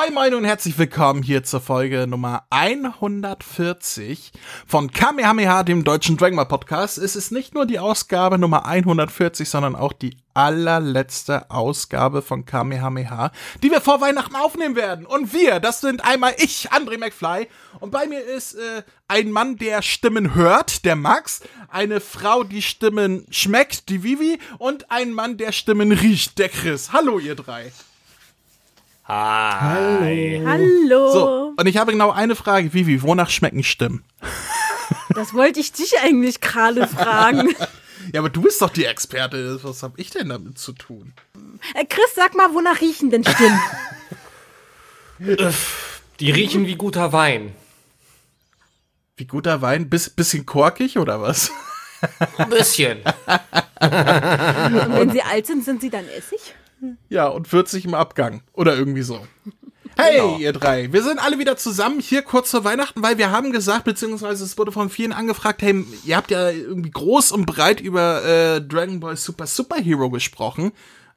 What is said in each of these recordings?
Moin Moin und herzlich willkommen hier zur Folge Nummer 140 von Kamehameha, dem deutschen Dragon Ball Podcast. Es ist nicht nur die Ausgabe Nummer 140, sondern auch die allerletzte Ausgabe von Kamehameha, die wir vor Weihnachten aufnehmen werden. Und wir, das sind einmal ich, André McFly, und bei mir ist äh, ein Mann, der Stimmen hört, der Max, eine Frau, die Stimmen schmeckt, die Vivi, und ein Mann, der Stimmen riecht, der Chris. Hallo, ihr drei. Hi. Hallo. So, und ich habe genau eine Frage. Vivi, wonach schmecken Stimmen? Das wollte ich dich eigentlich gerade fragen. Ja, aber du bist doch die Experte. Was habe ich denn damit zu tun? Äh, Chris, sag mal, wonach riechen denn Stimmen? Die riechen wie guter Wein. Wie guter Wein? Biss, bisschen korkig oder was? Ein bisschen. Und wenn sie alt sind, sind sie dann Essig? Ja, und 40 im Abgang. Oder irgendwie so. Hey, ihr drei. Wir sind alle wieder zusammen hier kurz vor Weihnachten, weil wir haben gesagt, beziehungsweise es wurde von vielen angefragt, hey, ihr habt ja irgendwie groß und breit über äh, Dragon Ball Super Superhero gesprochen.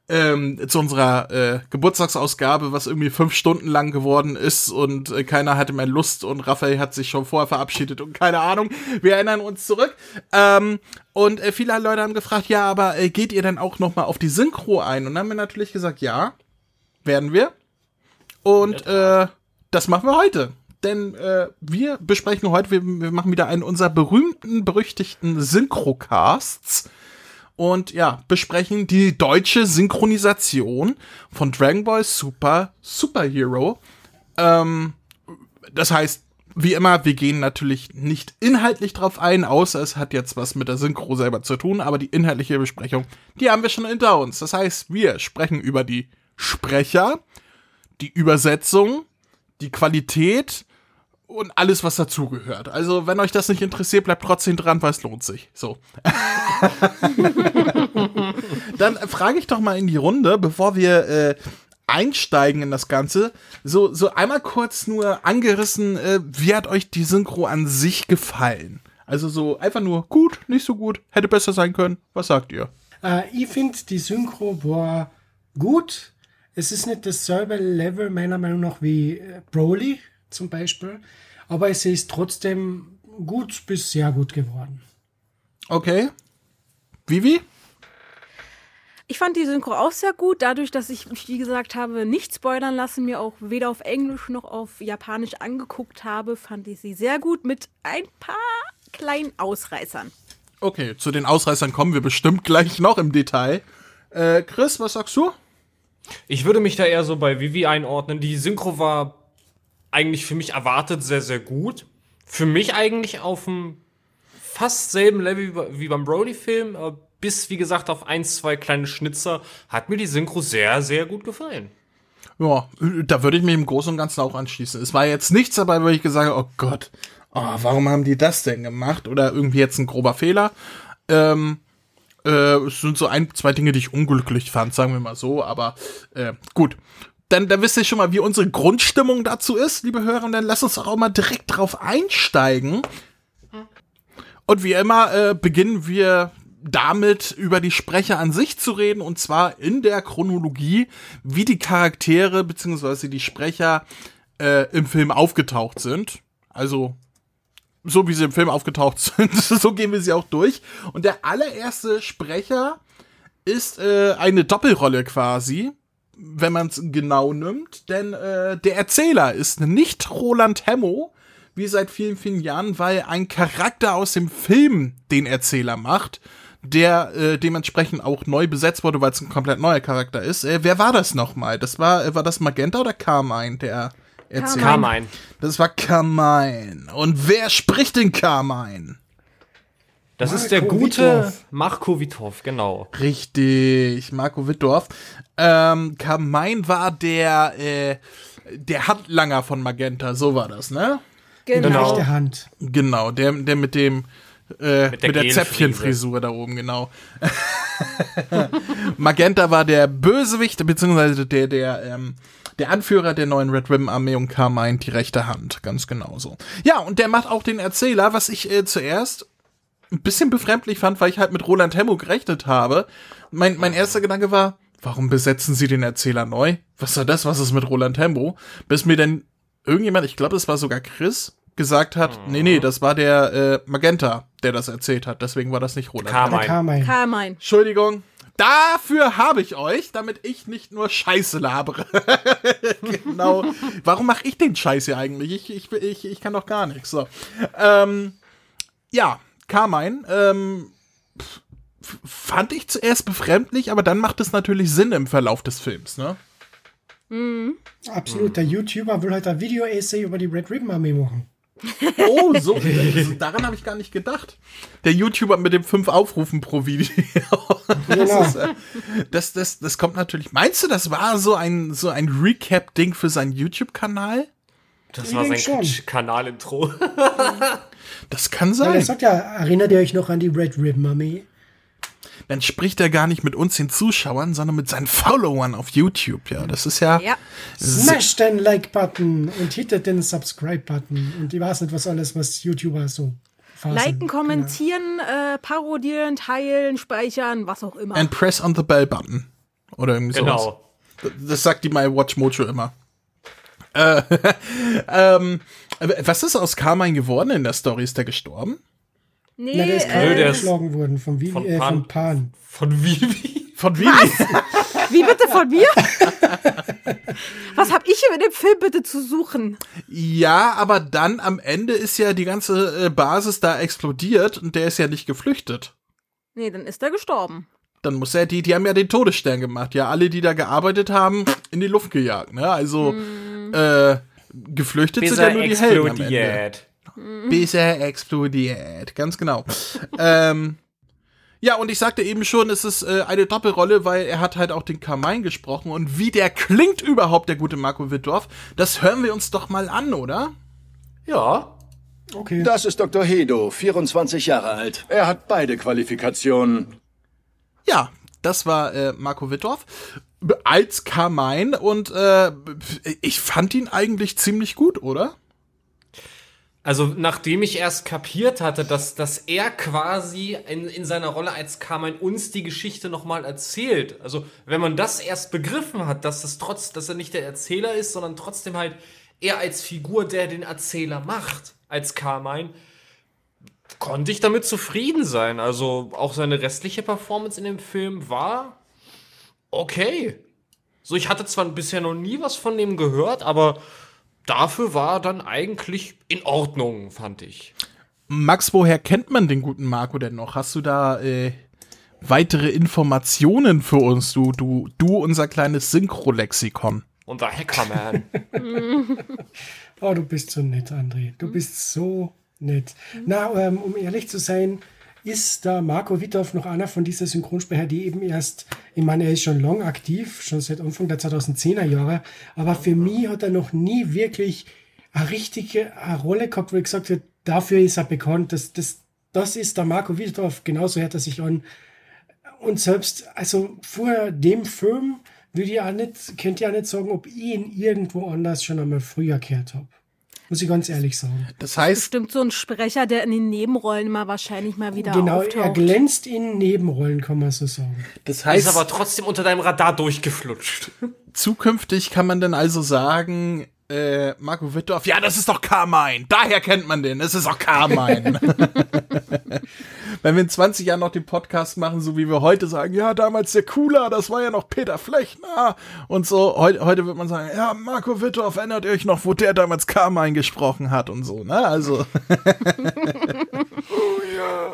Ähm, zu unserer äh, Geburtstagsausgabe, was irgendwie fünf Stunden lang geworden ist und äh, keiner hatte mehr Lust und Raphael hat sich schon vorher verabschiedet und keine Ahnung. Wir erinnern uns zurück. Ähm, und äh, viele Leute haben gefragt, ja, aber äh, geht ihr denn auch noch mal auf die Synchro ein? Und dann haben wir natürlich gesagt, ja, werden wir. Und äh, das machen wir heute. Denn äh, wir besprechen heute, wir, wir machen wieder einen unserer berühmten, berüchtigten Synchrocasts. Und ja, besprechen die deutsche Synchronisation von Dragon Ball Super Superhero. Ähm, das heißt, wie immer, wir gehen natürlich nicht inhaltlich drauf ein, außer es hat jetzt was mit der Synchro selber zu tun, aber die inhaltliche Besprechung, die haben wir schon hinter uns. Das heißt, wir sprechen über die Sprecher, die Übersetzung, die Qualität und alles, was dazugehört. Also, wenn euch das nicht interessiert, bleibt trotzdem dran, weil es lohnt sich. So. Dann frage ich doch mal in die Runde, bevor wir äh, einsteigen in das Ganze, so, so einmal kurz nur angerissen, äh, wie hat euch die Synchro an sich gefallen? Also so einfach nur gut, nicht so gut, hätte besser sein können. Was sagt ihr? Äh, ich finde, die Synchro war gut. Es ist nicht dasselbe Level meiner Meinung nach wie äh, Broly zum Beispiel, aber es ist trotzdem gut bis sehr gut geworden. Okay. Vivi? Ich fand die Synchro auch sehr gut, dadurch, dass ich, wie gesagt habe, nicht spoilern lassen, mir auch weder auf Englisch noch auf Japanisch angeguckt habe, fand ich sie sehr gut mit ein paar kleinen Ausreißern. Okay, zu den Ausreißern kommen wir bestimmt gleich noch im Detail. Äh, Chris, was sagst du? Ich würde mich da eher so bei Vivi einordnen. Die Synchro war eigentlich für mich erwartet sehr, sehr gut. Für mich eigentlich auf einem fast selben Level wie, beim Broly-Film, äh, bis, wie gesagt, auf ein, zwei kleine Schnitzer, hat mir die Synchro sehr, sehr gut gefallen. Ja, da würde ich mich im Großen und Ganzen auch anschließen. Es war jetzt nichts dabei, wo ich gesagt habe, oh Gott, oh, warum haben die das denn gemacht? Oder irgendwie jetzt ein grober Fehler. Ähm, äh, es sind so ein, zwei Dinge, die ich unglücklich fand, sagen wir mal so, aber äh, gut. Dann, dann wisst ihr schon mal, wie unsere Grundstimmung dazu ist, liebe Hörer, und dann lasst uns auch mal direkt drauf einsteigen. Und wie immer äh, beginnen wir damit über die Sprecher an sich zu reden und zwar in der Chronologie, wie die Charaktere beziehungsweise die Sprecher äh, im Film aufgetaucht sind. Also so wie sie im Film aufgetaucht sind, so gehen wir sie auch durch. Und der allererste Sprecher ist äh, eine Doppelrolle quasi, wenn man es genau nimmt, denn äh, der Erzähler ist nicht Roland Hemmo, wie seit vielen, vielen Jahren, weil ein Charakter aus dem Film den Erzähler macht, der äh, dementsprechend auch neu besetzt wurde, weil es ein komplett neuer Charakter ist. Äh, wer war das nochmal? Das war, äh, war das Magenta oder Carmine, der Erzähler? Carmine. Das war Carmine. Und wer spricht denn Carmine? Das Marco ist der gute Wittorf. Marco Wittorf, genau. Richtig, Marco Wittdorf. Ähm, Carmine war der, äh, der Handlanger von Magenta, so war das, ne? Die Genau. rechte Hand. Genau, der, der mit dem äh, mit der der, Genfriese. Zäpfchenfrisur da oben, genau. Magenta war der Bösewicht, beziehungsweise der, der, ähm, der Anführer der neuen Red Ribbon Armee und Carmine die rechte Hand, ganz genau so. Ja, und der macht auch den Erzähler, was ich äh, zuerst ein bisschen befremdlich fand, weil ich halt mit Roland Hemmo gerechnet habe. Mein, mein erster Gedanke war, warum besetzen sie den Erzähler neu? Was war das? Was ist mit Roland Tembo? Bis mir denn irgendjemand, ich glaube, es war sogar Chris, gesagt hat, mhm. nee, nee, das war der äh, Magenta, der das erzählt hat. Deswegen war das nicht Roland. Carmine. Carmine. Carmine. Entschuldigung. Dafür habe ich euch, damit ich nicht nur Scheiße labere. genau. Warum mache ich den Scheiß hier eigentlich? Ich, ich, ich, ich kann doch gar nichts. So. Ähm, ja, Carmine. Ähm, fand ich zuerst befremdlich, aber dann macht es natürlich Sinn im Verlauf des Films, ne? Mhm. Absolut. Der YouTuber will heute ein Video-Essay über die Red Ribbon Armee machen. Oh, so, daran habe ich gar nicht gedacht. Der YouTuber mit den fünf Aufrufen pro Video. Genau. Das, ist, äh, das, das, das kommt natürlich. Meinst du, das war so ein, so ein Recap-Ding für seinen YouTube-Kanal? Das ich war sein Kanal-Intro. das kann sein. Ja, er sagt ja, erinnert ihr euch noch an die Red Ribbon Armee? dann spricht er gar nicht mit uns den Zuschauern, sondern mit seinen Followern auf YouTube. Ja, das ist ja. ja. Smash den Like-Button und hittet den Subscribe-Button und ich weiß nicht, was alles, was YouTuber so. Liken, genau. kommentieren, genau. äh, parodieren, teilen, speichern, was auch immer. And press on the bell button. Oder irgendwie genau. sowas. Das sagt die My Watch Mojo immer. Äh, ähm, was ist aus Carmine geworden in der Story? Ist der gestorben? Nee, ja, der ist gerade äh, geschlagen worden von Vivi, von, äh, Pan. von Pan. Von Vivi? Von Vivi? Was? Wie bitte von mir? Was habe ich in dem Film bitte zu suchen? Ja, aber dann am Ende ist ja die ganze äh, Basis da explodiert und der ist ja nicht geflüchtet. Nee, dann ist er gestorben. Dann muss er die, die haben ja den Todesstern gemacht. Ja, alle, die da gearbeitet haben, in die Luft gejagt. Ne? Also, mm. äh, geflüchtet Bis sind ja nur die Helden am Ende. Mhm. bis er explodiert. Ganz genau. ähm, ja, und ich sagte eben schon, es ist äh, eine Doppelrolle, weil er hat halt auch den Carmine gesprochen. Und wie der klingt überhaupt, der gute Marco Wittdorf, das hören wir uns doch mal an, oder? Ja. Okay. Das ist Dr. Hedo, 24 Jahre alt. Er hat beide Qualifikationen. Ja, das war äh, Marco Wittdorf als Carmine und äh, ich fand ihn eigentlich ziemlich gut, oder? Also, nachdem ich erst kapiert hatte, dass, dass er quasi in, in seiner Rolle als Carmine uns die Geschichte nochmal erzählt. Also, wenn man das erst begriffen hat, dass es trotz, dass er nicht der Erzähler ist, sondern trotzdem halt er als Figur, der den Erzähler macht, als Carmine, konnte ich damit zufrieden sein. Also, auch seine restliche Performance in dem Film war okay. So, ich hatte zwar bisher noch nie was von dem gehört, aber dafür war dann eigentlich in Ordnung, fand ich. Max, woher kennt man den guten Marco denn noch? Hast du da äh, weitere Informationen für uns, du, du, du, unser kleines Synchro-Lexikon? Unser Hackerman. oh, du bist so nett, André. Du bist so nett. Na, ähm, um ehrlich zu sein, ist da Marco Wittorf noch einer von dieser Synchronsprecher, die eben erst, ich meine, er ist schon lang aktiv, schon seit Anfang der 2010er Jahre, aber für mich hat er noch nie wirklich eine richtige eine Rolle gehabt, wo ich gesagt habe, dafür ist er bekannt, das, das, das ist der Marco Wittorf, genauso hört er sich an. Und selbst, also vor dem Film würde ich auch nicht, könnt ihr auch nicht sagen, ob ich ihn irgendwo anders schon einmal früher gehört habe. Muss ich ganz ehrlich sagen. Das heißt. Bestimmt so ein Sprecher, der in den Nebenrollen mal wahrscheinlich mal wieder Genau, auftaucht. er glänzt in Nebenrollen, kann man so sagen. Das heißt. Ist aber trotzdem unter deinem Radar durchgeflutscht. Zukünftig kann man dann also sagen, äh, Marco Wittdorf, ja, das ist doch Carmine. Daher kennt man den. Es ist auch Carmine. Wenn wir in 20 Jahren noch den Podcast machen, so wie wir heute sagen, ja, damals der Cooler, das war ja noch Peter Flechner und so. Heute, heute wird man sagen, ja, Marco Wittdorf, erinnert ihr euch noch, wo der damals Carmine gesprochen hat und so, ne? Also. oh ja.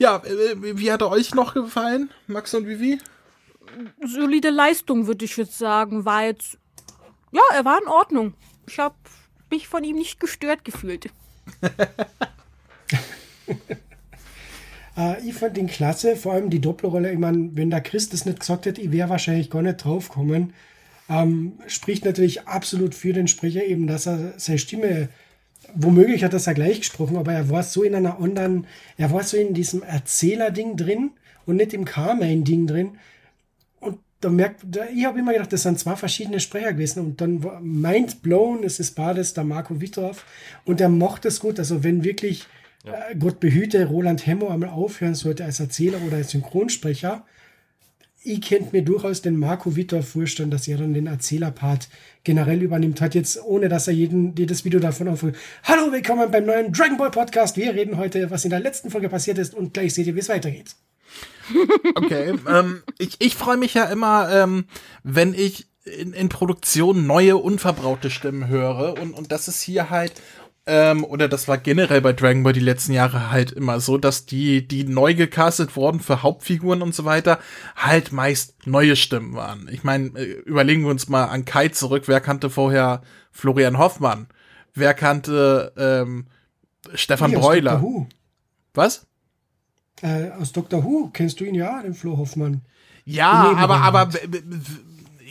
Ja, äh, wie hat er euch noch gefallen, Max und Vivi? Solide Leistung, würde ich jetzt sagen. War jetzt. Ja, er war in Ordnung. Ich habe mich von ihm nicht gestört gefühlt. äh, ich fand ihn klasse, vor allem die Doppelrolle. Ich meine, wenn der Chris das nicht gesagt hätte, ich wäre wahrscheinlich gar nicht drauf gekommen. Ähm, spricht natürlich absolut für den Sprecher eben, dass er seine Stimme, womöglich hat er es gleich gesprochen, aber er war so in einer anderen, er war so in diesem Erzähler-Ding drin und nicht im Carmine-Ding drin da merkt, da, ich habe immer gedacht, das sind zwei verschiedene Sprecher gewesen und dann war mind blown, es ist beides der Marco Wittorf und der macht das gut. Also wenn wirklich ja. äh, Gott behüte Roland Hemmo einmal aufhören sollte als Erzähler oder als Synchronsprecher, ich könnte mir durchaus den Marco Vitor vorstellen, dass er dann den Erzählerpart generell übernimmt. Hat jetzt, ohne dass er jeden, jedes Video davon aufruft. Hallo, willkommen beim neuen Dragon Ball Podcast. Wir reden heute, was in der letzten Folge passiert ist und gleich seht ihr, wie es weitergeht. Okay, ähm, ich, ich freue mich ja immer, ähm, wenn ich in, in Produktion neue, unverbraute Stimmen höre und, und das ist hier halt ähm, oder das war generell bei Dragon Ball die letzten Jahre halt immer so, dass die, die neu gecastet wurden für Hauptfiguren und so weiter, halt meist neue Stimmen waren. Ich meine, äh, überlegen wir uns mal an Kai zurück. Wer kannte vorher Florian Hoffmann? Wer kannte ähm, Stefan Breuler? Was? Äh, aus Dr. Who kennst du ihn ja, den Flo Hoffmann. Ja, aber, aber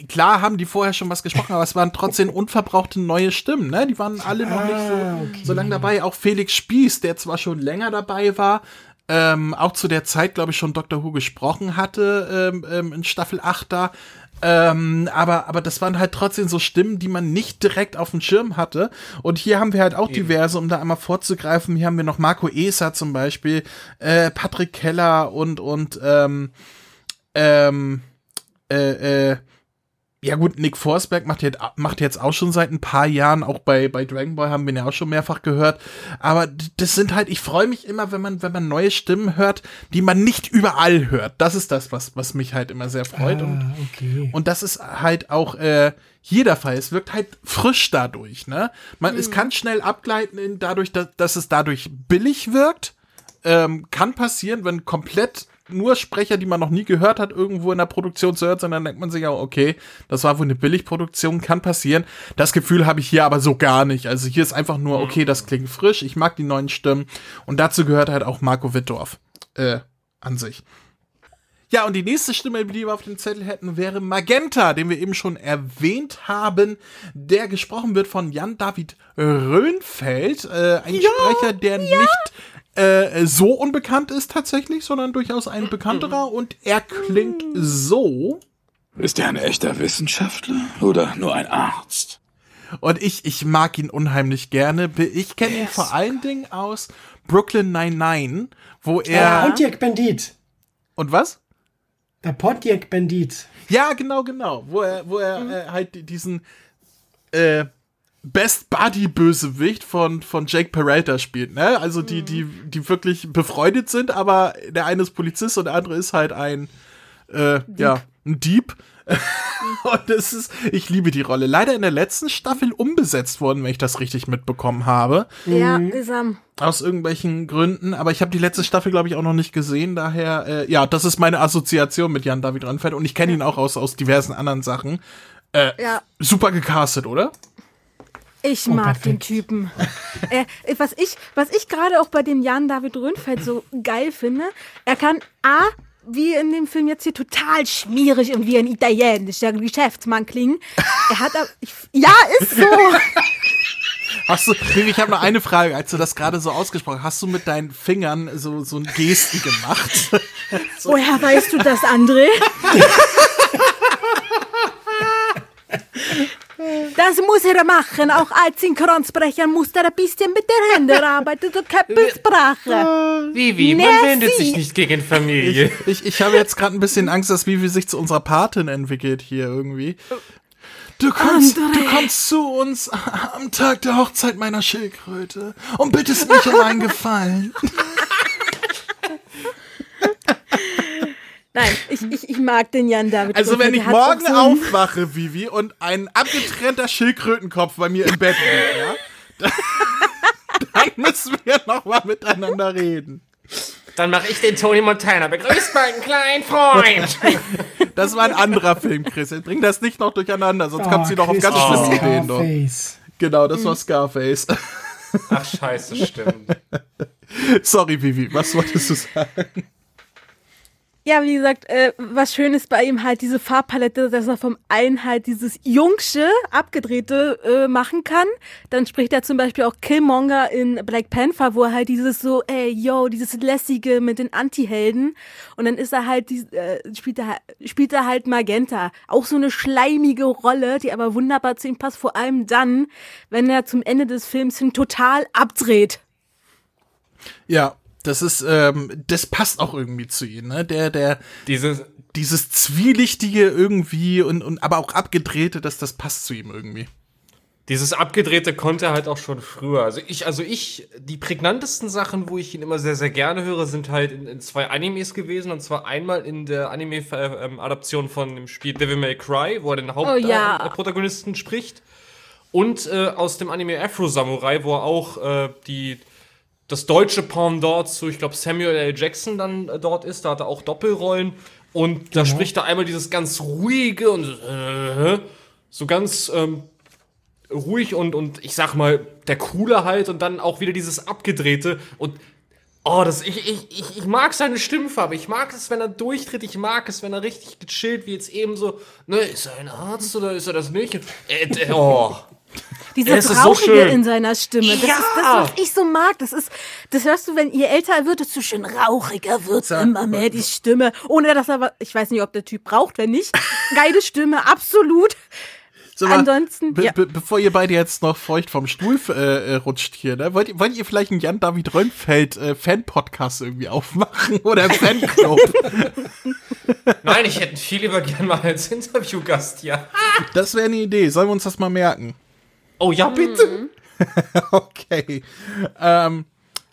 klar haben die vorher schon was gesprochen, aber es waren trotzdem unverbrauchte neue Stimmen, ne? Die waren alle noch ah, nicht so, ah, okay. so lange dabei. Auch Felix Spieß, der zwar schon länger dabei war, ähm, auch zu der Zeit, glaube ich, schon Dr. Who gesprochen hatte, ähm, ähm, in Staffel 8 da. Ähm, aber, aber das waren halt trotzdem so Stimmen, die man nicht direkt auf dem Schirm hatte. Und hier haben wir halt auch Eben. diverse, um da einmal vorzugreifen. Hier haben wir noch Marco Eser zum Beispiel, äh, Patrick Keller und, und, ähm, ähm, äh, äh, ja gut, Nick Forsberg macht jetzt, macht jetzt auch schon seit ein paar Jahren, auch bei, bei Dragon Ball haben wir ihn ja auch schon mehrfach gehört. Aber das sind halt, ich freue mich immer, wenn man, wenn man neue Stimmen hört, die man nicht überall hört. Das ist das, was, was mich halt immer sehr freut. Ah, und, okay. und das ist halt auch äh, hier der Fall. Es wirkt halt frisch dadurch, ne? Man, mhm. es kann schnell abgleiten in dadurch, dass, dass es dadurch billig wirkt. Ähm, kann passieren, wenn komplett nur Sprecher, die man noch nie gehört hat, irgendwo in der Produktion zu hören, sondern denkt man sich auch, okay, das war wohl eine Billigproduktion, kann passieren. Das Gefühl habe ich hier aber so gar nicht. Also hier ist einfach nur, okay, das klingt frisch, ich mag die neuen Stimmen und dazu gehört halt auch Marco Wittdorf äh, an sich. Ja, und die nächste Stimme, die wir auf dem Zettel hätten, wäre Magenta, den wir eben schon erwähnt haben, der gesprochen wird von Jan-David Röhnfeld, äh, ein ja, Sprecher, der ja. nicht äh, so unbekannt ist tatsächlich, sondern durchaus ein bekannterer und er klingt so. Ist er ein echter Wissenschaftler oder nur ein Arzt? Und ich, ich mag ihn unheimlich gerne. Ich kenne ihn vor allen Dingen aus Brooklyn 99, wo er. Der Pontiac Bandit. Und was? Der Pontiac Bandit. Ja, genau, genau. Wo er, wo er mhm. äh, halt diesen äh, Best Buddy Bösewicht von von Jake Peralta spielt, ne? Also die die die wirklich befreundet sind, aber der eine ist Polizist und der andere ist halt ein äh, ja, ein Dieb. und das ist, ich liebe die Rolle. Leider in der letzten Staffel umbesetzt worden, wenn ich das richtig mitbekommen habe. Ja, Isam. Mhm. Aus irgendwelchen Gründen, aber ich habe die letzte Staffel, glaube ich, auch noch nicht gesehen. Daher, äh, ja, das ist meine Assoziation mit Jan David Randfeld und ich kenne ihn auch aus, aus diversen anderen Sachen. Äh, ja. Super gecastet, oder? Ich oh, mag den Typen. äh, was ich, was ich gerade auch bei dem Jan David Röhnfeld so geil finde, er kann A, wie in dem Film jetzt hier total schmierig und wie ein italienischer Geschäftsmann klingen. Er hat aber, ich, ja, ist so. Hast du, ich habe noch eine Frage, als du das gerade so ausgesprochen hast, du mit deinen Fingern so, so ein Gesten gemacht? so. Woher weißt du das, André? Das muss er machen. Auch als Synchronsprecher muss er ein bisschen mit den Händen arbeiten und Körpersprache. Vivi, man Merci. wendet sich nicht gegen Familie. Ich, ich, ich habe jetzt gerade ein bisschen Angst, dass Vivi sich zu unserer Patin entwickelt hier irgendwie. Du kommst, du kommst zu uns am Tag der Hochzeit meiner Schildkröte und bittest mich um einen Gefallen. Nein, ich, ich, ich mag den Jan David. Also wenn ich morgen so aufwache, Vivi, und ein abgetrennter Schildkrötenkopf bei mir im Bett liegt, ja, dann, dann müssen wir noch mal miteinander reden. Dann mache ich den Tony Montana. Begrüßt meinen kleinen Freund. Das war ein anderer Film, Chris. Bring das nicht noch durcheinander, sonst oh, kommt sie noch auf ganz schlimme Ideen. Doch. Genau, das war Scarface. Ach scheiße, stimmt. Sorry, Vivi, was wolltest du sagen? Ja, wie gesagt, äh, was schön ist bei ihm halt diese Farbpalette, dass er vom einen halt dieses Jungsche, abgedrehte äh, machen kann. Dann spricht er zum Beispiel auch Killmonger in Black Panther, wo er halt dieses so, ey, yo, dieses lässige mit den Anti-Helden. Und dann ist er halt, die, äh, spielt, er, spielt er halt Magenta. Auch so eine schleimige Rolle, die aber wunderbar zu ihm passt, vor allem dann, wenn er zum Ende des Films hin total abdreht. Ja, das ist, ähm, das passt auch irgendwie zu ihm, ne? Der, der. Diese, dieses Zwielichtige irgendwie und, und aber auch abgedrehte, dass das passt zu ihm irgendwie. Dieses abgedrehte konnte er halt auch schon früher. Also ich, also ich, die prägnantesten Sachen, wo ich ihn immer sehr, sehr gerne höre, sind halt in, in zwei Animes gewesen. Und zwar einmal in der Anime-Adaption von dem Spiel Devil May Cry, wo er den Hauptprotagonisten Oh, ja. spricht. Und äh, aus dem Anime Afro Samurai, wo er auch äh, die, das deutsche Pendant zu, ich glaube, Samuel L. Jackson dann äh, dort ist. Da hat er auch Doppelrollen. Und da spricht er einmal dieses ganz ruhige und äh, so ganz ähm, ruhig und, und ich sag mal, der Coole halt und dann auch wieder dieses Abgedrehte und oh, das, ich, ich, ich, ich mag seine Stimmfarbe, ich mag es, wenn er durchtritt, ich mag es, wenn er richtig gechillt, wie jetzt eben so, ne, ist er ein Arzt oder ist er das nicht? Äh, äh, oh. Diese Es ist so Rauchige schön. in seiner Stimme. Das Ja. ist das, was ich so mag. Das ist, das hörst du, wenn ihr älter wird, desto schön rauchiger wird Sag- immer mehr die Stimme. Ohne dass er, ich weiß nicht, ob der Typ braucht, wenn nicht. Geile Stimme, absolut. Mal, Ansonsten, be ja. be bevor ihr beide jetzt noch feucht vom Stuhl äh, äh, rutscht hier, ne, wollt, ihr- wollt ihr vielleicht einen Jan-David Rönnfeld äh, Fan-Podcast irgendwie aufmachen oder einen Fanclub? Nein, ich hätte ihn viel lieber gern mal als Interviewgast, ja. das wäre eine Idee. Sollen wir uns das mal merken? Oh ja, bitte. okay. Ähm,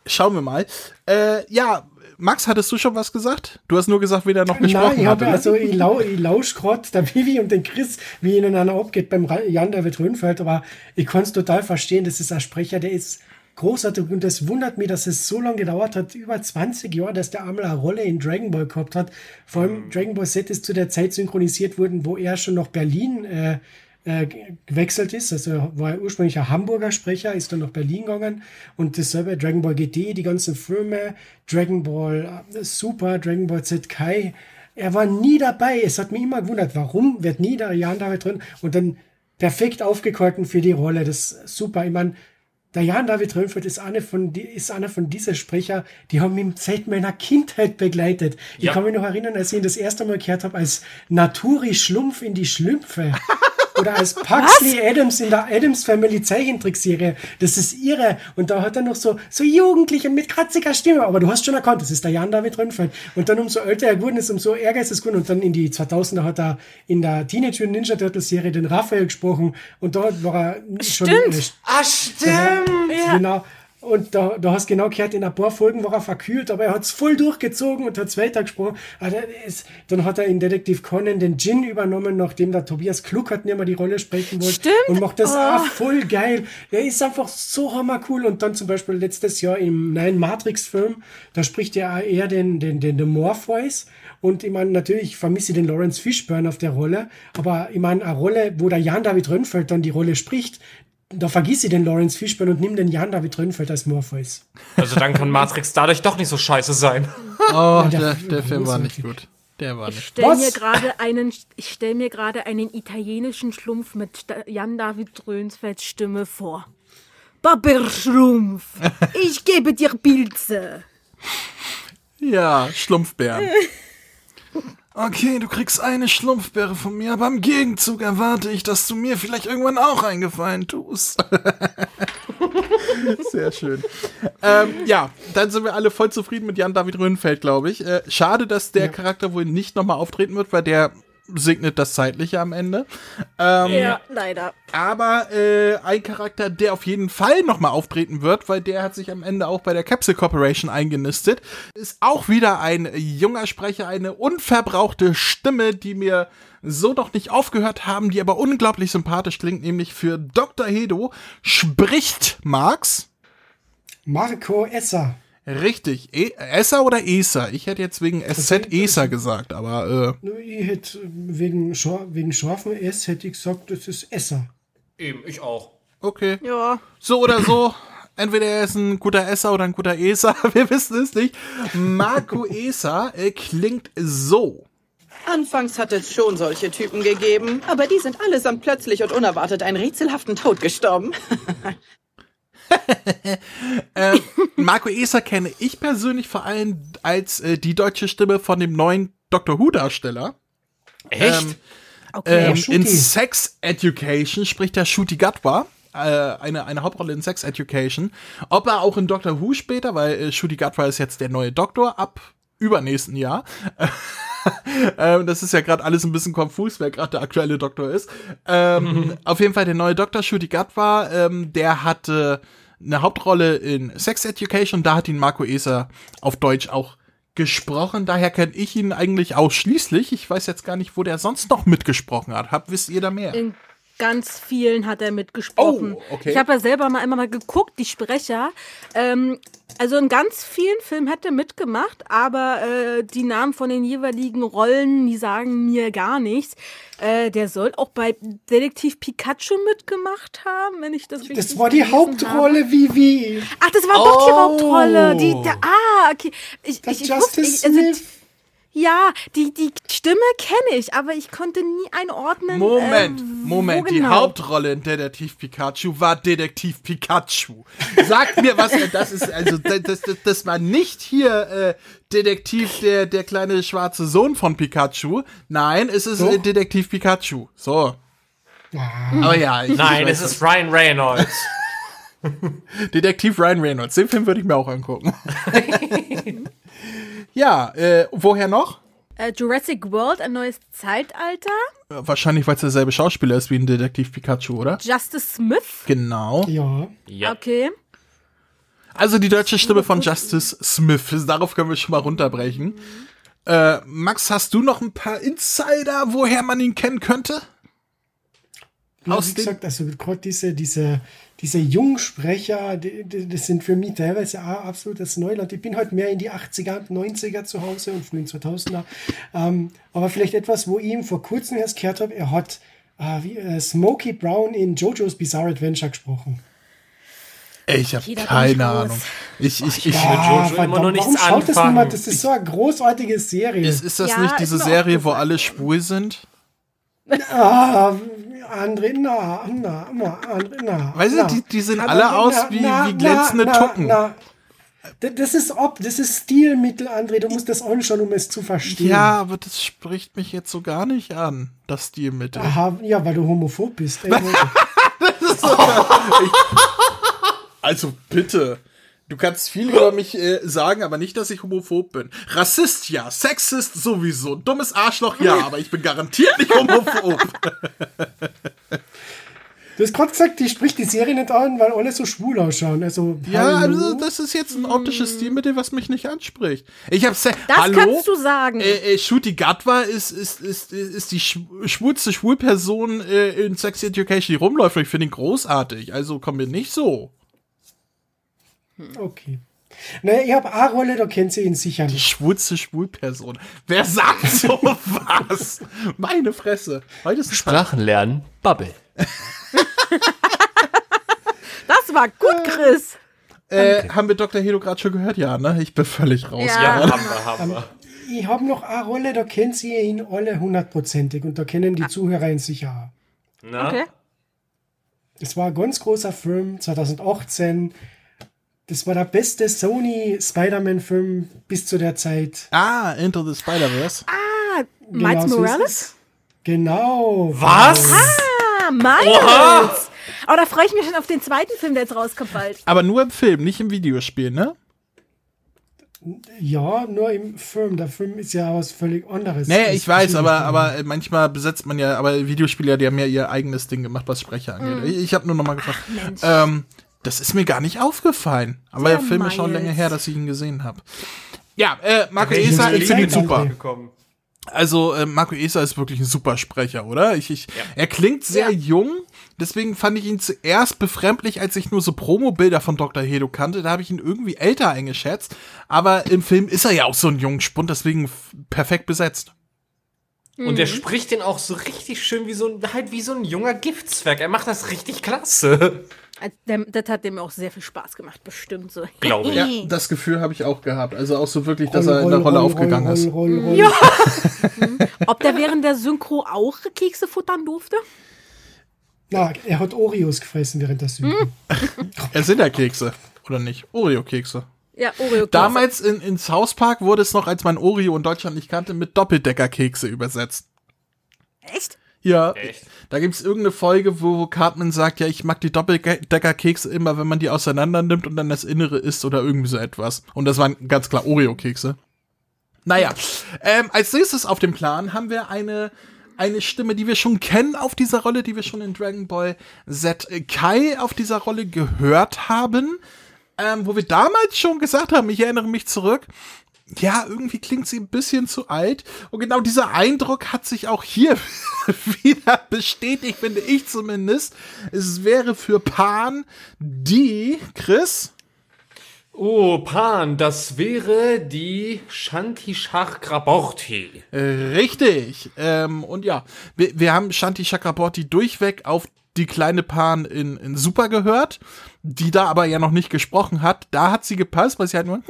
schauen wir mal. Äh, ja, Max, hattest du schon was gesagt? Du hast nur gesagt, wer da noch gesprochen Nein, ich hatte. habe ne? also ich, lau, ich lausch grad der Vivi und den Chris, wie ihnen einer abgeht beim Jan David Röhnfeld, aber ich kann es total verstehen, das ist ein Sprecher, der ist großartig und das wundert mich, dass es so lange gedauert hat, über 20 Jahre, dass der einmal eine Rolle in Dragon Ball gehabt hat. Vor allem Dragon Ball Z ist zu der Zeit synchronisiert worden, wo er schon nach Berlin äh, äh, ge- gewechselt ist. Also war er ursprünglich ein Hamburger Sprecher, ist dann nach Berlin gegangen und dasselbe Dragon Ball GT, die ganzen Filme, Dragon Ball äh, Super, Dragon Ball Z Kai. Er war nie dabei. Es hat mich immer gewundert, warum wird nie der Jan David drin und dann perfekt aufgekolten für die Rolle. Das ist super. Ich meine, der Jan David Röhnfeld ist einer von, die, ist einer von diesen Sprecher, die haben mich seit meiner Kindheit begleitet. Ich Ja. kann mich noch erinnern, als ich ihn das erste Mal gehört habe, als Naturi Schlumpf in die Schlümpfe. Oder als Paxley Adams in der Adams Family Zeichentrickserie. Das ist irre. Und da hat er noch so, so jugendlich und mit kratziger Stimme. Aber du hast schon erkannt, das ist der Jan David Rönnfeld. Und dann umso älter er geworden ist, umso ärger ist es geworden. Und dann in die 2000er hat er in der Teenage Mutant Ninja Turtles Serie den Raphael gesprochen. Und dort war er schon Stimmt. Ah, stimmt. Genau. Und da, da hast genau gehört, in ein paar Folgen war er verkühlt, aber er hat es voll durchgezogen und hat weiter gesprochen. Also er ist, dann hat er in Detektiv Conan den Jin übernommen, nachdem der Tobias Kluckert nicht mehr die Rolle sprechen wollte. Stimmt. Und macht das Oh. auch voll geil. Er ist einfach so hammercool. Und dann zum Beispiel letztes Jahr im neuen Matrix-Film, da spricht er eher den, den, den, den Morpheus. Und ich meine, natürlich vermisse ich den Lawrence Fishburne auf der Rolle, aber ich meine, eine Rolle, wo der Jan David Rönnfeld dann die Rolle spricht, da vergiss ich den Lawrence Fishburne und nimm den Jan David Rönnfeld als Morpheus. Also dann kann Matrix dadurch doch nicht so scheiße sein. Oh, der- der, der Film war nicht gut. Der war nicht. stell Was? mir gerade einen, ich stelle mir gerade einen italienischen Schlumpf mit Jan David Rönsfelds Stimme vor. Barberschlumpf, ich gebe dir Pilze. Ja, Schlumpfbären. Okay, du kriegst eine Schlumpfbeere von mir, aber im Gegenzug erwarte ich, dass du mir vielleicht irgendwann auch einen Gefallen tust. Sehr schön. ähm, ja, dann sind wir alle voll zufrieden mit Jan-David Röhnfeld, glaube ich. Äh, schade, dass der Charakter wohl nicht nochmal auftreten wird, weil der segnet das Zeitliche am Ende. Ähm, Ja, leider. aber äh, ein Charakter, der auf jeden Fall nochmal auftreten wird, weil der hat sich am Ende auch bei der Capsule Corporation eingenistet, ist auch wieder ein junger Sprecher, eine unverbrauchte Stimme, die mir so noch nicht aufgehört haben, die aber unglaublich sympathisch klingt, nämlich für Dr. Hedo spricht Marx. Marco Esser. Richtig. E Esser oder Eser? Ich hätte jetzt wegen SZ Eser gesagt, aber äh, Ich hätte wegen, Schor wegen scharfen S hätte ich gesagt, das ist Esser. Eben, ich auch. okay. Ja. So oder so. Entweder er ist ein guter Esser oder ein guter Eser. Wir wissen es nicht. Marco Eser äh, klingt so. Anfangs hat es schon solche Typen gegeben, aber die sind allesamt plötzlich und unerwartet einen rätselhaften Tod gestorben. Marco Eser kenne ich persönlich vor allem als äh, die deutsche Stimme von dem neuen Doctor Who-Darsteller. Echt? Ähm, Okay. ähm, in Sex Education spricht der Shuti Gatwa. Äh, eine, eine Hauptrolle in Sex Education. Ob er auch in Doctor Who später, weil äh, Shuti Gatwa ist jetzt der neue Doktor ab übernächsten Jahr. ähm, das ist ja gerade alles ein bisschen konfus, wer gerade der aktuelle Doktor ist. Ähm, auf jeden Fall der neue Doktor, Shudi Gatwa, ähm, der hatte eine Hauptrolle in Sex Education. Da hat ihn Marco Eser auf Deutsch auch gesprochen. Daher kenne ich ihn eigentlich ausschließlich. Ich weiß jetzt gar nicht, wo der sonst noch mitgesprochen hat. Hab, wisst ihr da mehr? In ganz vielen hat er mitgesprochen. Oh, okay. Ich habe ja selber mal einmal mal geguckt, die Sprecher. Ähm, also in ganz vielen Filmen hat er mitgemacht, aber äh, die Namen von den jeweiligen Rollen, die sagen mir gar nichts. Äh, der soll auch bei Detektiv Pikachu mitgemacht haben, wenn ich das richtig Das war die Hauptrolle, habe. wie wie. Ach, das war doch die Oh. Hauptrolle. Die, der, ah, okay. Ich, Das ich, ich wusste, Justice ich, also, Smith. Ja, die, die Stimme kenne ich, aber ich konnte nie einordnen. Moment, äh, wo Moment. Die genau. Hauptrolle in Detektiv Pikachu war Detektiv Pikachu. Sagt mir, was das ist. Also, das, das, das- war nicht hier äh, Detektiv, der, der kleine schwarze Sohn von Pikachu. Nein, es ist äh, Doch. Detektiv Pikachu. So. Aber ja, ich, Nein, ich es ist Ryan Reynolds. Detektiv Ryan Reynolds. Den Film würde ich mir auch angucken. ja, äh, woher noch? Äh, Jurassic World, ein neues Zeitalter. Äh, Wahrscheinlich, weil es derselbe Schauspieler ist wie ein Detektiv Pikachu, oder? Justice Smith. Genau. Ja. ja. Okay. Also die deutsche Stimme von Justice Smith. Darauf können wir schon mal runterbrechen. Äh, Max, hast du noch ein paar Insider, woher man ihn kennen könnte? Aus wie gesagt, also gerade diese, diese, diese Jungsprecher, die, die, das sind für mich teilweise auch absolutes Neuland. Ich bin halt mehr in die 80er und 90er zu Hause und frühen 2000er. Ähm, aber vielleicht etwas, wo ich ihm vor kurzem erst gehört habe, er hat äh, wie, äh, Smokey Brown in JoJo's Bizarre Adventure gesprochen. Ich habe keine ich. Ahnung. Ich, ich, ich, Ja. Jojo immer noch nichts warum schaut das niemand? Das ist so eine großartige Serie. ist, ist das Ja, nicht diese Serie, wo alle schwul sind? Ah, André, na, na, na, André, na. Weißt du, na. die, die sehen Aber alle na, aus wie, na, wie glänzende na, na, Tucken. na. Das ist ob, das ist Stilmittel, André. Du musst das anschauen, um es zu verstehen. Ja, aber das spricht mich jetzt so gar nicht an, das Stilmittel. Aha, ja, weil du homophob bist. Ey, Leute. Also bitte. Du kannst viel über mich äh, sagen, aber nicht, dass ich homophob bin. Rassist ja, Sexist sowieso, dummes Arschloch ja, aber ich bin garantiert nicht homophob. du hast gerade gesagt, die spricht die Serie nicht an, weil alle so schwul ausschauen. Also, Ja, hallo? also das ist jetzt ein optisches Stilmittel, was mich nicht anspricht. Ich hab's Das Hallo? kannst du sagen. Äh, äh, Shuti Gatwa ist, ist, ist, ist die schw- schwulste Schwulperson äh, in Sex Education, die rumläuft. Und Ich finde ihn großartig. Also komm mir nicht so. Okay. Naja, ich habe eine Rolle, da kennt sie ihn sicher Die nicht. schwulste Schwulperson. Wer sagt so was? Meine Fresse. Heute ist Sprachen lernen, Bubble. Das war gut, Chris. Äh, haben wir Dr. Helo gerade schon gehört? Ja, ne? Ich bin völlig raus. Ja. Ja, haben wir, haben wir. Ich habe noch eine Rolle, da kennt sie ihn alle hundertprozentig und da kennen die Zuhörer ihn sicher. Na? Okay. Das war ein ganz großer Film, 2018. Das war der beste Sony Spider-Man-Film bis zu der Zeit. Ah, Into the Spider-Verse. Miles Genau so ist Morales? es. Genau. Was? Ah, Miles. Oh, da freue ich mich schon auf den zweiten Film, der jetzt rauskommt bald. Aber nur im Film, nicht im Videospiel, ne? Ja, nur im Film. Der Film ist ja was völlig anderes. Nee, ich weiß, aber, aber manchmal besetzt man ja, aber Videospieler, die haben ja ihr eigenes Ding gemacht, was Sprecher angeht. Ich, ich habe nur noch mal gefragt. Mensch. Ähm, das ist mir gar nicht aufgefallen. Aber der Der Film ist schon länger her, dass ich ihn gesehen habe. Ja, äh, Marco Film ich finde ihn super. Gekommen. Also, äh, Marco Eser ist wirklich ein super Sprecher, oder? Ich, ich, Er klingt sehr Ja. jung, deswegen fand ich ihn zuerst befremdlich, als ich nur so Promo-Bilder von Dr. Hedo kannte. Da habe ich ihn irgendwie älter eingeschätzt. Aber im Film ist er ja auch so ein Jungspund, deswegen f- perfekt besetzt. Und der spricht den auch so richtig schön wie so ein, halt wie so ein junger Giftzwerg. Er macht das richtig klasse. Also, Das hat dem auch sehr viel Spaß gemacht, bestimmt so. Glaube ich. Ja, das Gefühl habe ich auch gehabt. Also auch so wirklich, dass Roll, er in der roll, Rolle roll, aufgegangen roll, ist. roll, roll, roll. Ja. Ob der während der Synchro auch Kekse futtern durfte? Na, er hat Oreos gefressen während der Synchro. Es sind ja Kekse, oder nicht? Oreo-Kekse. Ja, Oreo. Damals in, in South Park wurde es noch, als man Oreo in Deutschland nicht kannte, mit Doppeldecker-Kekse übersetzt. Echt? Ja, Echt? Da gibt's irgendeine Folge, wo, Cartman sagt, ja, ich mag die Doppeldecker-Kekse immer, wenn man die auseinander nimmt und dann das Innere isst oder irgendwie so etwas. Und das waren ganz klar Oreo-Kekse. Naja, ähm, als nächstes auf dem Plan haben wir eine eine Stimme, die wir schon kennen auf dieser Rolle, die wir schon in Dragon Ball Z Kai auf dieser Rolle gehört haben, ähm, wo wir damals schon gesagt haben, ich erinnere mich zurück, ja, irgendwie klingt sie ein bisschen zu alt. Und genau dieser Eindruck hat sich auch hier wieder bestätigt, finde ich zumindest. Es wäre für Pan die, Chris. Oh, Pan, das wäre die Shanti Chakraborty. Richtig. Ähm, und ja, wir, wir haben Shanti Chakraborty durchweg auf die kleine Pan in, in Super gehört, die da aber ja noch nicht gesprochen hat. Da hat sie gepasst, weil sie halt nur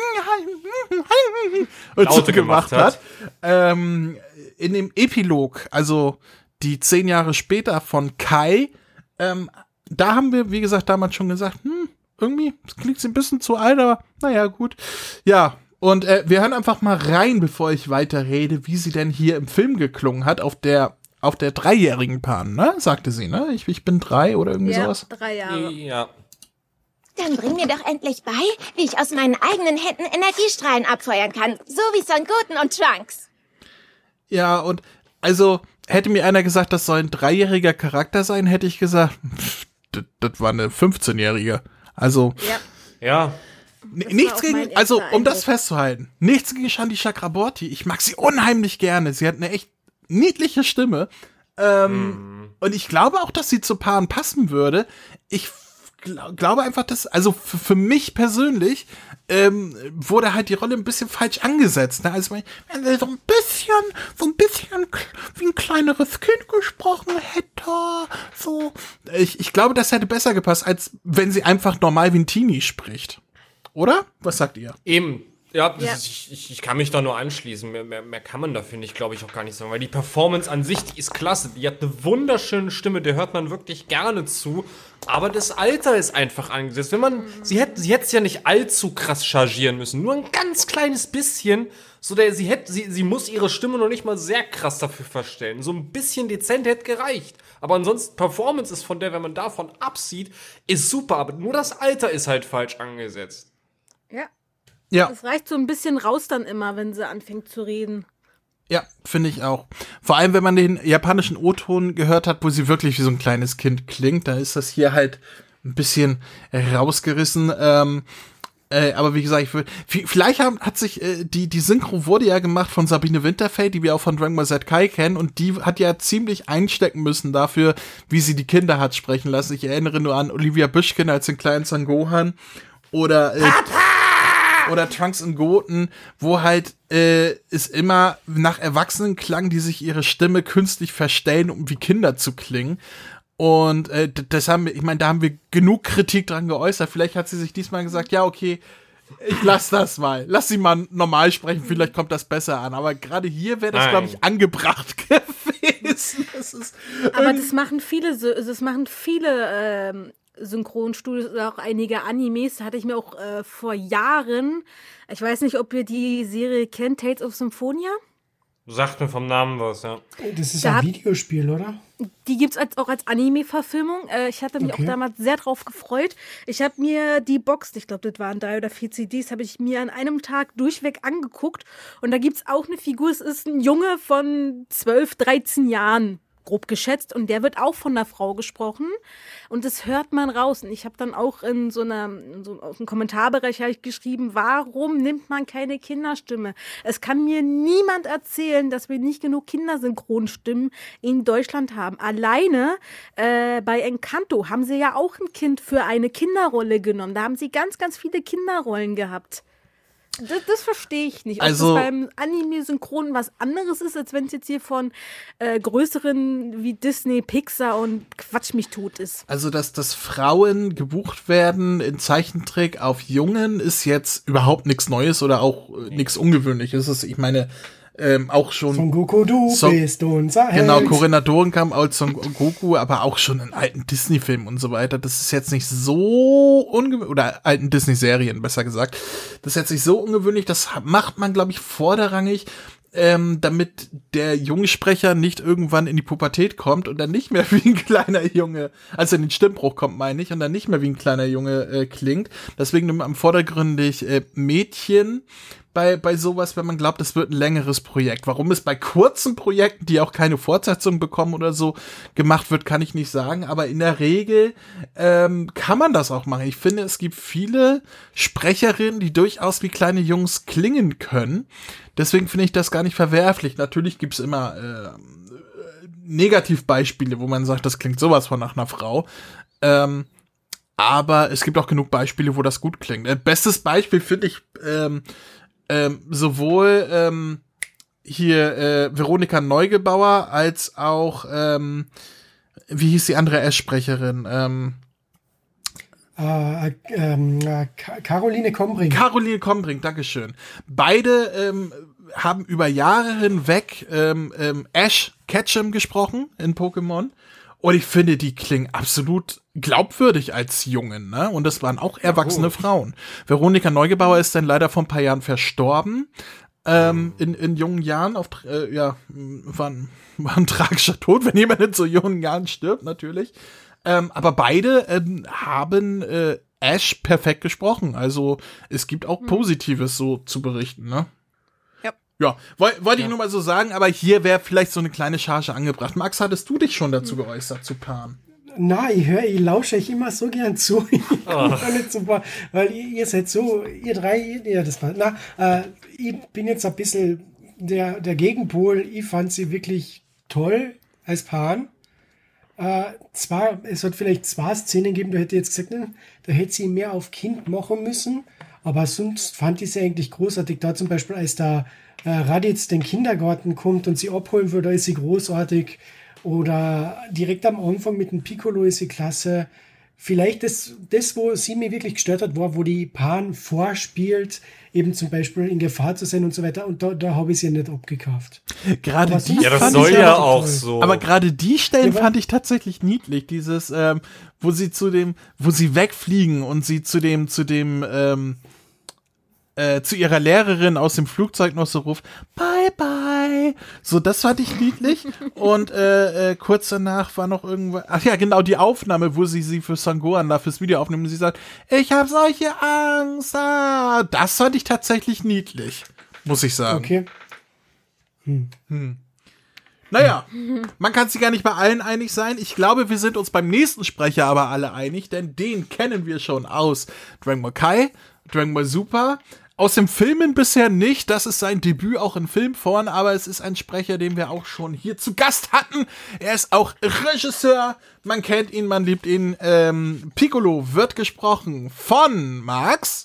und so gemacht hat. Ähm, in dem Epilog, also die zehn Jahre später von Kai, ähm, da haben wir, wie gesagt, damals schon gesagt, hm, irgendwie klingt sie ein bisschen zu alt, aber naja, gut. Ja, und äh, wir hören einfach mal rein, bevor ich weiter rede, wie sie denn hier im Film geklungen hat, auf der auf der dreijährigen Pan, ne? Sagte sie, ne? Ich, ich bin drei oder irgendwie ja, sowas. drei Jahre. Ja. Dann bring mir doch endlich bei, wie ich aus meinen eigenen Händen Energiestrahlen abfeuern kann. So wie Son Goten und Trunks. Ja, und also hätte mir einer gesagt, das soll ein dreijähriger Charakter sein, hätte ich gesagt, pff, das, das war eine 15-jährige. Also. Ja. Ja. Nichts gegen, also um das festzuhalten, nichts gegen Shandi Chakraborty. Ich mag sie unheimlich gerne. Sie hat eine echt niedliche Stimme. Ähm, mm. Und ich glaube auch, dass sie zu Paaren passen würde. Ich glaube einfach, dass, also für mich persönlich, ähm, wurde halt die Rolle ein bisschen falsch angesetzt. Ne? Also wenn sie so ein bisschen, so ein bisschen wie ein kleineres Kind gesprochen hätte, so. Ich, ich glaube, das hätte besser gepasst, als wenn sie einfach normal wie ein Teenie spricht. Oder? Was sagt ihr? Eben. Ja, ja. Ist, ich, ich, kann mich da nur anschließen. Mehr, mehr, mehr kann man da, finde ich, glaube ich, auch gar nicht sagen. Weil die Performance an sich, die ist klasse. Die hat eine wunderschöne Stimme, der hört man wirklich gerne zu. Aber das Alter ist einfach angesetzt. Wenn man, sie hätte sie es ja nicht allzu krass chargieren müssen. Nur ein ganz kleines bisschen. So der, sie, hätte, sie, sie muss ihre Stimme noch nicht mal sehr krass dafür verstellen. So ein bisschen dezent hätte gereicht. Aber ansonsten, Performance ist von der, wenn man davon absieht, ist super. Aber nur das Alter ist halt falsch angesetzt. Ja, ja. Das reicht so ein bisschen raus dann immer, wenn sie anfängt zu reden. Ja, finde ich auch. Vor allem, wenn man den japanischen O-Ton gehört hat, wo sie wirklich wie so ein kleines Kind klingt, da ist das hier halt ein bisschen rausgerissen. Ähm, äh, aber wie gesagt, ich will, vielleicht haben, hat sich äh, die die Synchro wurde ja gemacht von Sabine Winterfeld, die wir auch von Dragon Ball Z Kai kennen, und die hat ja ziemlich einstecken müssen dafür, wie sie die Kinder hat sprechen lassen. Ich erinnere nur an Olivia Büschken als den kleinen Sangohan oder äh, Papa! Oder Trunks und Goten, wo halt äh, es immer nach Erwachsenen klang, die sich ihre Stimme künstlich verstellen, um wie Kinder zu klingen. Und äh, das haben wir, ich meine, da haben wir genug Kritik dran geäußert. Vielleicht hat sie sich diesmal gesagt, ja, okay, ich lass das mal. Lass sie mal normal sprechen, vielleicht kommt das besser an. Aber gerade hier wäre das, glaube ich, angebracht gewesen. Das Aber das machen viele, das machen viele ähm, Synchronstudios oder auch einige Animes. Da hatte ich mir auch äh, vor Jahren, ich weiß nicht, ob ihr die Serie kennt, Tales of Symphonia? Sagt mir vom Namen was, ja. Das ist da ein Videospiel, oder? Die gibt es auch als Anime-Verfilmung. Äh, ich hatte mich okay. auch damals sehr drauf gefreut. Ich habe mir die Box, ich glaube, das waren drei oder vier CDs, habe ich mir an einem Tag durchweg angeguckt. Und da gibt es auch eine Figur, es ist ein Junge von 12, 13 Jahren grob geschätzt und der wird auch von der Frau gesprochen und das hört man raus und ich habe dann auch in so einer in so aus dem Kommentarbereich ich geschrieben, warum nimmt man keine Kinderstimme? Es kann mir niemand erzählen, dass wir nicht genug Kindersynchronstimmen in Deutschland haben. Alleine äh, bei Encanto haben sie ja auch ein Kind für eine Kinderrolle genommen. Da haben sie ganz ganz viele Kinderrollen gehabt. Das, das verstehe ich nicht. Ob also, das beim Anime-Synchron was anderes ist, als wenn es jetzt hier von äh, größeren wie Disney, Pixar und Quatsch mich tut ist. Also, dass, dass Frauen gebucht werden in Zeichentrick auf Jungen ist jetzt überhaupt nichts Neues oder auch äh, nichts Ungewöhnliches. Ich meine, ähm, auch schon. Son Goku, du so, bist unser Held. Genau, Corinna Doren kam als Son Goku, aber auch schon in alten Disney-Filmen und so weiter. Das ist jetzt nicht so ungewöhnlich, oder alten Disney-Serien, besser gesagt. Das ist jetzt nicht so ungewöhnlich. Das macht man, glaube ich, vorderrangig, ähm, damit der Jungsprecher nicht irgendwann in die Pubertät kommt und dann nicht mehr wie ein kleiner Junge, also in den Stimmbruch kommt, meine ich, und dann nicht mehr wie ein kleiner Junge äh, klingt. Deswegen nimmt man vordergründig äh, Mädchen bei, bei sowas, wenn man glaubt, es wird ein längeres Projekt. Warum es bei kurzen Projekten, die auch keine Fortsetzung bekommen oder so, gemacht wird, kann ich nicht sagen. Aber in der Regel ähm, kann man das auch machen. Ich finde, es gibt viele Sprecherinnen, die durchaus wie kleine Jungs klingen können. Deswegen finde ich das gar nicht verwerflich. Natürlich gibt's immer äh, Negativbeispiele, wo man sagt, das klingt sowas von nach einer Frau. Ähm, aber es gibt auch genug Beispiele, wo das gut klingt. Äh, bestes Beispiel finde ich ähm, ähm, sowohl ähm, hier äh, Veronika Neugebauer als auch ähm, wie hieß die andere S-Sprecherin? Ähm, äh, ähm, äh, Caroline Kombring. Caroline Kombring, Dankeschön. Beide ähm, haben über Jahre hinweg ähm, ähm, Ash Ketchum gesprochen in Pokémon. Und ich finde, die klingen absolut glaubwürdig als Jungen, ne? Und das waren auch erwachsene oh. Frauen. Veronika Neugebauer ist dann leider vor ein paar Jahren verstorben. Ähm, in, in jungen Jahren, auf, äh, ja, war ein, war ein tragischer Tod, wenn jemand in so jungen Jahren stirbt, natürlich. Ähm, aber beide ähm, haben äh, Ash perfekt gesprochen. Also es gibt auch hm. Positives so zu berichten, ne? Ja, wollte wollt ich nur mal so sagen, aber hier wäre vielleicht so eine kleine Charge angebracht. Max, hattest du dich schon dazu geäußert zu Pan? Na, ich höre, ich lausche euch immer so gern zu. Oh. nicht so, weil ihr, ihr, seid so, ihr drei, ja, das war, na, äh, ich bin jetzt ein bisschen der, der Gegenpol. Ich fand sie wirklich toll als Pan. Äh, zwar, es hat vielleicht zwei Szenen gegeben, da hätte ich jetzt gesagt, ne, da hätte sie mehr auf Kind machen müssen, aber sonst fand ich sie eigentlich großartig. Da zum Beispiel, als da äh, Raditz den Kindergarten kommt und sie abholen würde, ist sie großartig. Oder direkt am Anfang mit dem Piccolo ist sie klasse. Vielleicht das, das, wo sie mir wirklich gestört hat, war, wo die Pan vorspielt, eben zum Beispiel in Gefahr zu sein und so weiter. Und da, da habe ich sie nicht abgekauft. Gerade die ja, das soll ja auch so. Aber gerade die Stellen ja, fand ich tatsächlich niedlich. Dieses, ähm, wo sie zu dem, wo sie wegfliegen und sie zu dem, zu dem, ähm, äh, zu ihrer Lehrerin aus dem Flugzeug noch so ruft, bye bye. So, das fand ich niedlich. Und äh, äh, kurz danach war noch irgendwas, ach ja, genau, die Aufnahme, wo sie sie für Sangoan da fürs Video aufnimmt und sie sagt, ich habe solche Angst. Ah. Das fand ich tatsächlich niedlich, muss ich sagen. Okay. Hm. Hm. Naja, man kann sich gar nicht bei allen einig sein. Ich glaube, wir sind uns beim nächsten Sprecher aber alle einig, denn den kennen wir schon aus Dragon Ball Kai, Dragon Ball Super, aus dem Filmen bisher nicht. Das ist sein Debüt auch in Filmform, aber es ist ein Sprecher, den wir auch schon hier zu Gast hatten. Er ist auch Regisseur. Man kennt ihn, man liebt ihn. Ähm, Piccolo wird gesprochen von Max.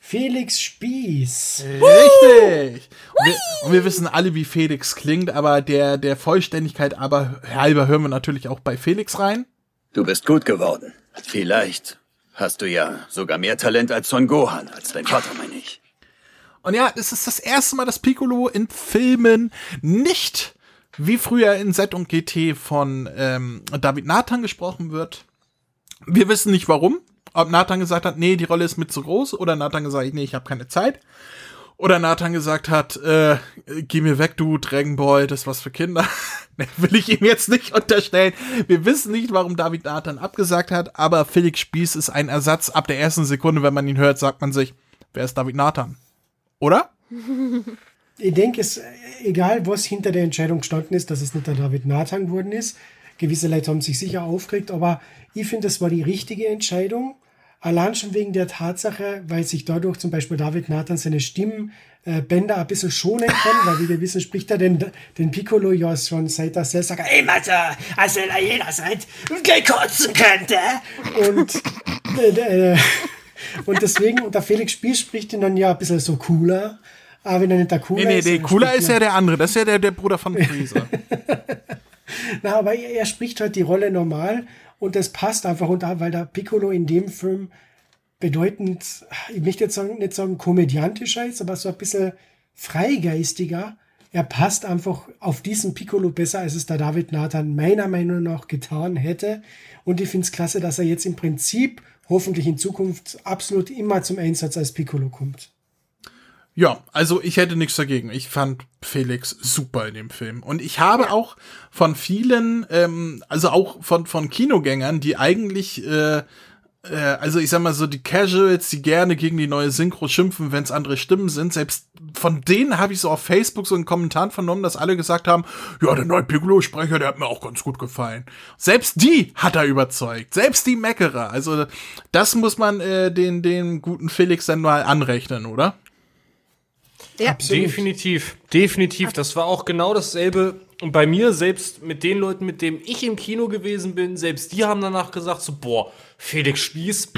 Felix Spieß. Richtig. Und wir, und wir, wissen alle, wie Felix klingt, aber der, der Vollständigkeit aber halber hören wir natürlich auch bei Felix rein. Du bist gut geworden. Vielleicht Hast du ja sogar mehr Talent als Son Gohan, als dein Vater, meine ich. Und ja, es ist das erste Mal, dass Piccolo in Filmen nicht wie früher in Z und GT von ähm, David Nathan gesprochen wird. Wir wissen nicht warum. Ob Nathan gesagt hat, nee, die Rolle ist mit zu groß, oder Nathan gesagt, nee, ich habe keine Zeit. Oder Nathan gesagt hat, äh, geh mir weg, du Dragon Ball, das ist was für Kinder. Will ich ihm jetzt nicht unterstellen. Wir wissen nicht, warum David Nathan abgesagt hat, aber Felix Spieß ist ein Ersatz. Ab der ersten Sekunde, wenn man ihn hört, sagt man sich, wer ist David Nathan? Oder? Ich denke, es, egal was hinter der Entscheidung gestanden ist, dass es nicht der David Nathan geworden ist. Gewisse Leute haben sich sicher aufgeregt, aber ich finde, das war die richtige Entscheidung. Allein schon wegen der Tatsache, weil sich dadurch zum Beispiel David Nathan seine Stimmbänder äh, ein bisschen schonen kann, weil wie wir wissen, spricht er den, den Piccolo ja schon seit er selbst sagt, immer so, als wenn er jederzeit gekotzen könnte. Und, äh, äh, und deswegen, und der Felix Spiel spricht ihn dann ja ein bisschen so cooler. Aber wenn er nicht der Cooler nee, nee, ist. Nee, Cooler ist ja der andere. Das ist ja der, der Bruder von Friese. Na, aber er, er spricht halt die Rolle normal und das passt einfach und da, weil der Piccolo in dem Film bedeutend, ich möchte jetzt sagen, nicht sagen komödiantischer ist, aber so ein bisschen freigeistiger. Er passt einfach auf diesen Piccolo besser, als es der David Nathan meiner Meinung nach getan hätte. Und ich finde es klasse, dass er jetzt im Prinzip hoffentlich in Zukunft absolut immer zum Einsatz als Piccolo kommt. Ja, also ich hätte nichts dagegen. Ich fand Felix super in dem Film. Und ich habe ja. auch von vielen, ähm, also auch von, von Kinogängern, die eigentlich äh, äh, also ich sag mal so, die Casuals, die gerne gegen die neue Synchro schimpfen, wenn es andere Stimmen sind, selbst von denen habe ich so auf Facebook so einen Kommentar vernommen, dass alle gesagt haben, ja, der neue Piccolo-Sprecher, der hat mir auch ganz gut gefallen. Selbst die hat er überzeugt, selbst die Meckerer. Also das muss man äh, den, den guten Felix dann mal anrechnen, oder? Ja, Absolut. definitiv, definitiv. Das war auch genau dasselbe und bei mir, selbst mit den Leuten, mit denen ich im Kino gewesen bin, selbst die haben danach gesagt, so, boah, Felix Spieß,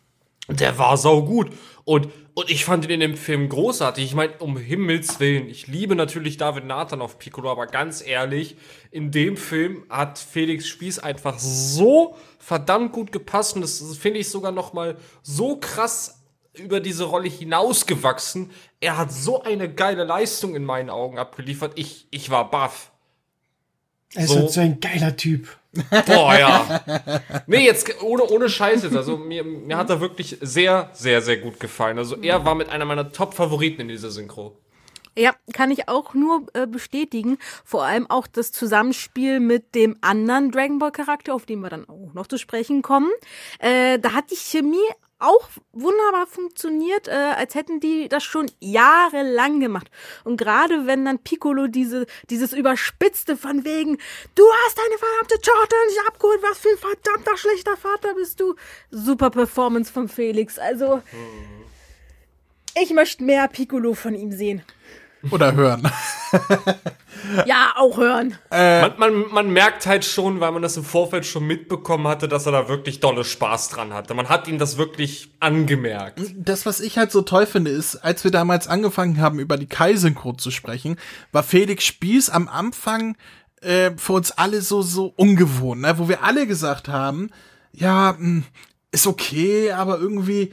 der war sau gut. Und, und ich fand ihn in dem Film großartig. Ich meine, um Himmels Willen, ich liebe natürlich David Nathan auf Piccolo, aber ganz ehrlich, in dem Film hat Felix Spieß einfach so verdammt gut gepasst und das finde ich sogar noch mal so krass über diese Rolle hinausgewachsen. Er hat so eine geile Leistung in meinen Augen abgeliefert. Ich, ich war baff. Er ist so. halt so ein geiler Typ. Boah, ja. Nee, jetzt ohne, ohne Scheiße. Also mir, mir hat er wirklich sehr, sehr, sehr gut gefallen. Also er war mit einer meiner Top-Favoriten in dieser Synchro. Ja, kann ich auch nur äh, bestätigen. Vor allem auch das Zusammenspiel mit dem anderen Dragon Ball Charakter, auf den wir dann auch noch zu sprechen kommen. Äh, da hat die Chemie auch wunderbar funktioniert, äh, als hätten die das schon jahrelang gemacht. Und gerade wenn dann Piccolo diese, dieses überspitzte von wegen, du hast deine verdammte Torte nicht abgeholt, was für ein verdammter schlechter Vater bist du. Super Performance von Felix. Also, ich möchte mehr Piccolo von ihm sehen. Oder hören. ja, auch hören. Äh, man, man, man, merkt halt schon, weil man das im Vorfeld schon mitbekommen hatte, dass er da wirklich dolle Spaß dran hatte. Man hat ihm das wirklich angemerkt. Das, was ich halt so toll finde, ist, als wir damals angefangen haben, über die Kai-Synchro zu sprechen, war Felix Spieß am Anfang äh, für uns alle so, so ungewohnt, ne? wo wir alle gesagt haben, ja, mh, hm, ist okay, aber irgendwie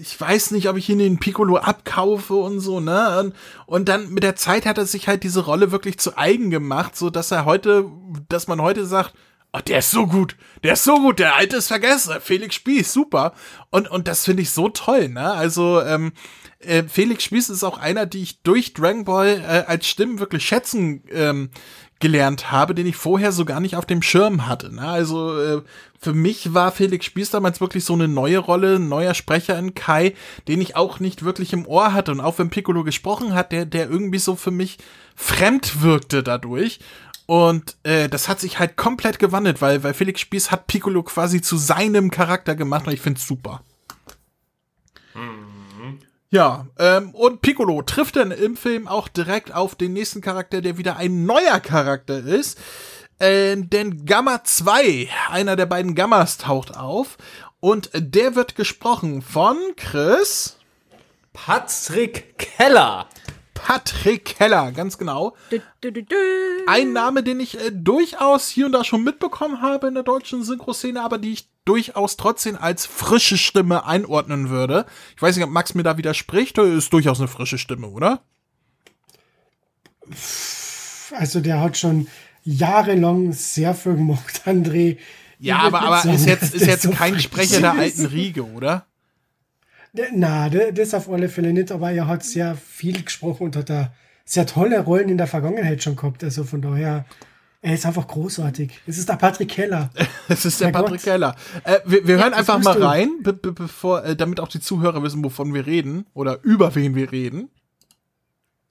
ich weiß nicht, ob ich ihn den Piccolo abkaufe und so, ne? Und, dann mit der Zeit hat er sich halt diese Rolle wirklich zu eigen gemacht, so dass er heute, dass man heute sagt, oh, der ist so gut, der ist so gut, der alte ist vergessen, Felix Spieß, super. Und, und das finde ich so toll, ne? Also, ähm, äh, Felix Spieß ist auch einer, die ich durch Dragon Ball äh, als Stimmen wirklich schätzen ähm, gelernt habe, den ich vorher so gar nicht auf dem Schirm hatte. Ne? Also äh, für mich war Felix Spieß damals wirklich so eine neue Rolle, ein neuer Sprecher in Kai, den ich auch nicht wirklich im Ohr hatte. Und auch wenn Piccolo gesprochen hat, der, der irgendwie so für mich fremd wirkte dadurch. Und äh, das hat sich halt komplett gewandelt, weil, weil Felix Spieß hat Piccolo quasi zu seinem Charakter gemacht und ich find's super. Ja, ähm, und Piccolo trifft dann im Film auch direkt auf den nächsten Charakter, der wieder ein neuer Charakter ist. Äh, denn Gamma 2, einer der beiden Gammas, taucht auf. Und der wird gesprochen von Chris. Patrick Keller. Patrick Keller, ganz genau. Du, du, du, Ein Name, den ich äh, durchaus hier und da schon mitbekommen habe in der deutschen Synchroszene, aber die ich durchaus trotzdem als frische Stimme einordnen würde. Ich weiß nicht, ob Max mir da widerspricht, ist durchaus eine frische Stimme, oder? Also der hat schon jahrelang sehr viel gemacht, André. Ja, aber, aber ist jetzt, ist jetzt kein Sprecher der alten Riege, oder? Na, das auf alle Fälle nicht, aber er hat sehr viel gesprochen und hat da sehr tolle Rollen in der Vergangenheit schon gehabt. Also von daher, er ist einfach großartig. Es ist der Patrick Keller. es ist der Mein Patrick Gott. Keller. Äh, wir, wir ja, hören einfach mal rein, be be bevor, äh, damit auch die Zuhörer wissen, wovon wir reden oder über wen wir reden.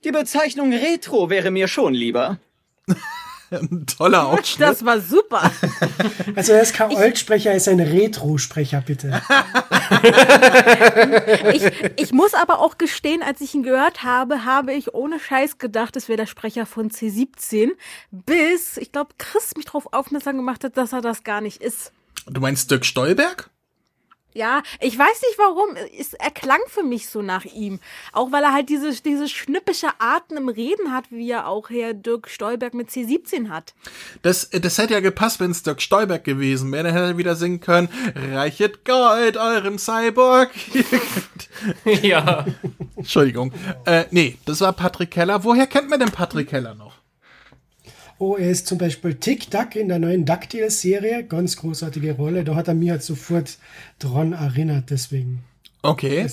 Die Bezeichnung Retro wäre mir schon lieber. ein toller Ausschnitt. Das war super. Also er ist kein Oldsprecher, er ist ein Retro-Sprecher, bitte. ich, ich muss aber auch gestehen, als ich ihn gehört habe, habe ich ohne Scheiß gedacht, es wäre der Sprecher von C17, bis, ich glaube, Chris mich darauf aufmerksam gemacht hat, dass er das gar nicht ist. Du meinst Dirk Stolberg? Ja, ich weiß nicht warum. Es, er klang für mich so nach ihm. Auch weil er halt diese, diese schnippische Arten im Reden hat, wie er auch Herr Dirk Stolberg mit C17 hat. Das, das hätte ja gepasst, wenn es Dirk Stolberg gewesen wäre. Dann hätte er wieder singen können, reichet Gold eurem Cyborg. ja. Entschuldigung. Äh, nee, das war Patrick Keller. Woher kennt man denn Patrick Keller noch? Oh, er ist zum Beispiel Tick Duck in der neuen DuckTales-Serie. Ganz großartige Rolle. Da hat er mich halt sofort dran erinnert, deswegen. Okay.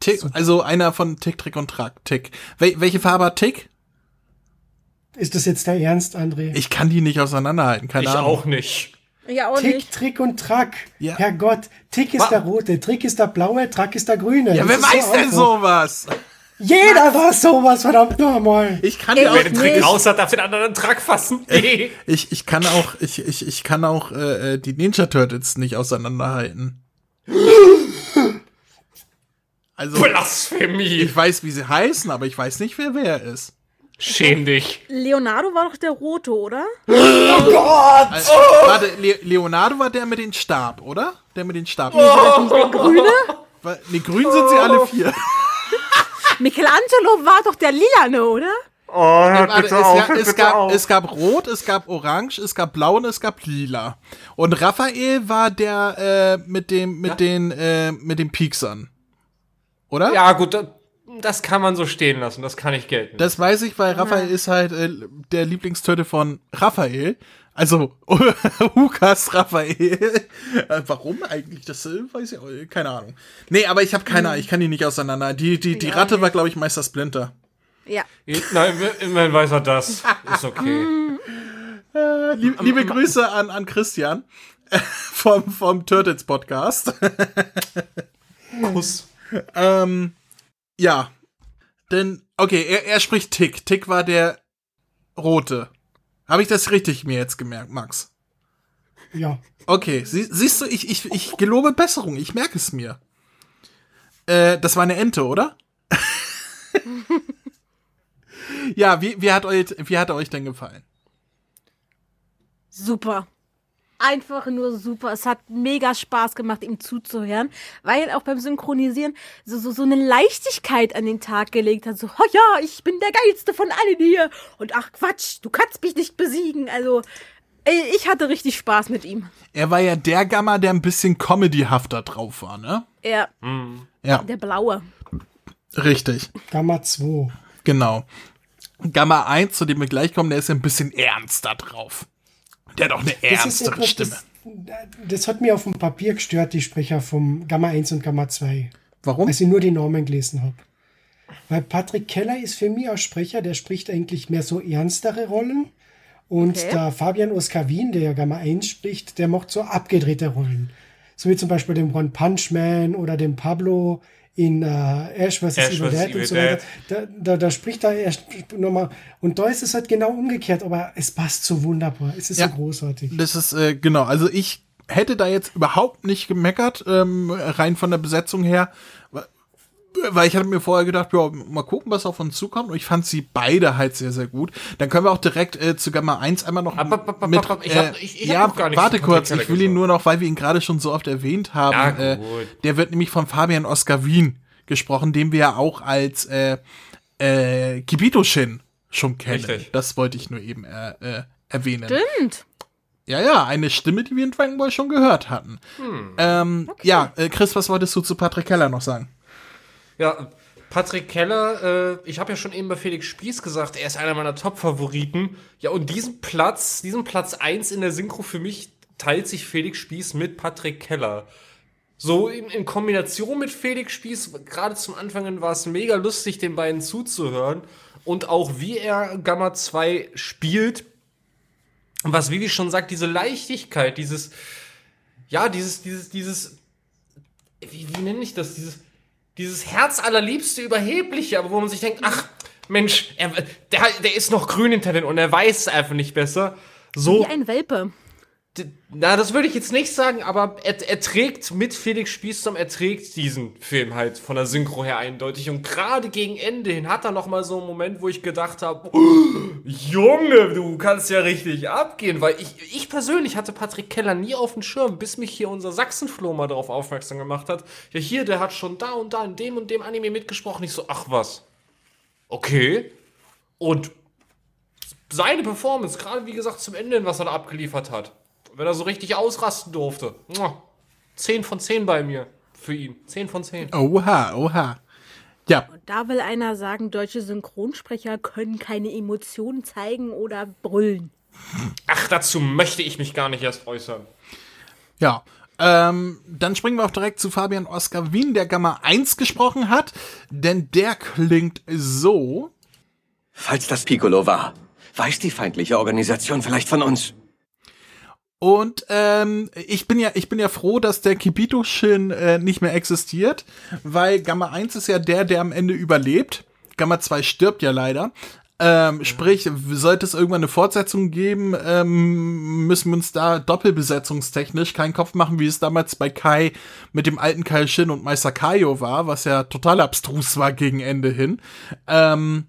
Tick, also einer von Tick, Trick und Track. Tick. Wel welche Farbe hat Tick? Ist das jetzt der Ernst, André? Ich kann die nicht auseinanderhalten, keine ich Ahnung. Ich auch nicht. Ja, auch Tick, nicht. Trick und Track. Ja. Herrgott, Tick ist Wa- der rote, Trick ist der blaue, Track ist der grüne. Ja, Das wer so weiß denn sowas? Jeder weiß sowas, verdammt nochmal. Ich kann ja auch, Wer den Trick nicht. raus hat, darf den anderen Track fassen. Nee. ich, ich kann auch, ich, ich, ich kann auch äh, äh, die Ninja Turtles nicht auseinanderhalten. Also, Blasphemie. ich weiß, wie sie heißen, aber ich weiß nicht, wer wer ist. Schäm dich. Leonardo war doch der Rote, oder? Also, Warte, Le Leonardo war der mit dem Stab, oder? Der mit dem Stab. Der Grüne? Nee, grün sind sie alle vier. Michelangelo war doch der Lilane, oder? Oh, hört Warte, es, ja, es, gab, es gab Rot, es gab Orange, es gab Blau und es gab Lila. Und Raphael war der äh, mit dem mit den äh, mit den Pieksern, oder? Ja, gut, da- das kann man so stehen lassen. Das kann ich gelten. Das weiß ich, weil Raphael ist halt äh, der Lieblingstöte von Raphael. Also Hukas Raphael. Äh, Warum eigentlich? Das äh, weiß ich auch, äh, keine Ahnung. Nee, aber ich habe keine Ahnung, ich kann die nicht auseinander. Die die die Ja, Ratte war nicht. glaube ich Meister Splinter. Ja. Nein, immerhin weiß er das. Ist okay. Äh, lieb, liebe Grüße an an Christian vom vom Turtles Podcast. Kuss. ähm, ja. Denn okay, er, er spricht Tick. Tick war der rote. Habe ich das richtig mir jetzt gemerkt, Max? Ja. Okay, sie, siehst du, ich, ich, ich gelobe Besserung, ich merke es mir. Äh, das war eine Ente, oder? ja, wie, wie, hat euch, wie hat er euch denn gefallen? Super. Einfach nur super. Es hat mega Spaß gemacht, ihm zuzuhören, weil auch beim Synchronisieren so, so, so eine Leichtigkeit an den Tag gelegt hat. So, oh ja, ich bin der Geilste von allen hier. Und ach Quatsch, du kannst mich nicht besiegen. Also, ey, ich hatte richtig Spaß mit ihm. Er war ja der Gamma, der ein bisschen comedyhafter drauf war, ne? Er, Ja, der Blaue. richtig. Gamma 2. Genau. Gamma 1, zu dem wir gleich kommen, der ist ja ein bisschen ernster drauf. Der hat auch eine Das ist ernstere etwas, Stimme. das, das hat mir auf dem Papier gestört, die Sprecher vom Gamma 1 und Gamma 2. Warum? Als ich nur die Namen gelesen habe. Weil Patrick Keller ist für mich als Sprecher, der spricht eigentlich mehr so ernstere Rollen. Und Okay. der Fabian Oskar Wien, der ja Gamma 1 spricht, der macht so abgedrehte Rollen. So wie zum Beispiel den One Punch Man oder den Pablo in äh, Ash vs. Evil. Dead Evil und so weiter. Da, da, da spricht er erst nochmal. Und da ist es halt genau umgekehrt, aber es passt so wunderbar. Es ist Ja. so großartig. Das ist, äh, genau, also ich hätte da jetzt überhaupt nicht gemeckert, ähm, rein von der Besetzung her, weil ich hatte mir vorher gedacht, ja, mal gucken, was auf uns zukommt und ich fand sie beide halt sehr, sehr gut. Dann können wir auch direkt äh, zu Gamma 1 einmal noch Ab, ab, ab, mit, ab, ab. Ich hab- äh, ich- ich hab ja, noch gar warte kurz, ich will ihn nur noch, weil wir ihn gerade schon so oft erwähnt haben, Ja, äh, der wird nämlich von Fabian Oskar Wien gesprochen, den wir ja auch als äh, äh, Kibito-Shin schon kennen. Richtig. Das wollte ich nur eben äh, äh, erwähnen. Stimmt. Ja, ja, eine Stimme, die wir in Dragon Ball schon gehört hatten. Ähm, Ja, äh, Chris, was wolltest du zu Patrick Keller noch sagen? Ja, Patrick Keller, äh, ich habe ja schon eben bei Felix Spieß gesagt, er ist einer meiner Top-Favoriten. Ja, und diesen Platz, diesen Platz 1 in der Synchro für mich teilt sich Felix Spieß mit Patrick Keller. So in, in Kombination mit Felix Spieß, gerade zum Anfang war es mega lustig, den beiden zuzuhören. Und auch wie er Gamma 2 spielt. Und was Vivi schon sagt, diese Leichtigkeit, dieses, ja, dieses, dieses, dieses, wie, wie nenne ich das? Dieses, dieses Herzallerliebste, Überhebliche, aber wo man sich denkt, ach, Mensch, er, der, der ist noch grün hinter den und er weiß es einfach nicht besser. So, Wie ein Welpe. Na, das würde ich jetzt nicht sagen, aber er, er trägt mit Felix Spießdom, er trägt diesen Film halt von der Synchro her eindeutig. Und gerade gegen Ende hin hat er noch mal so einen Moment, wo ich gedacht habe, oh, Junge, du kannst ja richtig abgehen. Weil ich, ich persönlich hatte Patrick Keller nie auf dem Schirm, bis mich hier unser Sachsenfloh mal darauf aufmerksam gemacht hat. Ja, hier, der hat schon da und da in dem und dem Anime mitgesprochen. Ich so, ach was. Okay. Und seine Performance, gerade wie gesagt zum Ende, hin, was er da abgeliefert hat. Wenn er so richtig ausrasten durfte. Mua. 10 von 10 bei mir. Für ihn. 10 von 10. Oha, oha. Ja, Da will einer sagen, deutsche Synchronsprecher können keine Emotionen zeigen oder brüllen. Ach, dazu möchte ich mich gar nicht erst äußern. ja. Ähm, dann springen wir auch direkt zu Fabian Oskar Wien, der Gamma 1 gesprochen hat, denn der klingt so. Falls das Piccolo war, weiß die feindliche Organisation vielleicht von uns. Und ähm, ich bin ja, ich bin ja froh, dass der Kibito-Shin äh, nicht mehr existiert, weil Gamma 1 ist ja der, der am Ende überlebt. Gamma 2 stirbt ja leider. Ähm, sprich, sollte es irgendwann eine Fortsetzung geben, ähm, müssen wir uns da doppelbesetzungstechnisch keinen Kopf machen, wie es damals bei Kai mit dem alten Kai Shin und Meister Kaio war, was ja total abstrus war gegen Ende hin. Ähm,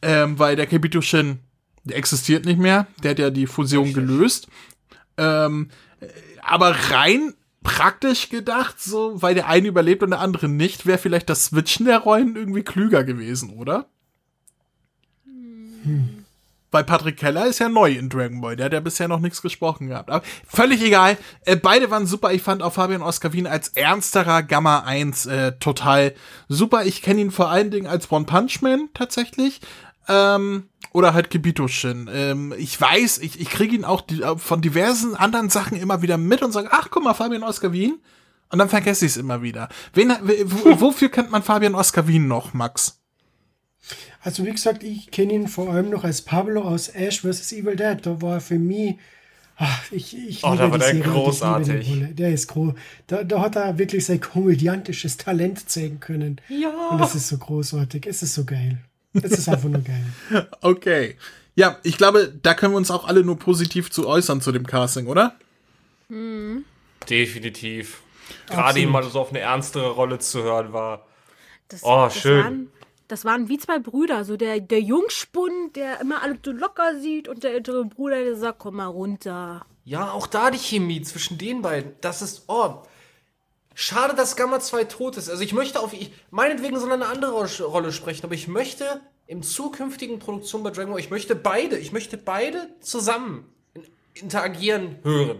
ähm, weil der Kibito Shin der existiert nicht mehr, der hat ja die Fusion gelöst. Ähm, aber rein praktisch gedacht, so, weil der eine überlebt und der andere nicht, wäre vielleicht das Switchen der Rollen irgendwie klüger gewesen, oder? Hm. Weil Patrick Keller ist ja neu in Dragon Ball, der hat ja bisher noch nichts gesprochen gehabt. Aber völlig egal. Äh, beide waren super. Ich fand auch Fabian Oskar Wien als ernsterer Gamma 1 äh, total super. Ich kenne ihn vor allen Dingen als One Punch Man tatsächlich. Ähm, oder halt Kibito-Shin. Ähm, ich weiß, ich, ich kriege ihn auch die, äh, von diversen anderen Sachen immer wieder mit und sage, ach guck mal, Fabian Oskar Wien. Und dann vergesse ich es immer wieder. Wen, wofür kennt man Fabian Oskar Wien noch, Max? Also wie gesagt, ich kenne ihn vor allem noch als Pablo aus Ash vs. Evil Dead. Da war für mich, ach, ich, ich oh, da war der Serie, großartig. Der ist groß. Da, da hat er wirklich sein komödiantisches Talent zeigen können. Ja. Und das ist so großartig. Es ist so geil. Es ist einfach nur geil. Okay. Ja, ich glaube, da können wir uns auch alle nur positiv zu äußern zu dem Casting, oder? Mhm. Definitiv. Gerade ihn mal so auf eine ernstere Rolle zu hören war. Das, oh, das schön. Waren, das waren wie zwei Brüder, so der, der Jungspund, der immer alles so locker sieht und der ältere Bruder, der sagt, komm mal runter. Ja, auch da die Chemie zwischen den beiden, das ist, oh, schade, dass Gamma 2 tot ist. Also ich möchte auf, ich, meinetwegen soll eine andere Rolle sprechen, aber ich möchte im zukünftigen Produktion bei Dragon Ball, ich möchte beide, ich möchte beide zusammen interagieren hören.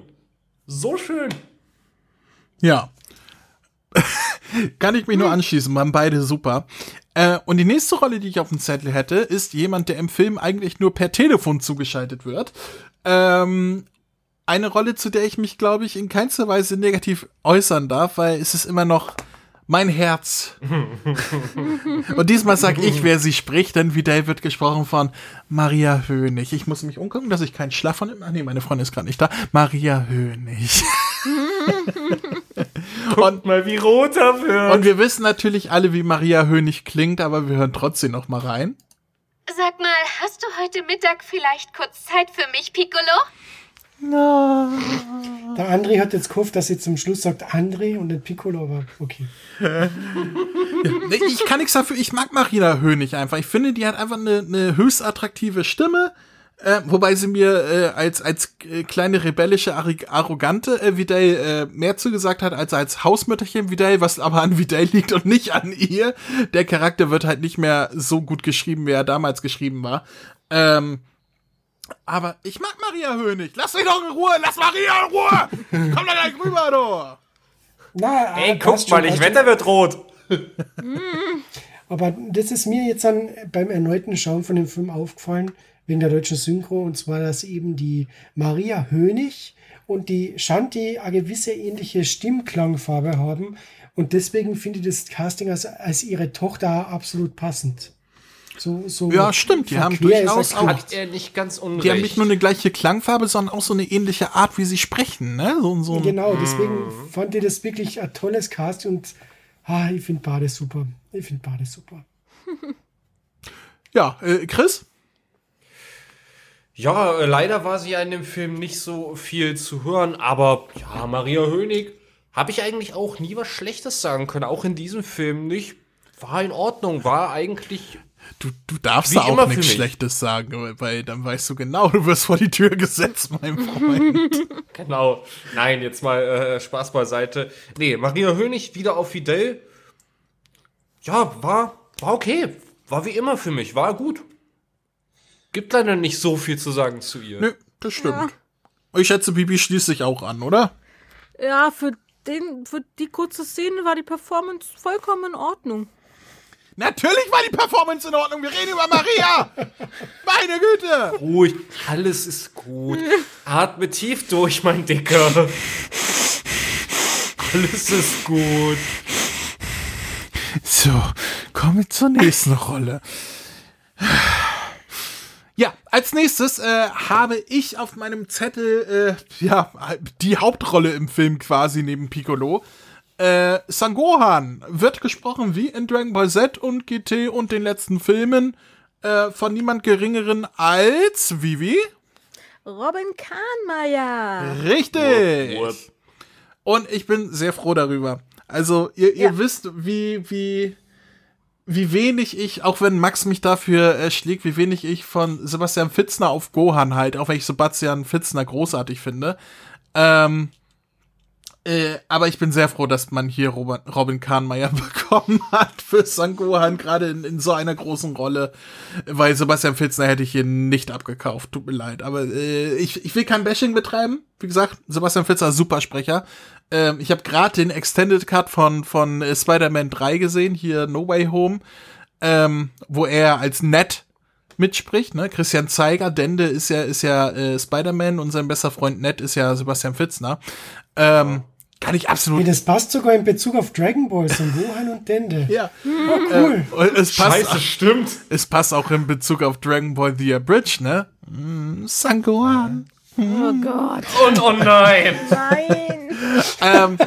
So schön. Ja. Kann ich mich nur anschließen, waren beide super. Äh, und die nächste Rolle, die ich auf dem Zettel hätte, ist jemand, der im Film eigentlich nur per Telefon zugeschaltet wird. Ähm, eine Rolle, zu der ich mich, glaube ich, in keinster Weise negativ äußern darf, weil es ist immer noch mein Herz. und diesmal sag ich, wer sie spricht, denn wie Dave wird gesprochen von Maria Hönig. Ich muss mich umgucken, dass ich keinen Schlaf von ihm. Ah, nee, meine Freundin ist gerade nicht da. Maria Hönig. und mal, wie rot er wird. Und wir wissen natürlich alle, wie Maria Hönig klingt, aber wir hören trotzdem noch mal rein. Sag mal, hast du heute Mittag vielleicht kurz Zeit für mich, Piccolo? No. Der André hat jetzt gehofft, dass sie zum Schluss sagt André und nicht Piccolo, aber okay. ja, ich kann nichts dafür, ich mag Marina Hönig einfach. Ich finde, die hat einfach eine, eine höchst attraktive Stimme. Äh, wobei sie mir äh, als als äh, kleine rebellische arrogante äh, Vidal äh, mehr zugesagt hat als als Hausmütterchen Vidal, was aber an Vidal liegt und nicht an ihr. Der Charakter wird halt nicht mehr so gut geschrieben, wie er damals geschrieben war. Ähm, aber ich mag Maria Hönig. Lass mich doch in Ruhe. Lass Maria in Ruhe. Komm da gleich rüber, du. Na, Ey, guck mal, ich Wetter wird rot. Aber das ist mir jetzt dann beim erneuten Schauen von dem Film aufgefallen, wegen der deutschen Synchro, und zwar, dass eben die Maria Hönig und die Shanti eine gewisse ähnliche Stimmklangfarbe haben. Und deswegen finde ich das Casting als, als ihre Tochter absolut passend. So, so ja, stimmt. Die haben durchaus auch. Hat er nicht ganz unrecht. Die haben nicht nur eine gleiche Klangfarbe, sondern auch so eine ähnliche Art, wie sie sprechen. Ne? So, so genau, deswegen mm. fand ich das wirklich ein tolles Cast und ah, ich finde Bade super. Ich finde Bade super. ja, äh, Chris? Ja, äh, leider war sie ja in dem Film nicht so viel zu hören, aber ja, Maria Hönig habe ich eigentlich auch nie was Schlechtes sagen können, auch in diesem Film nicht. War in Ordnung, war eigentlich Du, du darfst Wie da auch nichts Schlechtes sagen, weil dann weißt du genau, du wirst vor die Tür gesetzt, mein Freund. genau. Nein, jetzt mal äh, Spaß beiseite. Nee, Maria Hönig wieder auf Fidel. Ja, war, war okay. War wie immer für mich, war gut. Gibt leider nicht so viel zu sagen zu ihr. Nö, das stimmt. Ja. Ich schätze, Bibi schließt sich auch an, oder? Ja, für, den, für die kurze Szene war die Performance vollkommen in Ordnung. Natürlich war die Performance in Ordnung. Wir reden über Maria. Meine Güte. Ruhig. Alles ist gut. Atme tief durch, mein Dicker. Alles ist gut. So, kommen wir zur nächsten Rolle. Ja, als nächstes äh, habe ich auf meinem Zettel äh, ja die Hauptrolle im Film quasi neben Piccolo. Äh, Sangohan wird gesprochen wie in Dragon Ball Z und GT und den letzten Filmen äh, von niemand geringeren als Vivi. Robin Kahnmeier. Richtig. Und ich bin sehr froh darüber. Also ihr, ihr ja. wisst, wie wie wie wenig ich, auch wenn Max mich dafür äh, schlägt, wie wenig ich von Sebastian Fitzner auf Gohan halt, auch wenn ich Sebastian Fitzner großartig finde. Ähm, äh, aber ich bin sehr froh, dass man hier Robin, Robin Kahnmeier bekommen hat für St. Gohan, gerade in, in, so einer großen Rolle, weil Sebastian Fitzner hätte ich hier nicht abgekauft, tut mir leid. Aber äh, ich, ich will kein Bashing betreiben. Wie gesagt, Sebastian Fitzner, super Sprecher. Ähm, ich habe gerade den Extended Cut von, von äh, Spider-Man 3 gesehen, hier No Way Home, ähm, wo er als Ned mitspricht, ne? Christian Zeiger, Dende ist ja, ist ja äh, Spider-Man und sein bester Freund Ned ist ja Sebastian Fitzner. Ähm, kann ich absolut. Nee, das passt sogar in Bezug auf Dragon Ball, so Wuhan und Dende. Ja. Oh, cool. Äh, es passt, Scheiße, stimmt. Es passt auch in Bezug auf Dragon Ball The Bridge, ne? Mm, Sangohan. Oh Gott. Und oh nein. Nein. ähm,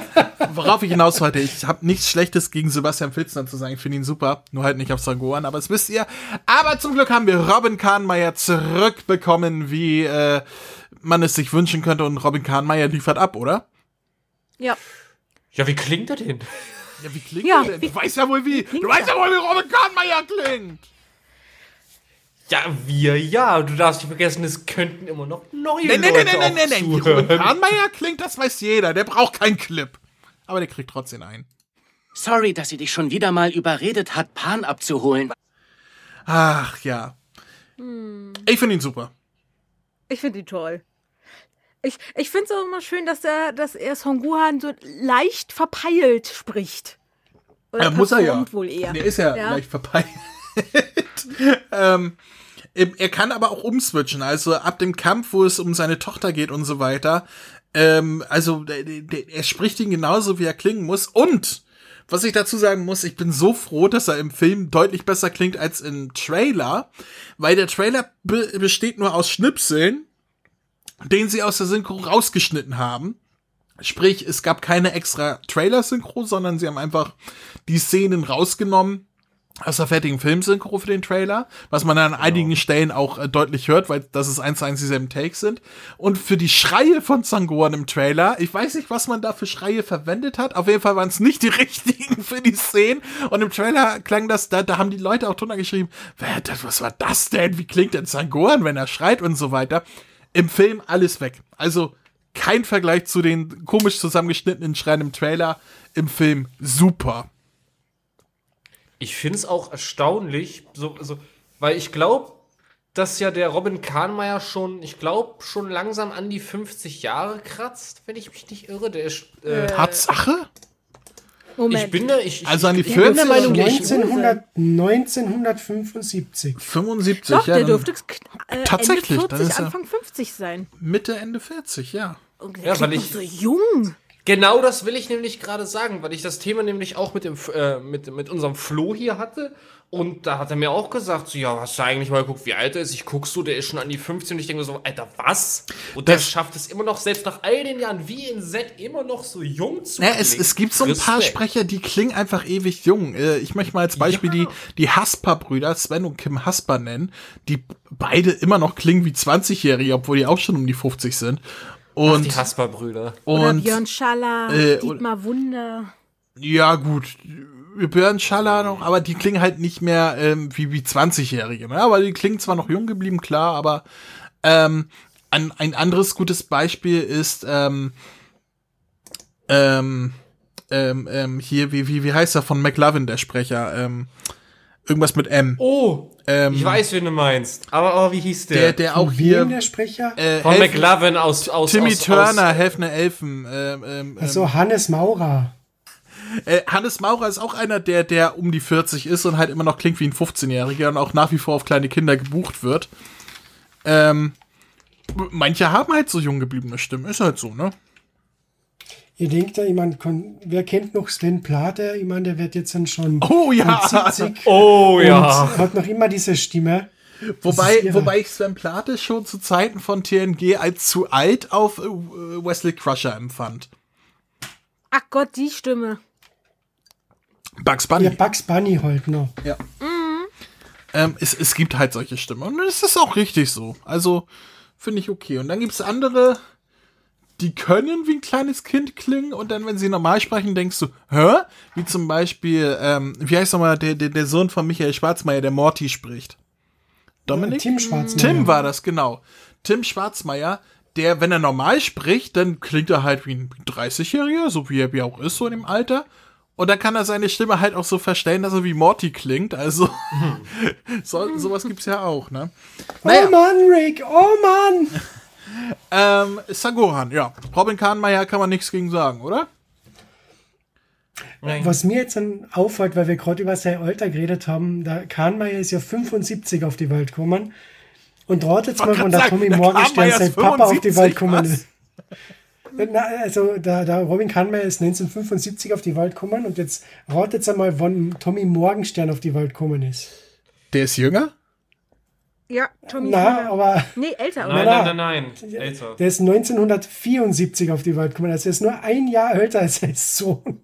worauf ich hinaus wollte, ich habe nichts Schlechtes gegen Sebastian Filzner zu sagen. Ich finde ihn super, nur halt nicht auf Sangohan, aber das wisst ihr. Aber zum Glück haben wir Robin Kahnmeier zurückbekommen, wie äh, man es sich wünschen könnte. Und Robin Kahnmeier liefert ab, oder? Ja. Ja, wie klingt er denn? Ja, wie klingt ja, er denn? Du weißt ja wohl wie. Du weißt ja wohl, wie Robin Kahnmeier klingt. Ja, wir ja. Du darfst nicht vergessen, es könnten immer noch neue nee, nee, Leute nee, nee, nee, nee, nee. Wie Robin Kahnmeier klingt, das weiß jeder. Der braucht keinen Clip. Aber der kriegt trotzdem einen. Sorry, dass sie dich schon wieder mal überredet hat, Pan abzuholen. Ach ja. Hm. Ich finde ihn super. Ich finde ihn toll. Ich, ich finde es auch immer schön, dass er, dass er Son Gohan so leicht verpeilt spricht. Oder ja, muss er ja. Wohl eher. Der ist ja, ja. leicht verpeilt. ähm, er kann aber auch umswitchen. Also ab dem Kampf, wo es um seine Tochter geht und so weiter. Ähm, also er spricht ihn genauso, wie er klingen muss. Und was ich dazu sagen muss, ich bin so froh, dass er im Film deutlich besser klingt als im Trailer, weil der Trailer be besteht nur aus Schnipseln, den sie aus der Synchro rausgeschnitten haben. Sprich, es gab keine extra Trailer-Synchro, sondern sie haben einfach die Szenen rausgenommen aus der fertigen Filmsynchro für den Trailer, was man an genau. einigen Stellen auch äh, deutlich hört, weil das ist eins zu eins dieselben Takes sind. Und für die Schreie von Zangoran im Trailer, ich weiß nicht, was man da für Schreie verwendet hat, auf jeden Fall waren es nicht die richtigen für die Szenen. Und im Trailer klang das, da, da haben die Leute auch drunter geschrieben, was war das denn? Wie klingt denn Zangoran, wenn er schreit und so weiter. Im Film alles weg. Also kein Vergleich zu den komisch zusammengeschnittenen Schreien im Trailer. Im Film super. Ich finde es auch erstaunlich, so, so, weil ich glaube, dass ja der Robin Kahnmeier schon, ich glaube, schon langsam an die 50 Jahre kratzt, wenn ich mich nicht irre. Der ist, äh, Tatsache? Moment. Ich bin da, ich, also an die 40 der Meinung, 1900, 1975. 75, Doch, ja. der dürfte äh, tatsächlich, Ende 40, Anfang 50 sein. Mitte, Ende 40, ja. Und ja, weil ich so jung. Genau das will ich nämlich gerade sagen, weil ich das Thema nämlich auch mit, dem, äh, mit, mit unserem Flo hier hatte. Und da hat er mir auch gesagt, so, ja, hast du eigentlich mal geguckt, wie alt er ist? Ich guck so, der ist schon an die 15 und ich denke mir so, Alter, was? Und das der schafft es immer noch, selbst nach all den Jahren, wie in Z, immer noch so jung zu ja, es, es gibt so ein Respekt. paar Sprecher, die klingen einfach ewig jung. Äh, ich möchte mal als Beispiel ja. die, die Hasper-Brüder, Sven und Kim Hasper nennen, die beide immer noch klingen wie 20-Jährige, obwohl die auch schon um die 50 sind. Und, Ach, die Hasper-Brüder. Oder Björn Schaller, äh, Dietmar Wunder. Ja, gut. Björn Schaller noch, aber die klingen halt nicht mehr ähm, wie, wie 20-Jährige. Ne? Aber die klingen zwar noch jung geblieben, klar, aber ähm, ein, ein anderes gutes Beispiel ist ähm, ähm, ähm, ähm, hier, wie, wie, wie heißt er von McLovin, der Sprecher? Ähm, irgendwas mit M. Oh, ähm, ich weiß, wen du meinst. Aber, aber wie hieß der? Der, der auch hier. der Sprecher? Äh, Von Helfen, McLovin aus, aus Timmy aus, Turner, Helfner Elfen. Ähm, ähm, also Hannes Maurer. Äh, Hannes Maurer ist auch einer, der, der um die 40 ist und halt immer noch klingt wie ein 15-Jähriger und auch nach wie vor auf kleine Kinder gebucht wird. Ähm, manche haben halt so jung gebliebene Stimmen, ist halt so, ne? Ihr denkt ja, mein, wer kennt noch Sven Plate? Ich meine, der wird jetzt dann schon oh, ja. 70 oh ja. hat noch immer diese Stimme. Wobei, wobei ich Sven Plate schon zu Zeiten von TNG als zu alt auf äh, Wesley Crusher empfand. Ach Gott, die Stimme. Bugs Bunny. Ja, Bugs Bunny halt noch. Ja. Mhm. Ähm, es, es gibt halt solche Stimmen. Und es ist auch richtig so. Also, finde ich okay. Und dann gibt es andere, die können wie ein kleines Kind klingen und dann, wenn sie normal sprechen, denkst du, hä? Wie zum Beispiel, ähm, wie heißt nochmal der, der, der Sohn von Michael Schwarzmeier, der Morty spricht? Dominik? Ja, Tim Schwarzmeier. Tim war das, genau. Tim Schwarzmeier, der, wenn er normal spricht, dann klingt er halt wie ein 30-Jähriger, so wie er wie auch ist, so in dem Alter. Und dann kann er seine Stimme halt auch so verstellen, dass er wie Morty klingt. Also, so, sowas gibt's ja auch, ne? Naja. Oh Mann, Rick, oh Mann! ähm, Sagohan, ja. Robin Kahnmeier kann man nichts gegen sagen, oder? Nein. Was mir jetzt dann auffällt, weil wir gerade über sein Alter geredet haben, der Kahnmeier ist ja 75 auf die Welt gekommen. Und ratet mal, wann der Tommy Morgenstern sein Papa auf die Welt gekommen ist. Na, also der, der Robin Kahnmeier ist 1975 auf die Welt gekommen und jetzt ratet einmal, wann Tommy Morgenstern auf die Welt gekommen ist. Der ist jünger? Ja, Tommy Na, aber. Nee, älter, nein, Nein, nein, nein, nein. Älter. Der ist 1974 auf die Welt gekommen. Also er ist nur ein Jahr älter als sein Sohn.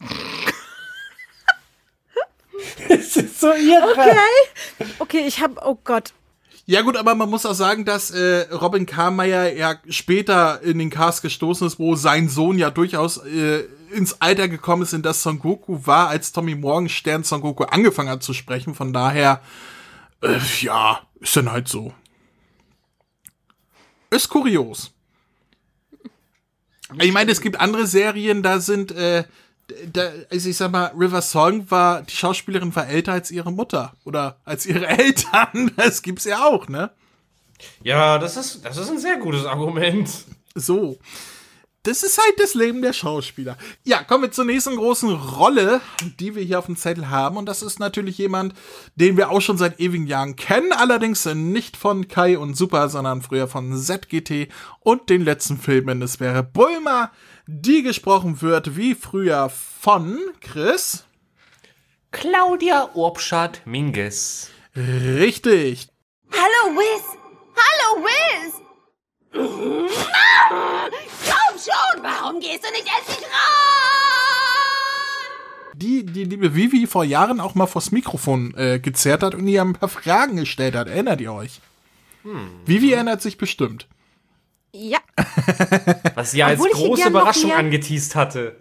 das ist so irre. Okay. Okay, ich hab, oh Gott. Ja gut, aber man muss auch sagen, dass äh, Robin Carmeyer ja später in den Cast gestoßen ist, wo sein Sohn ja durchaus äh, ins Alter gekommen ist, in das Son Goku war, als Tommy Morgenstern Son Goku angefangen hat zu sprechen. Von daher, äh, ja, ist dann halt so. Ist kurios. Ich meine, es gibt andere Serien, da sind äh, da, also ich sag mal, River Song war, die Schauspielerin war älter als ihre Mutter oder als ihre Eltern. Das gibt's ja auch, ne? Ja, das ist, das ist ein sehr gutes Argument. So. Das ist halt das Leben der Schauspieler. Ja, kommen wir zur nächsten großen Rolle, die wir hier auf dem Zettel haben. Und das ist natürlich jemand, den wir auch schon seit ewigen Jahren kennen. Allerdings nicht von Kai und Super, sondern früher von ZGT und den letzten Filmen. Es wäre Bulma die gesprochen wird wie früher von Chris. Claudia Urbschat Minges. Richtig. Hallo Wiz. Hallo Wiz. Komm schon, warum gehst du nicht endlich ran? Die, die liebe Vivi vor Jahren auch mal vors Mikrofon äh, gezerrt hat und ihr ein paar Fragen gestellt hat. Erinnert ihr euch? Hm. Vivi erinnert sich bestimmt. Ja. Was sie ja als große Überraschung mehr, angeteased hatte.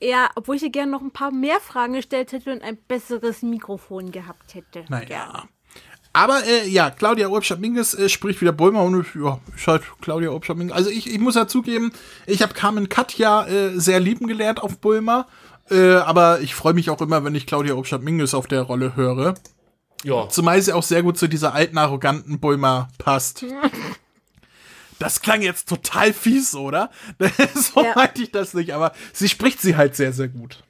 Ja, obwohl ich ihr gerne noch ein paar mehr Fragen gestellt hätte und ein besseres Mikrofon gehabt hätte. Naja. Gerne. Aber äh, ja, Claudia Obstadt-Minges äh, spricht wieder Bäumer und ja, ist halt Claudia Obstadt-Minges. Also ich, ich muss ja zugeben, ich habe Carmen Katja äh, sehr lieben gelernt auf Bulma. Äh, aber ich freue mich auch immer, wenn ich Claudia Obstadt-Minges auf der Rolle höre. Ja. Zumal sie auch sehr gut zu dieser alten, arroganten Bulma passt. Das klang jetzt total fies, oder? so ja. meinte ich das nicht, aber sie spricht sie halt sehr, sehr gut.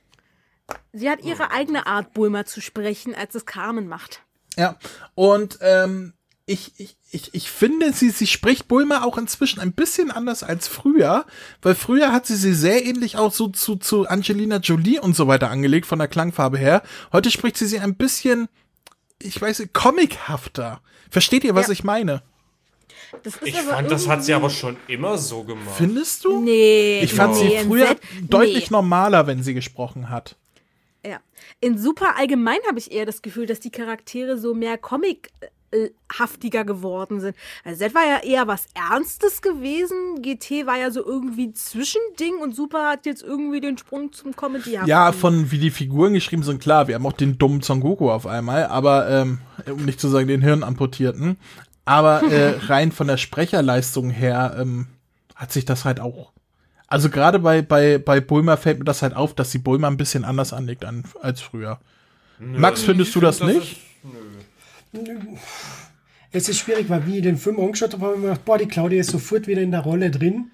Sie hat ihre eigene Art, Bulma zu sprechen, als es Carmen macht. Ja, und ähm, ich, ich, ich, ich finde, sie, sie spricht Bulma auch inzwischen ein bisschen anders als früher, weil früher hat sie sie sehr ähnlich auch so zu, zu Angelina Jolie und so weiter angelegt, von der Klangfarbe her. Heute spricht sie sie ein bisschen, ich weiß nicht, comichafter. Versteht ihr, was ja. ich meine? Ich fand, das hat sie aber schon immer so gemacht. Findest du? Nee. Ich fand nee, sie früher deutlich nee. normaler, wenn sie gesprochen hat. Ja. In Super allgemein habe ich eher das Gefühl, dass die Charaktere so mehr Comic haftiger geworden sind. Also Z war ja eher was Ernstes gewesen. GT war ja so irgendwie Zwischending und Super hat jetzt irgendwie den Sprung zum Comedy. Ja, von wie die Figuren geschrieben sind, klar. Wir haben auch den dummen Son Goku auf einmal, aber ähm, um nicht zu sagen den Hirn amputierten. Aber äh, rein von der Sprecherleistung her ähm, hat sich das halt auch. Also gerade bei, bei, bei Bulma fällt mir das halt auf, dass sie Bulma ein bisschen anders anlegt an, als früher. Nö, Max, findest du find, das nicht? Ist, nö. Es ist schwierig, weil wie ich den Film angeschaut habe, habe ich mir gedacht, boah, die Claudia ist sofort wieder in der Rolle drin.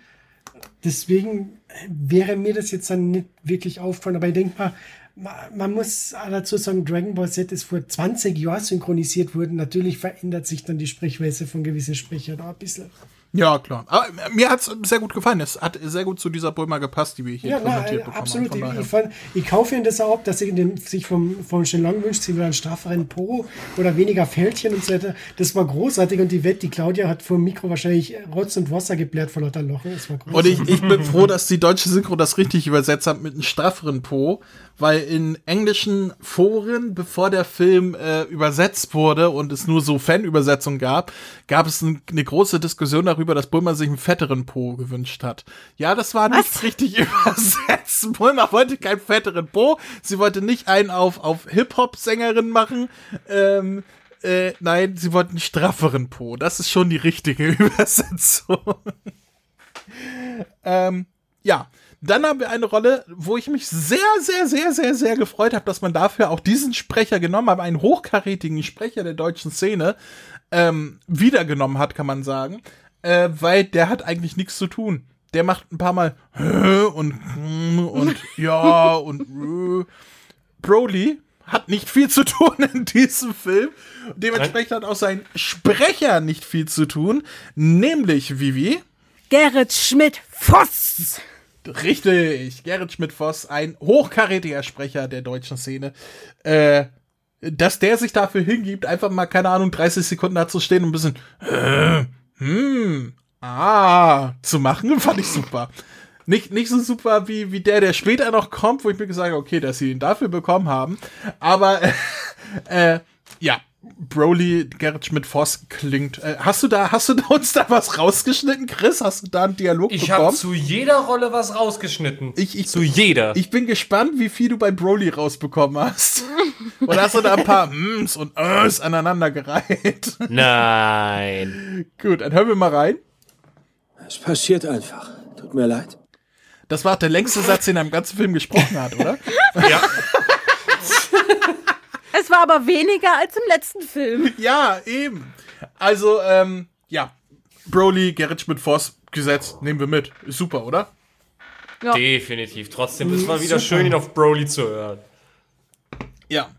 Deswegen wäre mir das jetzt dann nicht wirklich auffallen. Aber ich denke mal, man muss dazu sagen, Dragon Ball Z ist vor 20 Jahren synchronisiert worden. Natürlich verändert sich dann die Sprechweise von gewissen Sprechern da ein bisschen. Ja, klar. Aber mir hat es sehr gut gefallen. Es hat sehr gut zu dieser Bulma gepasst, die wir hier ja, präsentiert na, bekommen absolut. haben. Ich, fand, ich kaufe Ihnen das auch ab, dass ich den, sich vom, vom Shenlong wünscht, sie will einen strafferen Po oder weniger Fältchen und so weiter. Das war großartig und die Wette, die Claudia hat vor dem Mikro wahrscheinlich Rotz und Wasser geblärt vor lauter Lochen. Das war großartig. Und ich, ich bin froh, dass die deutsche Synchro das richtig übersetzt hat mit einem strafferen Po, weil in englischen Foren, bevor der Film äh, übersetzt wurde und es nur so Fanübersetzungen gab, gab es ein, eine große Diskussion darüber, dass Bulma sich einen fetteren Po gewünscht hat. Ja, das war nicht Was? richtig übersetzt. Bulma wollte keinen fetteren Po. Sie wollte nicht einen auf, auf Hip-Hop-Sängerin machen. Ähm, äh, nein, sie wollten einen strafferen Po. Das ist schon die richtige Übersetzung. ähm, ja. Dann haben wir eine Rolle, wo ich mich sehr, sehr, sehr, sehr, sehr gefreut habe, dass man dafür auch diesen Sprecher genommen hat, einen hochkarätigen Sprecher der deutschen Szene ähm, wiedergenommen hat, kann man sagen, äh, weil der hat eigentlich nichts zu tun. Der macht ein paar Mal und und ja und Broly hat nicht viel zu tun in diesem Film. Dementsprechend hat auch sein Sprecher nicht viel zu tun, nämlich Vivi. Gerrit Schmidt-Voss. Richtig, Gerrit Schmidt-Voss, ein hochkarätiger Sprecher der deutschen Szene. Äh, dass der sich dafür hingibt, einfach mal, keine Ahnung, 30 Sekunden da zu stehen und ein bisschen, äh, hm, ah, zu machen, fand ich super. Nicht, nicht so super wie, wie der, der später noch kommt, wo ich mir gesagt habe, okay, dass sie ihn dafür bekommen haben. Aber, äh, ja, Broly, Gerrit Schmidt-Voss klingt. Äh, hast du da, hast du da uns da was rausgeschnitten, Chris? Hast du da einen Dialog ich bekommen? Ich habe zu jeder Rolle was rausgeschnitten. Ich, ich, zu jeder. Ich bin gespannt, wie viel du bei Broly rausbekommen hast. Oder hast du da ein paar Mms und Ös aneinandergereiht? Nein. Gut, dann hören wir mal rein. Es passiert einfach. Tut mir leid. Das war der längste Satz, den er im ganzen Film gesprochen hat, oder? ja. Es war aber weniger als im letzten Film. Ja, eben. Also, ähm, ja. Broly, Gerrit Schmidt-Voss, Gesetz, nehmen wir mit. Ist super, oder? Ja. Definitiv. Trotzdem ist mal wieder super. schön, ihn auf Broly zu hören. Ja.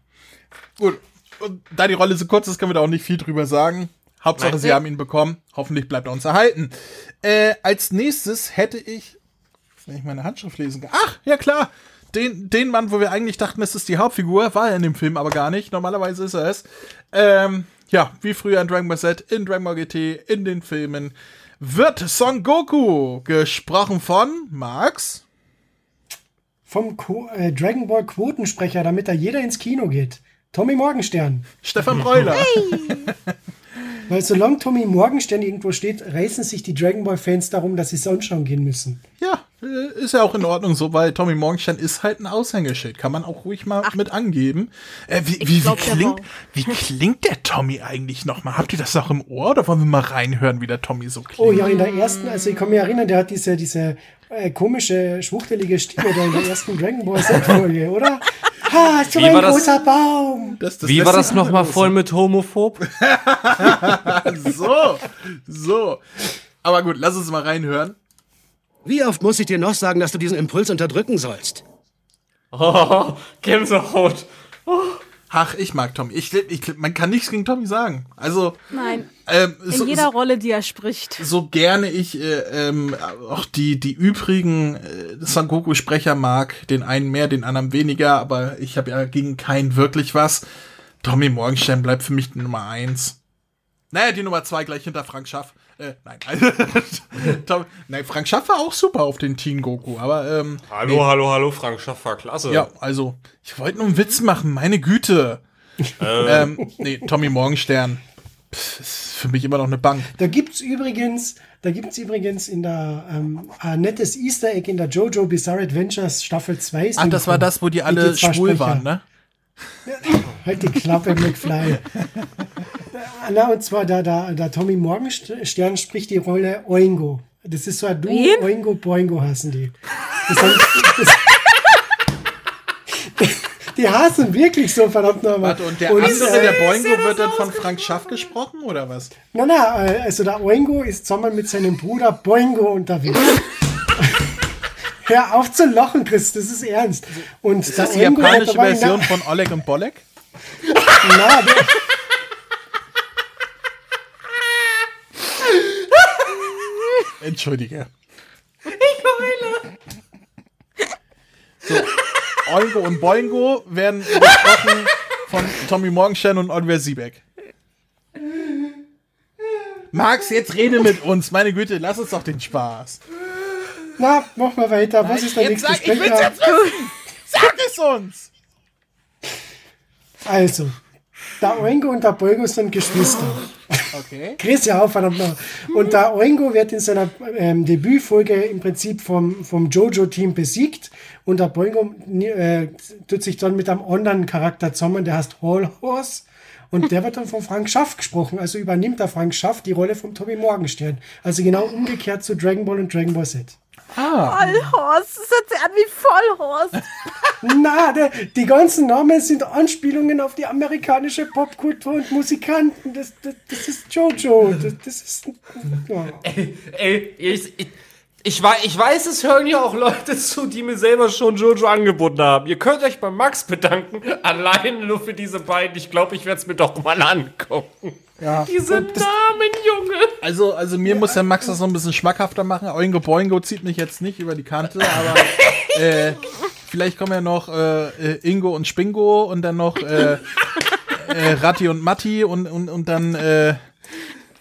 Gut. Und da die Rolle so kurz ist, können wir da auch nicht viel drüber sagen. Hauptsache, Nein. sie haben ihn bekommen. Hoffentlich bleibt er uns erhalten. Äh, als nächstes hätte ich, wenn ich meine Handschrift lesen kann. Ach, ja klar den, den Mann, wo wir eigentlich dachten, es ist die Hauptfigur, war er in dem Film aber gar nicht. Normalerweise ist er es. Ähm, ja, wie früher in Dragon Ball Z, in Dragon Ball GT, in den Filmen, wird Son Goku gesprochen von Max. Vom Co äh, Dragon Ball Quotensprecher, damit da jeder ins Kino geht. Tommy Morgenstern. Stefan Breuler. Hey. Weil solange Tommy Morgenstern irgendwo steht, reißen sich die Dragon Ball Fans darum, dass sie sonst schauen gehen müssen. Ja, äh, ist ja auch in Ordnung so, weil Tommy Morgenstern ist halt ein Aushängeschild. Kann man auch ruhig mal Ach, mit angeben. Äh, wie, wie, wie, klingt, wie klingt der Tommy eigentlich nochmal? Habt ihr das auch im Ohr oder wollen wir mal reinhören, wie der Tommy so klingt? Oh ja, in der ersten, also ich kann mich erinnern, der hat diese, diese äh, komische, schwuchtelige Stimme da in der ersten Dragon Ball Z-Folge, oder? Ha, so wie ein großer das, Baum. Das, das wie war das nochmal voll mit homophob? so, so. Aber gut, lass uns mal reinhören. Wie oft muss ich dir noch sagen, dass du diesen Impuls unterdrücken sollst? Oh, Gänsehaut. Oh. Ach, ich mag Tommy. Ich, ich, man kann nichts gegen Tommy sagen. Also. Nein. Ähm, in so, jeder Rolle, die er spricht. So gerne ich äh, ähm, auch die, die übrigen äh, Son Goku-Sprecher mag, den einen mehr, den anderen weniger, aber ich habe ja gegen keinen wirklich was. Tommy Morgenstern bleibt für mich die Nummer eins. Naja, die Nummer zwei gleich hinter Frank Schaff. Äh, nein. Tom, nein, Frank Schaff war auch super auf den Teen Goku, aber ähm, Hallo, nee. hallo, hallo, Frank Schaff war klasse. Ja, also, ich wollte nur einen Witz machen, meine Güte. Ähm. ähm, nee, Tommy Morgenstern. Pff, ist für mich immer noch eine Bank. Da gibt's übrigens, da gibt's übrigens in der ähm, ein nettes Easter Egg in der JoJo Bizarre Adventures Staffel 2. Ach, das war das, wo die alle schwul waren, ne? halt die Klappe, McFly. Na, und zwar da, da, da Tommy Morgenstern spricht die Rolle Oingo. Das ist so ein Du, Wen? Oingo Boingo hassen die. Das haben, das, die hassen wirklich so verdammt nochmal. Warte, und der und andere, äh, der Boingo, wird dann von Frank Schaff gesprochen, oder was? Nein, nein, also der Oingo ist zusammen mit seinem Bruder Boingo unterwegs. Hör auf zu lachen, Chris, das ist ernst. Und ist das die japanische Version von Oleg und Bolek? Na, Entschuldige. Ich heule. So, Oingo und Boingo werden besprochen von Tommy Morgenstern und Oliver Siebeck. Max, jetzt rede mit uns. Meine Güte, lass uns doch den Spaß. Na, mach mal weiter. Was ist der Jetzt nächste sag, ich will's Sprecher? jetzt wissen. Sag es uns. Also, der Oingo und der Boingo sind Geschwister. Okay. Chris, ja auf, verdammt. Und der Oingo wird in seiner ähm, Debütfolge im Prinzip vom, vom Jojo-Team besiegt. Und der Boingo äh, tut sich dann mit einem anderen Charakter zusammen, der heißt Hall Horse. Und der wird dann von Frank Schaff gesprochen. Also übernimmt der Frank Schaff die Rolle von Tobi Morgenstern. Also genau umgekehrt zu Dragon Ball und Dragon Ball Z. Vollhorst. Das hört sich an wie Vollhorst. Na, der, die ganzen Namen sind Anspielungen auf die amerikanische Popkultur und Musikanten. Das, das, das ist Jojo. Das, das ist. Ja. Ey, ey ich, ich, ich, wei- ich weiß, es hören ja auch Leute zu, die mir selber schon Jojo angeboten haben. Ihr könnt euch bei Max bedanken, allein nur für diese beiden. Ich glaube, ich werde es mir doch mal angucken. Ja. Diese Namen, Junge. Also, also mir muss der Max das noch ein bisschen schmackhafter machen. Oingo Boingo zieht mich jetzt nicht über die Kante, aber äh, vielleicht kommen ja noch äh, äh, Ingo und Spingo und dann noch äh, äh, Ratti und Matti und, und, und dann äh,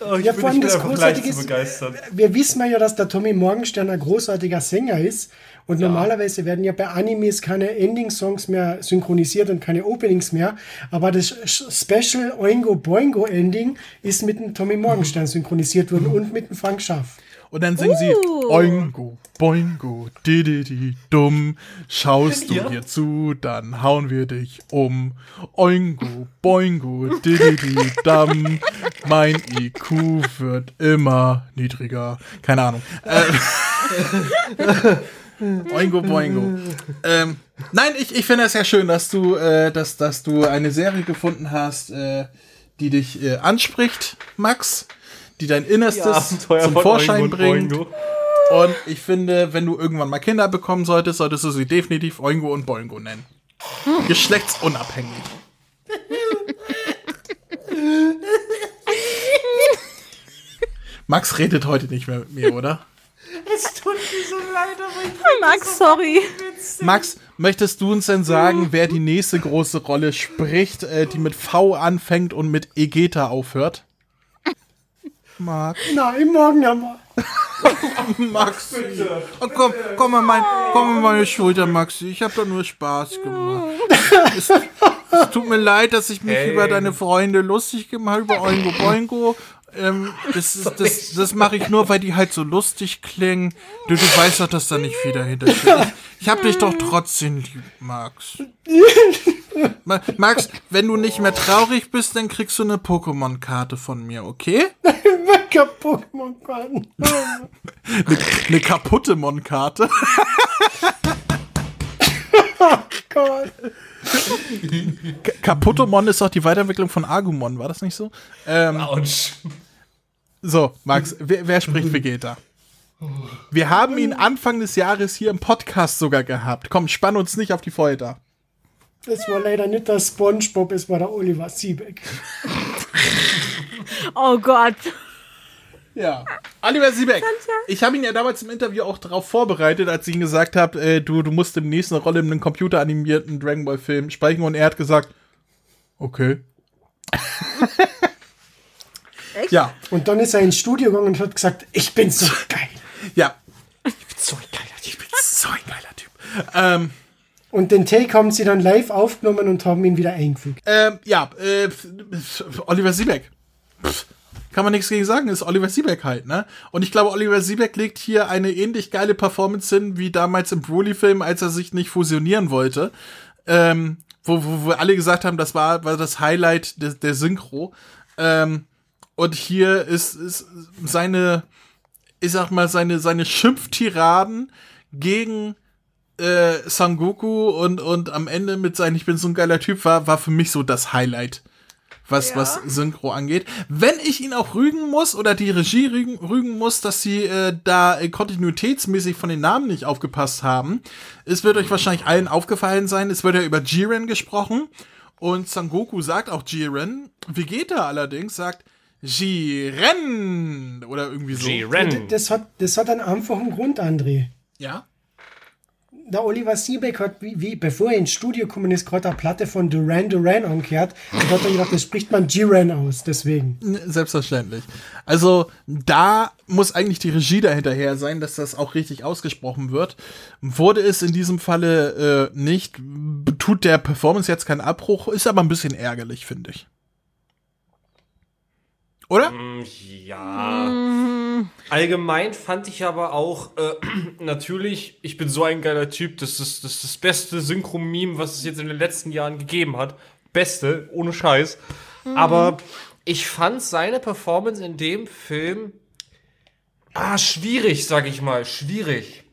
Oh, ich Ja, bin, vor allem das Großartige ist- begeistert. Wir wissen ja, dass der Tommy Morgenstern ein großartiger Sänger ist. Und normalerweise werden ja bei Animes keine Ending-Songs mehr synchronisiert und keine Openings mehr. Aber das Special Oingo Boingo Ending ist mit dem Tommy Morgenstern synchronisiert worden und mit dem Frank Schaff. und dann singen sie Oingo Boingo dididi dumm. Schaust du Ja. zu, dann hauen wir dich um. Oingo Boingo dididi dum. Mein IQ wird immer niedriger. Keine Ahnung. Äh, Oingo Boingo. ähm, nein, ich, ich finde es ja schön, dass du, äh, dass, dass du eine Serie gefunden hast, äh, die dich äh, anspricht, Max, die dein Innerstes Abenteuer zum Vorschein Oingo bringt. Boingo. Und ich finde, wenn du irgendwann mal Kinder bekommen solltest, solltest du sie definitiv Oingo und Boingo nennen. Geschlechtsunabhängig. Max redet heute nicht mehr mit mir, oder? Es tut mir so leid, aber ich Max, sorry. Max, möchtest du uns denn sagen, wer die nächste große Rolle spricht, äh, die mit V anfängt und mit Egeta aufhört? Max. Nein, morgen haben wir. Max. Oh, komm, komm mal mein, komm mal meine Schulter, Maxi. Ich habe doch nur Spaß gemacht. es, es tut mir leid, dass ich mich Hey. über deine Freunde lustig gemacht habe, über Oingo Boingo. Ähm, das ist, das, das mache ich nur, weil die halt so lustig klingen. Du, du weißt doch, dass da nicht viel dahinter steht. Ich, ich hab dich doch trotzdem lieb, Max. Ma- Max, wenn du nicht mehr traurig bist, dann kriegst du eine Pokémon-Karte von mir, okay? Welcher Pokémon kann. Eine, eine kaputte Mon-Karte. Gott. K- Kaputtomon ist doch die Weiterentwicklung von Agumon, war das nicht so? Ähm, Autsch. so, Max, wer, wer spricht Vegeta? Wir haben ihn Anfang des Jahres hier im Podcast sogar gehabt. Komm, spann uns nicht auf die Folter. Das war leider nicht der Spongebob, es war der Oliver Siebeck. Oh Gott. Ja. Oliver Siebeck. Ich habe ihn ja damals im Interview auch darauf vorbereitet, als ich ihm gesagt habe, äh, du, du musst demnächst eine Rolle in einem computeranimierten Dragon Ball Film sprechen und er hat gesagt, okay. Echt? Ja, Und dann ist er ins Studio gegangen und hat gesagt, ich bin so geil. ja. So ein geiler Typ. So ein geiler Typ. Ähm, Und den Take haben sie dann live aufgenommen und haben ihn wieder eingefügt. Ähm, ja, äh, Oliver Siebeck. Pff, kann man nichts gegen sagen, ist Oliver Siebeck halt, ne? Und ich glaube, Oliver Siebeck legt hier eine ähnlich geile Performance hin, wie damals im Broly-Film, als er sich nicht fusionieren wollte. Ähm, wo, wo, wo alle gesagt haben, das war, war das Highlight der, der Synchro. Ähm, und hier ist, ist seine, ich sag mal, seine, seine Schimpftiraden gegen äh, Sangoku und, und am Ende mit seinem Ich bin so ein geiler Typ war, war für mich so das Highlight, was, Ja. was Synchro angeht. Wenn ich ihn auch rügen muss oder die Regie rügen, rügen muss, dass sie äh, da äh, kontinuitätsmäßig von den Namen nicht aufgepasst haben, es wird euch wahrscheinlich allen aufgefallen sein, es wird ja über Jiren gesprochen und Sangoku sagt auch Jiren. Vegeta allerdings sagt Jiren oder irgendwie so. Jiren. Das hat, das hat einen einfachen Grund, André. Ja. Der Oliver Siebeck hat, wie, wie bevor er ins Studio gekommen ist, gerade eine Platte von Duran Duran angehört und hat dann gedacht, das spricht man Jiren aus, deswegen. Selbstverständlich. Also da muss eigentlich die Regie dahinterher sein, dass das auch richtig ausgesprochen wird. Wurde es in diesem Falle äh, nicht, tut der Performance jetzt keinen Abbruch, ist aber ein bisschen ärgerlich, finde ich. Oder? Mm, Allgemein fand ich aber auch, äh, natürlich, ich bin so ein geiler Typ, das ist das, ist das beste Synchro-Meme, was es jetzt in den letzten Jahren gegeben hat. Beste, ohne Scheiß. Aber ich fand seine Performance in dem Film ah, schwierig, sag ich mal, schwierig.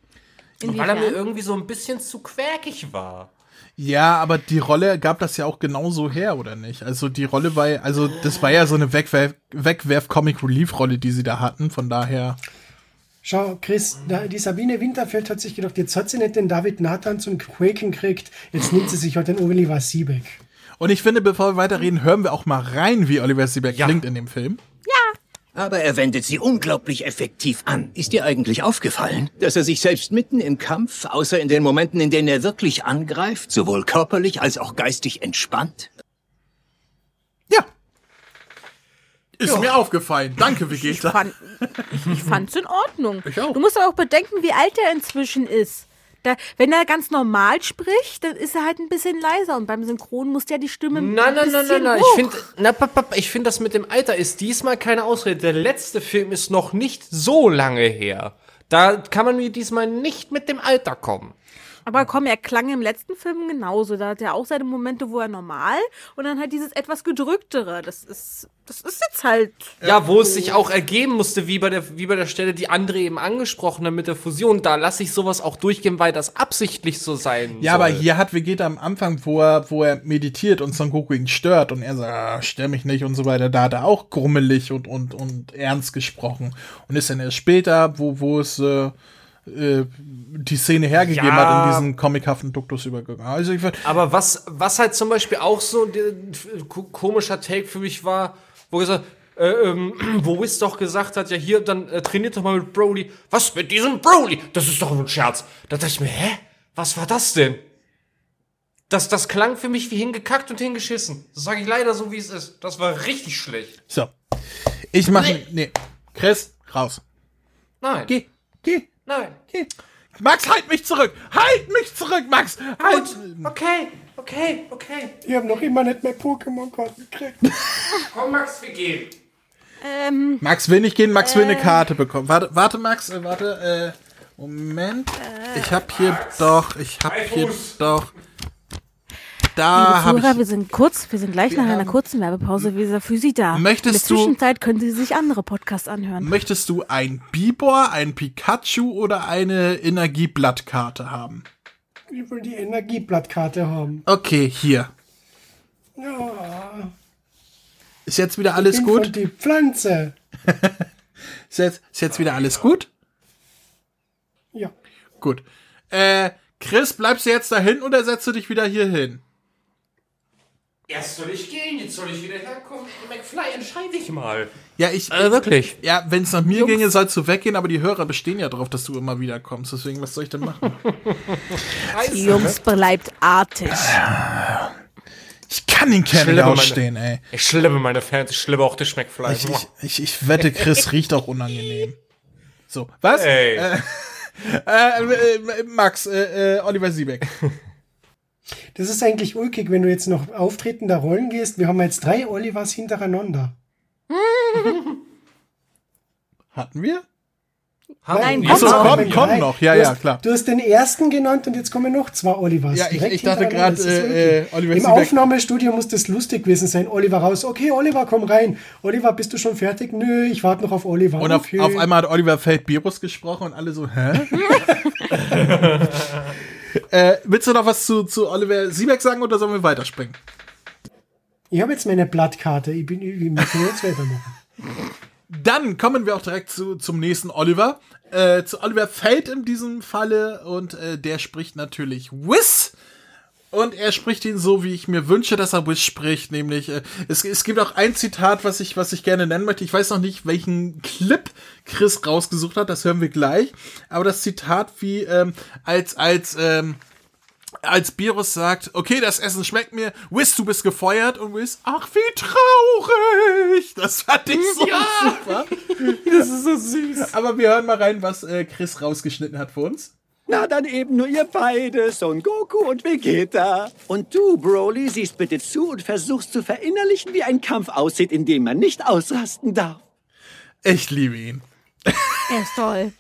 Weil er mir Inwiefern? irgendwie so ein bisschen zu quäkig war. Ja, aber die Rolle gab das ja auch genauso her, oder nicht? Also die Rolle war, ja- also das war ja so eine Wegwerf, Wegwerf-Comic-Relief-Rolle, die sie da hatten, von daher. Schau, Chris, die Sabine Winterfeld hat sich gedacht, jetzt hat sie nicht den David Nathan zum Quaken gekriegt, jetzt nimmt sie sich halt den Oliver Siebeck. Und ich finde, bevor wir weiterreden, hören wir auch mal rein, wie Oliver Siebeck Ja. klingt in dem Film. Aber er wendet sie unglaublich effektiv an. Ist dir eigentlich aufgefallen, dass er sich selbst mitten im Kampf, außer in den Momenten, in denen er wirklich angreift, sowohl körperlich als auch geistig entspannt? Ja. Ist mir aufgefallen. Danke, Ich, Vegeta. fand, ich, ich fand's in Ordnung. Ich auch. Du musst aber auch bedenken, wie alt er inzwischen ist. Da, wenn er ganz normal spricht, dann ist er halt ein bisschen leiser und beim Synchron muss der die Stimme ein Nein, nein, nein, bisschen nein, nein. Ich hoch. finde, na, pap, ich finde, das mit dem Alter ist diesmal keine Ausrede. Der letzte Film ist noch nicht so lange her. Da kann man mir diesmal nicht mit dem Alter kommen. Aber komm, er klang im letzten Film genauso. Da hat er auch seine Momente, wo er normal und dann halt dieses etwas gedrücktere. Das ist, das ist jetzt halt. Ja, wo es sich auch ergeben musste, wie bei der, wie bei der Stelle, die André eben angesprochen hat mit der Fusion. Da lasse ich sowas auch durchgehen, weil das absichtlich so sein Ja, soll. aber hier hat Vegeta am Anfang, wo er, wo er meditiert und Son Goku ihn stört und er sagt, ah, stör mich nicht und so weiter, da hat er auch grummelig und, und, und ernst gesprochen. Und ist dann erst später, wo, wo es äh, äh, die Szene hergegeben Ja. hat, in diesen comichaften Duktus übergegangen. Also ich Aber was, was halt zum Beispiel auch so ein ko- komischer Take für mich war, wo gesagt, äh, ähm, wo Wiz doch gesagt hat, ja hier, dann äh, trainiert doch mal mit Broly. Was mit diesem Broly? Das ist doch ein Scherz. Da dachte ich mir, hä? Was war das denn? Das, das klang für mich wie hingekackt und hingeschissen. Das sage ich leider so, wie es ist. Das war richtig schlecht. so. Ich mache, nee. Chris, raus. Nein. Geh, geh, Nein. geh. Max, halt mich zurück! Halt mich zurück, Max! Halt! Okay, okay, okay. Ich habe noch immer nicht mehr Pokémon-Karten gekriegt. Komm, Max, wir gehen. Ähm, Max will nicht gehen, Max will eine Karte bekommen. Warte, warte, Max, äh, warte, äh, Moment. Ich hab hier doch, ich hab hier doch. Da habe Zuhörer, wir ich. sind kurz, wir sind gleich nach einer kurzen Werbepause wieder für Sie da. Möchtest In du- der Zwischenzeit können Sie sich andere Podcasts anhören. Möchtest du ein Bibor, ein Pikachu oder eine Energieblattkarte haben? Ich will die Energieblattkarte haben. Okay, hier. Ja, Ist jetzt wieder alles gut? von die Pflanze. Ist jetzt, ist jetzt wieder alles gut? Ja. Gut. Äh, Chris, bleibst du jetzt dahin oder setzt du dich wieder hier hin? Erst soll ich gehen, jetzt soll ich wieder herkommen. McFly, entscheide ich mal. Ja, ich. Äh, wirklich? Ja, wenn es nach mir ginge, sollst du weggehen, aber die Hörer bestehen ja darauf, dass du immer wieder kommst. Deswegen, was soll ich denn machen? Die Jungs bleibt artig. Ich kann den Kerl nicht ausstehen, ey. Ich schlimme meine Fans, ich schlimme auch dich, McFly. Ich, ich, ich, ich wette, Chris riecht auch unangenehm. So, was? Ey. Äh, äh, äh, Max, äh, äh, Oliver Siebeck. Das ist eigentlich ulkig, wenn du jetzt noch auftretender Rollen gehst. Wir haben jetzt drei Olivers hintereinander. Hatten wir? Nein, noch. haben kommen, kommen noch. Ja, du ja, hast, klar. Du hast den ersten genannt und jetzt kommen noch zwei Olivers. Ja, ich, ich dachte gerade, äh, äh. Oliver Im. Aufnahmestudio muss das lustig gewesen sein. Oliver raus. Okay, Oliver, komm rein. Oliver, bist du schon fertig? Nö, ich warte noch auf Oliver. Und auf, okay. auf einmal hat Oliver Feldbirus gesprochen und alle so, hä? äh, willst du noch was zu, zu Oliver Siebeck sagen oder sollen wir weiterspringen? Ich habe jetzt meine Blattkarte. Ich bin ich muss jetzt weitermachen. Dann kommen wir auch direkt zu, zum nächsten Oliver. Äh, zu Oliver Feld in diesem Falle und äh, der spricht natürlich Wiz. Und er spricht ihn so, wie ich mir wünsche, dass er Wish spricht, nämlich äh, es, es gibt auch ein Zitat, was ich was ich gerne nennen möchte. Ich weiß noch nicht, welchen Clip Chris rausgesucht hat, das hören wir gleich. Aber das Zitat wie ähm, als als ähm, als Virus sagt, okay, das Essen schmeckt mir, Wiz, du bist gefeuert und Wiz, ach, wie traurig. Das fand ich so ja. super. Das ist so süß. Aber wir hören mal rein, was äh, Chris rausgeschnitten hat für uns. Na, dann eben nur ihr beide, Son Goku und Vegeta. Und du, Broly, siehst bitte zu und versuchst zu verinnerlichen, wie ein Kampf aussieht, in dem man nicht ausrasten darf. Ich liebe ihn. Er ist toll.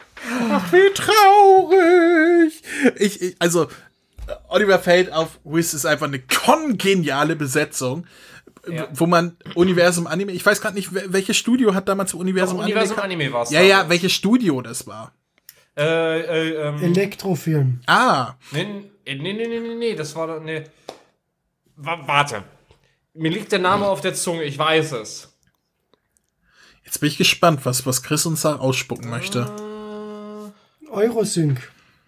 Ach, wie traurig. Ich, ich also, Oliver Feld auf Wiz ist einfach eine kongeniale Besetzung. Ja. Wo man Universum Anime, ich weiß gerade nicht, welches Studio hat damals Universum Doch, Anime. Universum Anime war es. Ja, ja, welches Studio das war. Äh, äh, ähm, Elektrofilm. Ah. Nee, nee, nee, nee, nee, nee, das war doch, nee. Warte. Mir liegt der Name auf der Zunge, ich weiß es. Jetzt bin ich gespannt, was, was Chris uns da ausspucken möchte. Eurosync.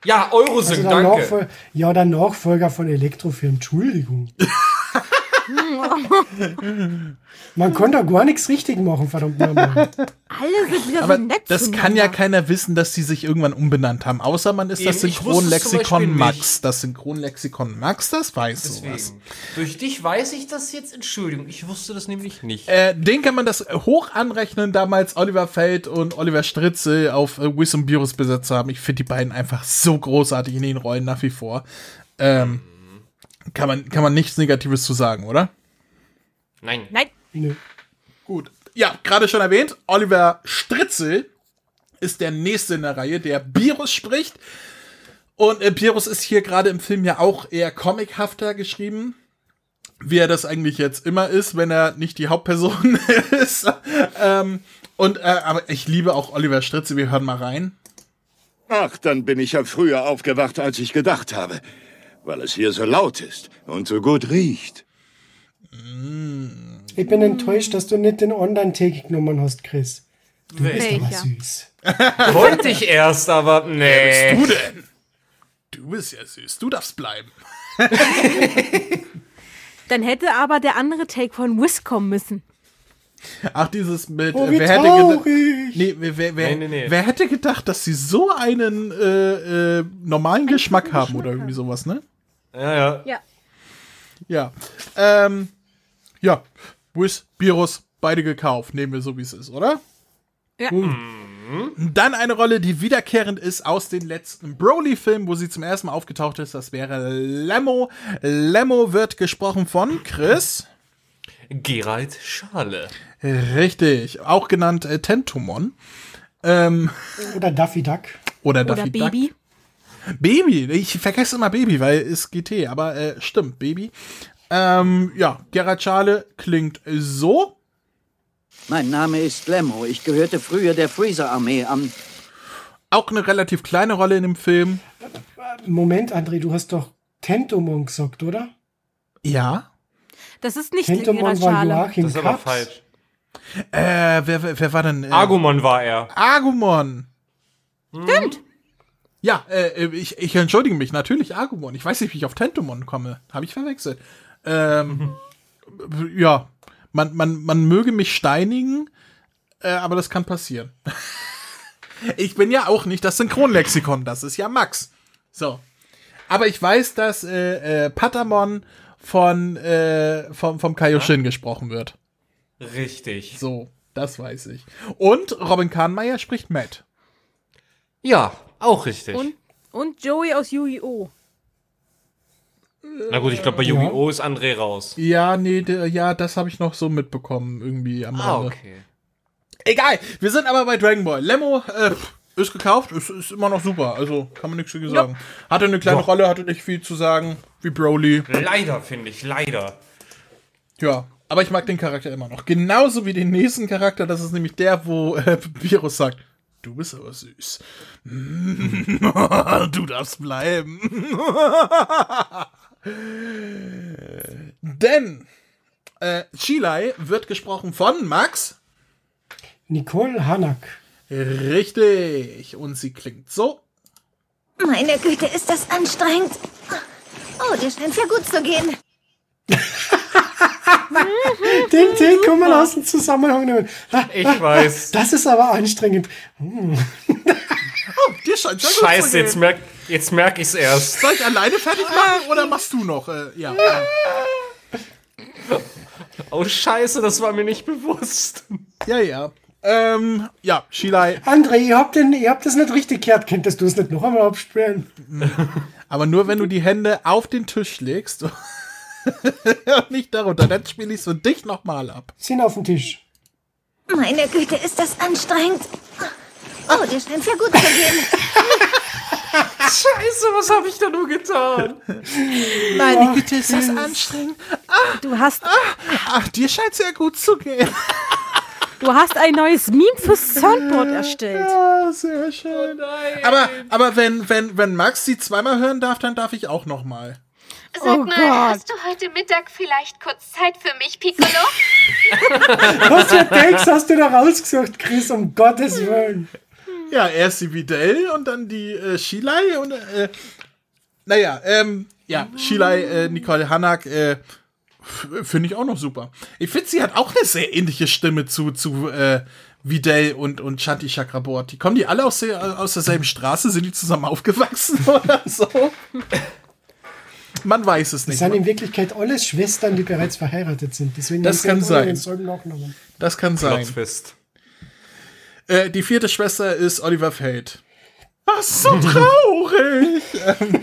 Ja, Eurosync, also danke. Nachfol ja, der Nachfolger von Elektrofilm, Entschuldigung. Man konnte gar nichts richtig machen, verdammt nochmal. Alle sind wieder Aber so nett Das kann ja keiner wissen, dass sie sich irgendwann umbenannt haben. Außer man ist Eben, das Synchronlexikon Max. Das Synchronlexikon Max, das weiß Deswegen. sowas. Durch dich weiß ich das jetzt, Entschuldigung. Ich wusste das nämlich nicht. Äh, den kann man das hoch anrechnen, damals Oliver Feld und Oliver Stritzel auf äh, Wiss und Virus besetzt haben. Ich finde die beiden einfach so großartig in den Rollen nach wie vor. Ähm, kann man, kann man nichts Negatives zu sagen, oder? Nein. Nein. Nee. Gut. Ja, gerade schon erwähnt, Oliver Stritzel ist der nächste in der Reihe, der Virus spricht. Und äh, Virus ist hier gerade im Film ja auch eher comichafter geschrieben. Wie er das eigentlich jetzt immer ist, wenn er nicht die Hauptperson ist. ähm, und äh, aber ich liebe auch Oliver Stritzel, wir hören mal rein. Ach, dann bin ich ja früher aufgewacht, als ich gedacht habe weil es hier so laut ist und so gut riecht. Ich bin enttäuscht, dass du nicht den Online-Take genommen hast, Chris. Du Welcher? bist aber süß. Wollte ich erst, aber nee. Wer bist du denn? Du bist ja süß, du darfst bleiben. Dann hätte aber der andere Take von Wiz kommen müssen. Ach, dieses mit. Oh, wer, hätte traurig. nee, wer, wer, wer, Nee, nee, nee. wer hätte gedacht, dass sie so einen äh, äh, normalen Geschmack haben oder irgendwie sowas, ne? Ja, ja. Ja. Ja. Ähm, ja. Wiz, Virus, beide gekauft. Nehmen wir so, wie es ist, oder? Ja. Dann eine Rolle, die wiederkehrend ist aus den letzten Broly-Filmen, wo sie zum ersten Mal aufgetaucht ist. Das wäre Lemmo. Lemmo wird gesprochen von Chris. Gerald Schale. Richtig. Auch genannt äh, Tentomon. Ähm, Oder Daffy Duck. oder Oder Daffy Baby. Duck. Baby. Ich vergesse immer Baby, weil es GT, aber äh, stimmt, Baby. Ähm, ja, Gerard Schale klingt so. Mein Name ist Lemmo. Ich gehörte früher der Freezer-Armee an. Auch eine relativ kleine Rolle in dem Film. Moment, André, du hast doch Tentomon gesagt, oder? Ja. Das ist nicht Tentomon Gerard war Schale. Joachim Das ist aber Katz. falsch. Äh, wer, wer, wer war denn? Äh, Agumon war er. Agumon. Stimmt. Ja, äh, ich, ich entschuldige mich, natürlich Agumon. Ich weiß nicht, wie ich auf Tentomon komme. Habe ich verwechselt. Ähm, ja, man, man, man möge mich steinigen, äh, aber das kann passieren. ich bin ja auch nicht das Synchronlexikon, das ist ja Max. So. Aber ich weiß, dass äh, äh, Patamon von äh, vom, vom Kaioshin gesprochen wird. Richtig. So, das weiß ich. Und Robin Kahnmeier spricht Matt. Ja, auch richtig. Und, und Joey aus Yu-Gi-Oh! Na gut, ich glaube, bei Yu-Gi-Oh! ist André raus. Ja, nee, der, ja, das habe ich noch so mitbekommen, irgendwie am Ah, okay. Egal, wir sind aber bei Dragon Ball. Lemmo äh, ist gekauft, ist, ist immer noch super, also kann man nichts gegen sagen. Hatte eine kleine Ja. Rolle, hatte nicht viel zu sagen, wie Broly. Leider, finde ich, leider. Ja, aber ich mag den Charakter immer noch. Genauso wie den nächsten Charakter, das ist nämlich der, wo äh, Virus sagt, du bist aber süß. du darfst bleiben. Denn äh, Chilai wird gesprochen von Max. Nicole Hanak. Richtig. Und sie klingt so. Meine Güte, ist das anstrengend. Oh, dir scheint's ja gut zu gehen. Den Tee kann man aus dem Zusammenhang nehmen. Ah, Ich ah, weiß. ah, Das ist aber anstrengend. Hm. Oh, dir scheint zu Scheiße, gehen. jetzt merk, jetzt merk ich's erst. Soll ich alleine fertig machen oder machst du noch? Äh, ja. Oh, scheiße, das war mir nicht bewusst. Ja, ja. Ähm, ja, Shilai. André, ihr habt, den, ihr habt das nicht richtig gehört. Könntest du es nicht noch einmal abspielen? Aber nur wenn du die Hände auf den Tisch legst und nicht darunter, dann spiele ich so dich nochmal ab. Sind auf dem Tisch. Meine Güte, ist das anstrengend. Oh, dir scheint's ja gut zu gehen. Scheiße, was habe ich da nur getan? Meine Güte, ist das anstrengend. Du hast, Ach, dir scheint sehr gut zu gehen. du hast ein neues Meme fürs Soundboard erstellt. Ja, sehr schön. aber aber wenn, wenn, wenn Max sie zweimal hören darf, dann darf ich auch nochmal. Sag Oh mal, Gott. hast du heute Mittag vielleicht kurz Zeit für mich, Piccolo? Was für Takes hast du da rausgesucht, Chris? Um Gottes Willen. Ja, erst die Videl und dann die äh, Shilai und äh, naja, ähm, ja, Shilai, äh, Nicole Hanak, äh, finde ich auch noch super. Ich finde, sie hat auch eine sehr ähnliche Stimme zu, zu äh, Videl und, und Shanti Chakraborty. Kommen die alle aus, der, aus derselben Straße? Sind die zusammen aufgewachsen oder so? Man weiß es Das nicht. sind in Wirklichkeit alles Schwestern, die bereits verheiratet sind. Deswegen Das kann alle sein. Das kann sein. Äh, die vierte Schwester ist Oliver Feld. Ach, so traurig. ähm,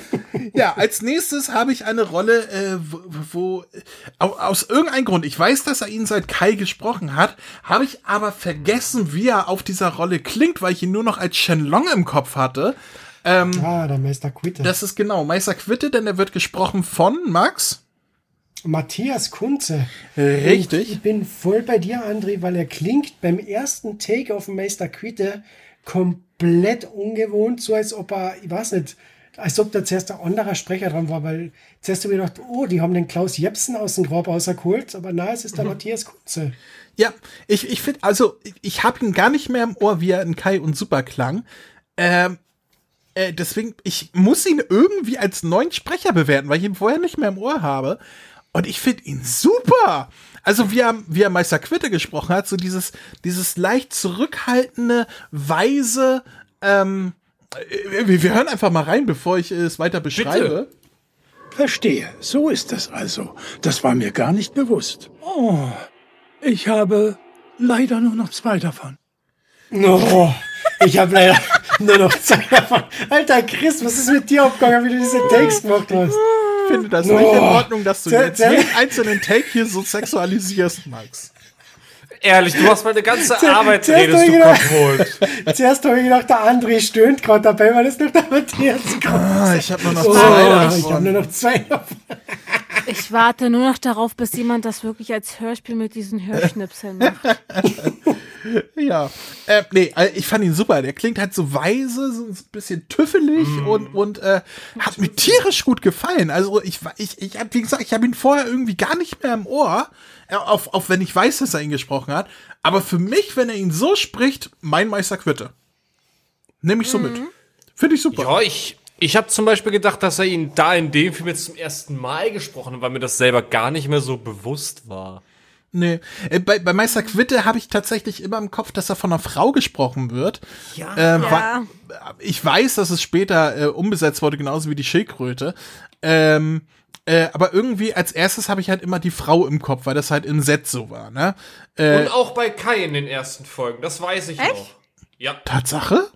ja, als nächstes habe ich eine Rolle, äh, wo, wo au- aus irgendeinem Grund, ich weiß, dass er ihn seit Kai gesprochen hat, habe ich aber vergessen, wie er auf dieser Rolle klingt, weil ich ihn nur noch als Shenlong im Kopf hatte. Ähm, Ah, der Meister Quitter. das ist genau Meister Quitte, denn er wird gesprochen von Max. Matthias Kunze. Richtig. Und ich bin voll bei dir, André, weil er klingt beim ersten Take auf Meister Quitte komplett ungewohnt, so als ob er, ich weiß nicht, als ob da zuerst ein anderer Sprecher dran war, weil zuerst habe ich gedacht, oh, die haben den Klaus Jepsen aus dem Grab rausgeholt, aber na, es ist der Matthias Kunze. Ja, ich, ich finde, also ich, ich habe ihn gar nicht mehr im Ohr, wie er in Kai und Super klang. Ähm, äh, deswegen, ich muss ihn irgendwie als neuen Sprecher bewerten, weil ich ihn vorher nicht mehr im Ohr habe. Und ich finde ihn super. Also wie er, wie er Meister Quitte gesprochen hat, so dieses, dieses leicht zurückhaltende, weise, ähm, äh, wir, wir hören einfach mal rein, bevor ich es weiter beschreibe. Verstehe, so ist es also. Das war mir gar nicht bewusst. Oh, ich habe leider nur noch zwei davon. Oh, ich habe leider nur noch zwei davon. Alter Chris, was ist mit dir abgegangen, wie du diese Takes gemacht hast? Ich finde das Oh. nicht in Ordnung, dass du jetzt jeden einzelnen Take hier so sexualisierst, Max. Ehrlich, du hast meine ganze Arbeit zuerst redest du ich gedacht- kaputt. Zuerst habe ich gedacht, der André stöhnt gerade dabei, weil es noch der Matthias kommt. Ah, ich habe nur noch Oh, zwei ich davon. habe nur noch zwei davon. Ich warte nur noch darauf, bis jemand das wirklich als Hörspiel mit diesen Hörschnipseln macht. Ja, äh, nee, äh, ich fand ihn super. Der klingt halt so weise, so ein bisschen tüffelig und, und äh, hat mir tierisch gut gefallen. Also ich, ich, ich hab, wie gesagt, ich habe ihn vorher irgendwie gar nicht mehr im Ohr, äh, auf, auf wenn ich weiß, dass er ihn gesprochen hat. Aber für mich, wenn er ihn so spricht, mein Meister Quitte. Nehme ich so mit. Finde ich super. Ja, ich, ich habe zum Beispiel gedacht, dass er ihn da in dem Film jetzt zum ersten Mal gesprochen hat, weil mir das selber gar nicht mehr so bewusst war. Nee. Äh, Bei, bei Meister Quitte habe ich tatsächlich immer im Kopf, dass er von einer Frau gesprochen wird. Ja. Äh, Ja. Ich weiß, dass es später äh, umbesetzt wurde, genauso wie die Schildkröte. Ähm, äh, aber irgendwie als erstes habe ich halt immer die Frau im Kopf, weil das halt im Set so war, ne? Äh, Und auch bei Kai in den ersten Folgen, das weiß ich noch. Ja. Tatsache?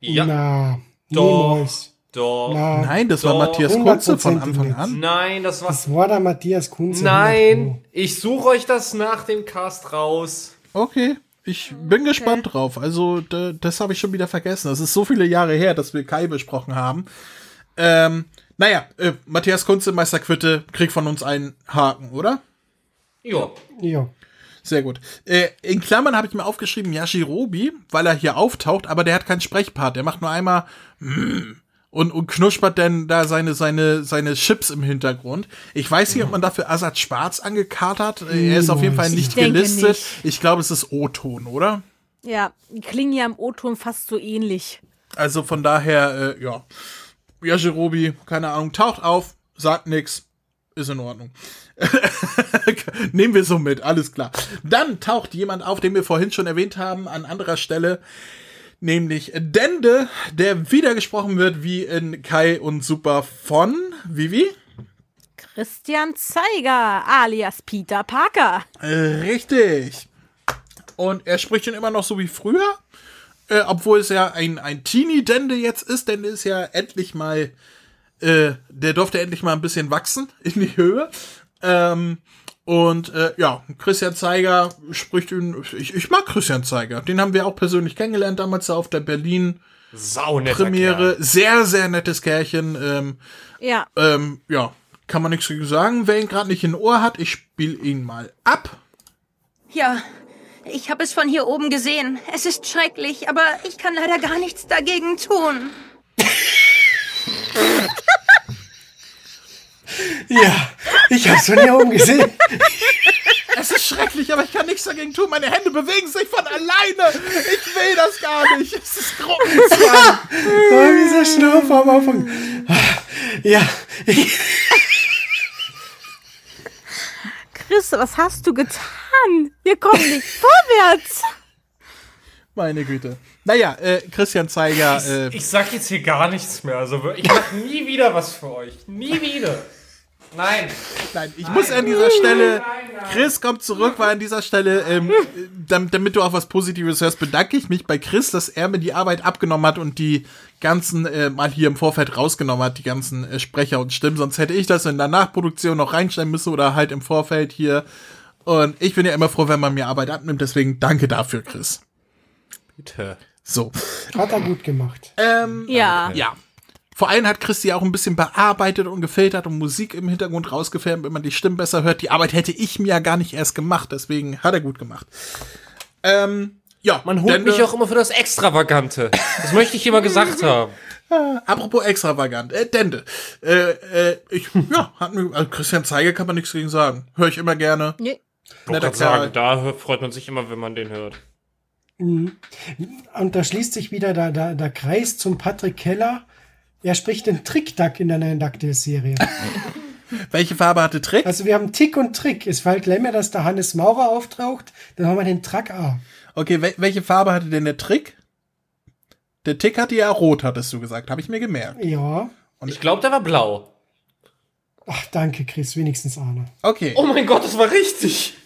Ja. Na, Doch. niemals. Doch. Na, Nein, das war Doch. Matthias Kunze von Anfang an. Nein, das war. Das war der Matthias Kunze. Nein, ich suche euch das nach dem Cast raus. Okay. Ich bin gespannt drauf. Also, da, das habe ich schon wieder vergessen. Das ist so viele Jahre her, dass wir Kai besprochen haben. Ähm, naja, äh, Matthias Kunze, Meister Quitte, kriegt von uns einen Haken, oder? Ja. Ja. Sehr gut. Äh, in Klammern habe ich mir aufgeschrieben Yashirobi, weil er hier auftaucht, aber der hat keinen Sprechpart. Der macht nur einmal mm, und, und knuspert dann da seine, seine, seine Chips im Hintergrund. Ich weiß nicht, ob man dafür Assad Schwarz angekatert. Äh, Er ist auf jeden Fall nicht Ich gelistet. nicht. Ich glaube, es ist O-Ton, oder? Ja, die klingen ja im O-Ton fast so ähnlich. Also von daher, äh, ja. Yashirobi, keine Ahnung, taucht auf. sagt nix, ist in Ordnung. Nehmen wir so mit, alles klar. Dann taucht jemand auf, den wir vorhin schon erwähnt haben, an anderer Stelle, nämlich Dende, der wieder gesprochen wird wie in Kai und Super von Vivi. Christian Zeiger, alias Peter Parker. Richtig. Und er spricht schon immer noch so wie früher, äh, obwohl es ja ein, ein Teenie-Dende jetzt ist, denn ist ja endlich mal, äh, der durfte endlich mal ein bisschen wachsen in die Höhe. Ähm, und äh, ja, Christian Zeiger spricht ihn. Ich, ich mag Christian Zeiger. Den haben wir auch persönlich kennengelernt damals auf der Berlin Premiere. Sehr, sehr nettes Kerlchen. Ähm, Ja. ähm, ja, kann man nichts gegen sagen. Wer ihn gerade nicht in Ohr hat, ich spiele ihn mal ab. Ja, ich habe es von hier oben gesehen. Es ist schrecklich, aber ich kann leider gar nichts dagegen tun. Ja, ich hab's von hier oben gesehen. Es ist schrecklich, aber ich kann nichts dagegen tun. Meine Hände bewegen sich von alleine. Ich will das gar nicht. Es ist Gruppenzwang. Oh, dieser Schnaufer am Anfang. Ja, ich, Chris, was hast du getan? Wir kommen nicht vorwärts. Meine Güte. Naja, äh, Christian Zeiger. Äh, Ich sag jetzt hier gar nichts mehr. Also ich mach nie wieder was für euch. Nie wieder. Nein. Nein, ich muss an dieser Stelle. Chris kommt zurück, weil an dieser Stelle, ähm, damit, damit du auch was Positives hörst, bedanke ich mich bei Chris, dass er mir die Arbeit abgenommen hat und die ganzen äh, mal hier im Vorfeld rausgenommen hat, die ganzen äh, Sprecher und Stimmen. Sonst hätte ich das in der Nachproduktion noch reinstellen müssen oder halt im Vorfeld hier. Und ich bin ja immer froh, wenn man mir Arbeit abnimmt. Deswegen danke dafür, Chris. Bitte. So. hat er gut gemacht. Ähm, Ja. Ja. Vor allem hat Christi auch ein bisschen bearbeitet und gefiltert und Musik im Hintergrund rausgefilmt, wenn man die Stimmen besser hört. Die Arbeit hätte ich mir ja gar nicht erst gemacht, deswegen hat er gut gemacht. Ähm, ja, Man holt mich auch immer für das Extravagante. Das möchte ich hier mal gesagt haben. Apropos extravagant, äh, Dende. Äh, äh, ich, ja, hat mir, also Christian Zeiger kann man nichts gegen sagen. Höre ich immer gerne. Nee. Netter sagen, da freut man sich immer, wenn man den hört. Mhm. Und da schließt sich wieder der, der, der Kreis zum Patrick Keller. Er spricht den Trick-Duck in der neuen DuckTales-Serie. Welche Farbe hatte Trick? Also wir haben Tick und Trick. Es fällt gleich mehr, dass der Hannes Maurer auftaucht. Dann haben wir den Track A. Okay, wel welche Farbe hatte denn der Trick? Der Tick hatte ja rot, hattest du gesagt. Habe ich mir gemerkt. Ja. Und ich glaube, der war blau. Ach, danke, Chris. Wenigstens einer. Okay. Oh mein Gott, das war richtig.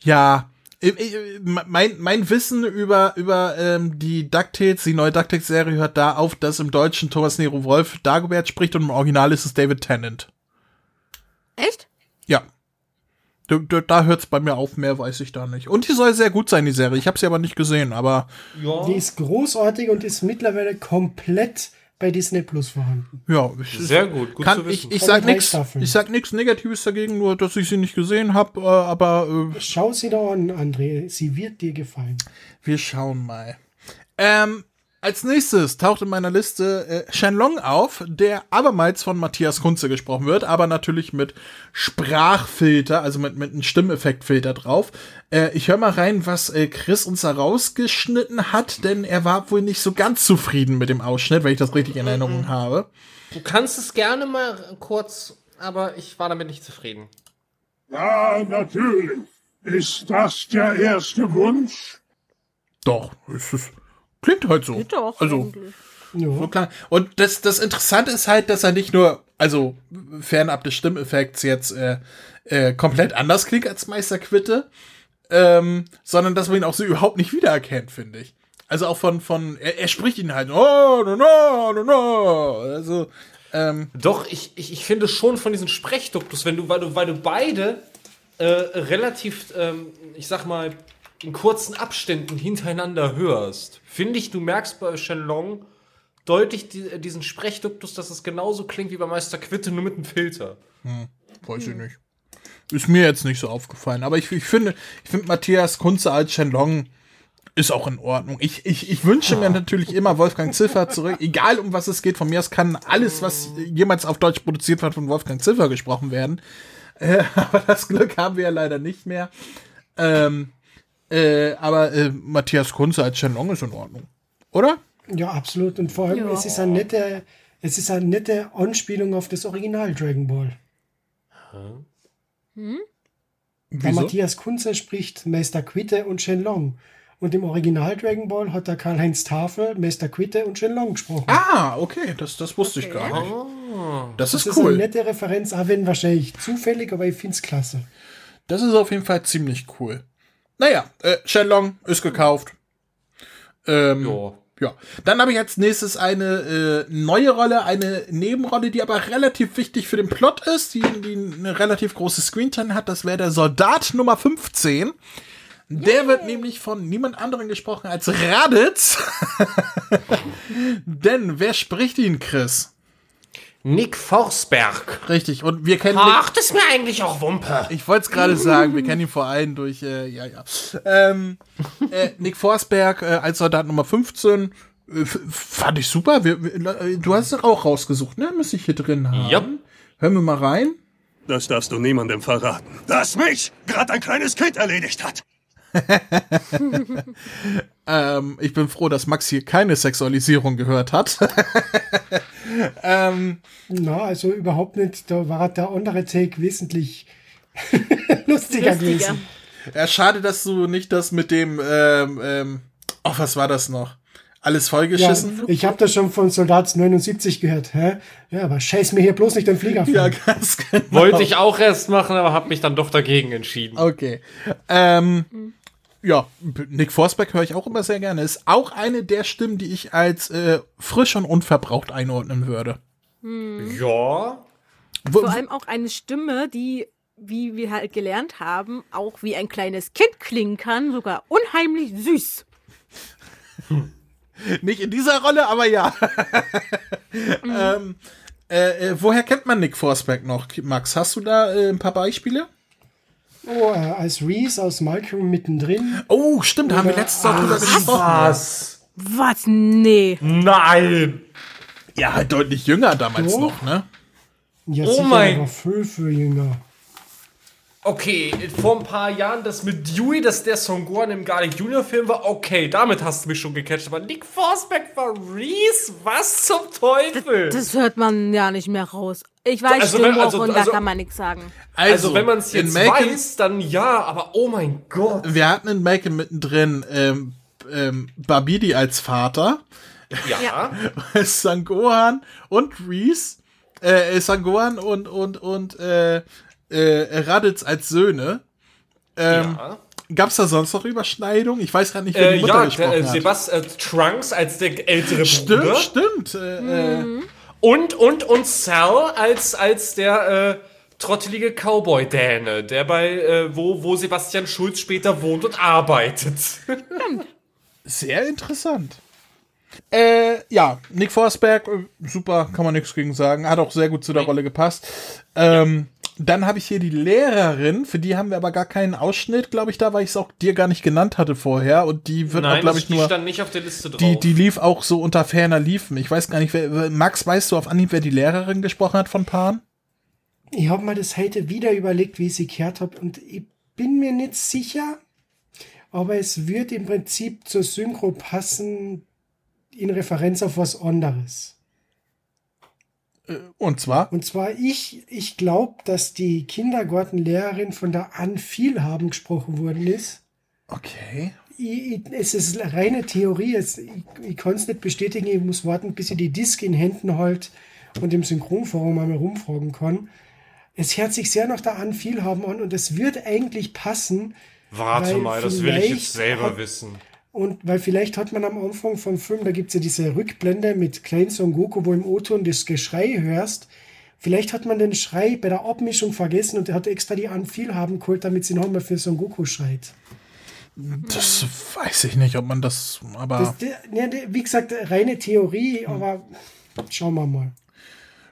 Ja, mein, mein Wissen über, über ähm, die DuckTales, die neue DuckTales-Serie hört da auf, dass im Deutschen Thomas Nero Wolf Dagobert spricht und im Original ist es David Tennant. Echt? Ja. Da, da, da hört es bei mir auf, mehr weiß ich da nicht. Und die soll sehr gut sein, die Serie. Ich habe sie aber nicht gesehen, aber Die ist großartig und ist mittlerweile komplett bei Disney Plus vorhanden. ja. ist- Sehr gut, gut kann, zu wissen. ich, ich sag nichts ich sag nichts Negatives dagegen, nur dass ich sie nicht gesehen habe, äh, aber äh, Schau sie da an, André. Sie wird dir gefallen. Wir schauen mal. Ähm, als nächstes taucht in meiner Liste äh, Shenlong auf, der abermals von Matthias Kunze gesprochen wird, aber natürlich mit Sprachfilter, also mit, mit einem Stimmeffektfilter drauf. Äh, ich höre mal rein, was äh, Chris uns da rausgeschnitten hat, denn er war wohl nicht so ganz zufrieden mit dem Ausschnitt, wenn ich das richtig in Erinnerung habe. Du kannst es gerne mal kurz, aber ich war damit nicht zufrieden. Ja, natürlich. Ist das der erste Wunsch? Doch, es ist, klingt halt so. Geht doch. Also, eigentlich. So klar. Und das, das Interessante ist halt, dass er nicht nur, also fernab des Stimmeffekts jetzt äh, äh, komplett anders klingt als Meister Quitte, ähm, sondern dass man ihn auch so überhaupt nicht wiedererkennt, finde ich. Also auch von, von, er, er spricht ihn halt, oh, no, no, no, no. Also, ähm, Doch, ich, ich, ich finde schon von diesen Sprechduktus, wenn du, weil du, weil du beide äh, relativ, ähm, ich sag mal, in kurzen Abständen hintereinander hörst, finde ich, du merkst bei Shenlong deutlich die, diesen Sprechduktus, dass es genauso klingt wie bei Meister Quitte, nur mit einem Filter. hm, weiß ich nicht. Ist mir jetzt nicht so aufgefallen. Aber ich, ich finde, ich finde Matthias Kunze als Shenlong ist auch in Ordnung. Ich, ich, ich wünsche mir natürlich immer Wolfgang Ziffer zurück. Egal um was es geht, von mir aus kann alles, was jemals auf Deutsch produziert wird, von Wolfgang Ziffer gesprochen werden. Äh, aber das Glück haben wir ja leider nicht mehr. Ähm, äh, aber äh, Matthias Kunze als Shenlong ist in Ordnung. Oder? Ja, absolut. Und vor allem, Ja. es ist ein netter, Es ist eine nette Anspielung auf das Original Dragon Ball. Hm? Der Matthias Kunze spricht Meister Quitte und Shenlong. Und im Original Dragon Ball hat der Karl-Heinz Tafel Meister Quitte und Shenlong gesprochen. Ah, okay, das, das wusste ich gar nicht. Das ist das cool. eine nette Referenz, auch wenn wahrscheinlich zufällig, aber ich finde es klasse. Das ist auf jeden Fall ziemlich cool. Naja, äh, Shenlong ist gekauft. Ähm, ja. Dann habe ich als nächstes eine äh, neue Rolle, eine Nebenrolle, die aber relativ wichtig für den Plot ist, die, die eine relativ große Screentime hat. Das wäre der Soldat Nummer 15. Der wird nämlich von niemand anderem gesprochen als Raditz. Denn wer spricht ihn, Chris? Nick Forsberg. Richtig, und wir kennen Ach, das ist mir eigentlich auch Wumpe. Ich wollte es gerade sagen, wir kennen ihn vor allem durch, äh, ja, ja. Ähm, äh, Nick Forsberg äh, als Soldat Nummer 15. Äh, fand ich super. Wir, wir, äh, du hast es auch rausgesucht, ne? Müsste ich hier drin haben. Ja. Hören wir mal rein. Das darfst du niemandem verraten. Das mich gerade ein kleines Kind erledigt hat. ähm, ich bin froh, dass Max hier keine Sexualisierung gehört hat. ähm, Na, also überhaupt nicht. Da war der andere Take wesentlich lustiger, gewesen. ja, schade, dass du nicht das mit dem, ähm, ähm, oh, was war das noch? Alles Ja, vollgeschissen? ich habe das schon von Soldat 79 gehört. Hä? Ja, aber scheiß mir hier bloß nicht den Flieger Ja, vor. ganz genau. Wollte ich auch erst machen, aber habe mich dann doch dagegen entschieden. Okay. Ähm, ja, Nick Forsberg höre ich auch immer sehr gerne. Ist auch eine der Stimmen, die ich als äh, frisch und unverbraucht einordnen würde. Hm. Ja. Vor allem auch eine Stimme, die, wie wir halt gelernt haben, auch wie ein kleines Kind klingen kann, sogar unheimlich süß. Nicht in dieser Rolle, aber ja. ähm, äh, äh, woher kennt man Nick Forsberg noch? Max, hast du da äh, ein paar Beispiele? Oh, äh, als Reese aus Malcolm mittendrin. Oh, stimmt, da haben wir letztes Mal drüber gesprochen. Was? Was? Nee. Nein. Ja, halt deutlich jünger damals Doch. noch, ne? Ja, Oh mein- aber viel, viel jünger. Okay, vor ein paar Jahren das mit Dewey, dass der Son Gohan im Garlic Junior Film war, okay, damit hast du mich schon gecatcht. Aber Nick Forsberg war Reese? Was zum Teufel? Das hört man ja nicht mehr raus. Ich weiß Also, also, wenn- also- und also- da kann man nichts sagen. also, wenn man es in jetzt Malcolm- weiß, dann ja, aber oh mein Gott. Wir hatten in Malcolm mittendrin ähm, ähm, Babidi als Vater. Ja. Sangohan und Reese, äh, Sangohan und, und, und, äh, äh, Raditz als Söhne. Ähm, Ja. Gab's da sonst noch Überschneidungen? Ich weiß gerade nicht, wer Äh, die Mutter ja, gesprochen der, äh, hat. Sebastian äh, Trunks als der ältere Stimmt, Bruder. stimmt. Äh, äh, Und, und, und Sal als, als der äh, trottelige Cowboy-Däne, der bei, äh, wo, wo Sebastian Schulz später wohnt und arbeitet. Sehr interessant. Äh, ja, Nick Forsberg, super, kann man nichts gegen sagen. Hat auch sehr gut zu der Rolle gepasst. Ähm, Dann habe ich hier die Lehrerin, für die haben wir aber gar keinen Ausschnitt, glaube ich, da, weil ich es auch dir gar nicht genannt hatte vorher. Und die wird auch, Nein, glaube das- ich, die nur. stand nicht auf der Liste drauf. Die, die lief auch so unter ferner Liefen. Ich weiß gar nicht, wer. Max, weißt du auf Anhieb, wer die Lehrerin gesprochen hat von Pan? Ich habe mir das heute wieder überlegt, wie ich sie gehört habe und ich bin mir nicht sicher, aber es wird im Prinzip zur Synchro passen in Referenz auf was anderes. Und zwar? Und zwar ich, ich glaube, dass die Kindergartenlehrerin von der Ann Vielhaben gesprochen worden ist. Okay. Ich, ich, es ist reine Theorie. Es, ich ich kann es nicht bestätigen. Ich muss warten, bis ich die Disk in Händen halt und im Synchronforum einmal rumfragen kann. Es hört sich sehr nach der Ann Vielhaben an und es wird eigentlich passen. Warte mal, das will ich jetzt selber hat- wissen. Und weil vielleicht hat man am Anfang vom Film, da gibt es ja diese Rückblende mit Klein Son Goku, wo im O-Ton das Geschrei hörst. Vielleicht hat man den Schrei bei der Abmischung vergessen und er hat extra die An viel haben geholt, damit sie nochmal für Son Goku schreit. Das weiß ich nicht, ob man das. Aber. Das, wie gesagt, reine Theorie, aber schauen wir mal.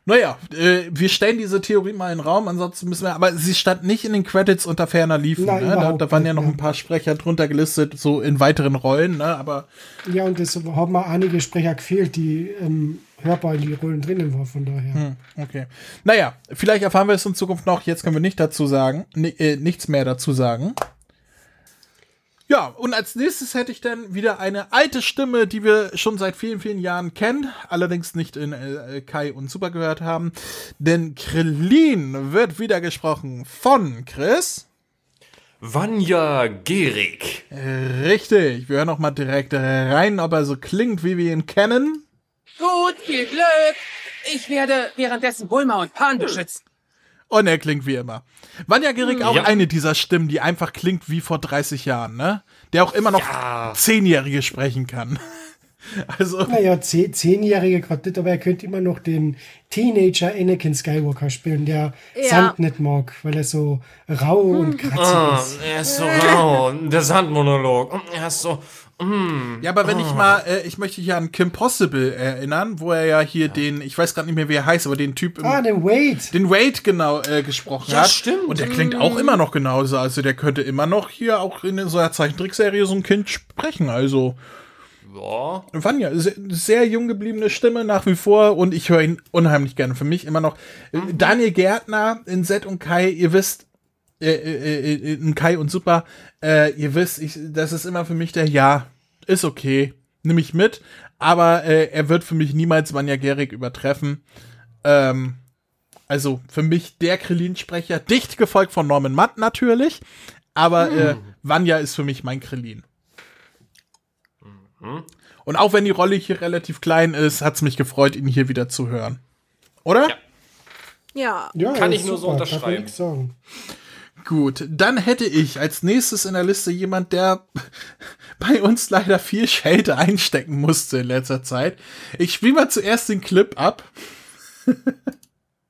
Naja, äh, wir stellen diese Theorie mal in den Raum, ansonsten müssen wir, aber sie stand nicht in den Credits unter ferner Liefen, Nein, ne? da, da waren ja noch ein paar Sprecher drunter gelistet, so in weiteren Rollen, ne? aber Ja, und es haben mal einige Sprecher gefehlt, die ähm, hörbar in die Rollen drinnen waren, von daher. hm, okay. Naja, vielleicht erfahren wir es in Zukunft noch, jetzt können wir nicht dazu sagen, äh, nichts mehr dazu sagen. Ja, und als nächstes hätte ich dann wieder eine alte Stimme, die wir schon seit vielen, vielen Jahren kennen, allerdings nicht in äh, Kai und Super gehört haben. Denn Krillin wird wieder gesprochen von Chris. Vanya Gerig. Richtig, wir hören noch mal direkt rein, ob er so klingt, wie wir ihn kennen. Gut, viel Glück. Ich werde währenddessen Bulma und Pan beschützen. Und er klingt wie immer. Vanya Gerig auch Ja. eine dieser Stimmen, die einfach klingt wie vor 30 Jahren, ne? Der auch immer noch Zehnjährige sprechen kann. Also. Naja, zehn, Zehnjährige gerade nicht, aber er könnte immer noch den Teenager Anakin Skywalker spielen, der Ja. Sand nicht mag, weil er so rau und kratzig Ah, ist. er ist so rau. Der Sandmonolog. Er ist so. Mm, Ja, aber wenn ich ah. mal, äh, ich möchte hier an Kim Possible erinnern, wo er ja hier den, ich weiß gerade nicht mehr, wie er heißt, aber den Typ im, Ah, den Wade. den Wade genau äh, gesprochen Ja, hat. stimmt. Und der klingt Mhm. auch immer noch genauso. Also der könnte immer noch hier auch in so einer Zeichentrickserie so ein Kind sprechen. Also Ja. Vanya, sehr, sehr jung gebliebene Stimme nach wie vor und ich höre ihn unheimlich gerne. Für mich immer noch äh, Mhm. Daniel Gärtner in Set und Kai, ihr wisst, äh, äh, äh, in Kai und Super, äh, ihr wisst, ich, das ist immer für mich der Ja, ist okay, nimm ich mit, aber äh, er wird für mich niemals Vanya Gerig übertreffen. Ähm, also für mich der Krillin-Sprecher, dicht gefolgt von Norman Matt natürlich, aber äh, Mhm. Vanya ist für mich mein Krillin. Und auch wenn die Rolle hier relativ klein ist, hat es mich gefreut, ihn hier wieder zu hören. Oder? Ja. Ja, Kann ist ich nur so super, unterschreiben. Gut, dann hätte ich als nächstes in der Liste jemand, der bei uns leider viel Schelte einstecken musste in letzter Zeit. Ich spiele mal zuerst den Clip ab.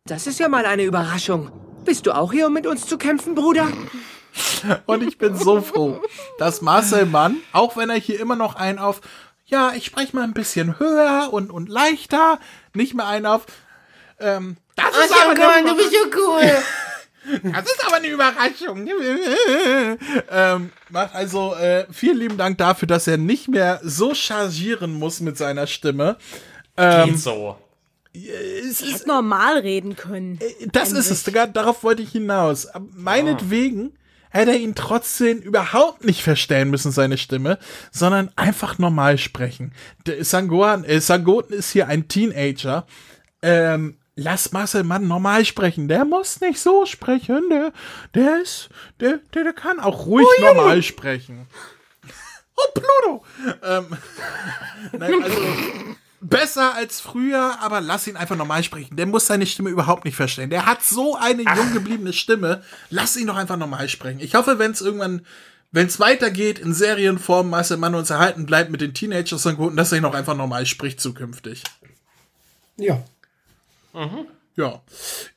Das ist ja mal eine Überraschung. Bist du auch hier, um mit uns zu kämpfen, Bruder? Und ich bin so froh, dass Marcel Mann, auch wenn er hier immer noch einen auf, ja, ich spreche mal ein bisschen höher und, und leichter, nicht mehr einen auf, ähm, das ist Ach, aber Junge, eine du bist so cool. Das ist aber eine Überraschung. ähm, macht also äh, vielen lieben Dank dafür, dass er nicht mehr so chargieren muss mit seiner Stimme. Ähm, Geht so. es Ich hätte normal reden können. das ist es, sogar darauf wollte ich hinaus. Aber Meinetwegen hätte er ihn trotzdem überhaupt nicht verstellen müssen, seine Stimme, sondern einfach normal sprechen. Der Sangoan, äh, Sangoten ist hier ein Teenager. Ähm, lass Marcel Mann normal sprechen. Der muss nicht so sprechen. Der, der ist, der, der, der kann auch ruhig Ui. normal sprechen. Oh, Pluto! Ähm, nein, also, besser als früher, aber lass ihn einfach normal sprechen. Der muss seine Stimme überhaupt nicht verstehen. Der hat so eine jung gebliebene Stimme. Lass ihn doch einfach normal sprechen. Ich hoffe, wenn es irgendwann, wenn es weitergeht in Serienform, Marcel Mann uns erhalten bleibt mit den Teenagers und Guten, dass er ihn auch einfach normal spricht zukünftig. Ja. Ja.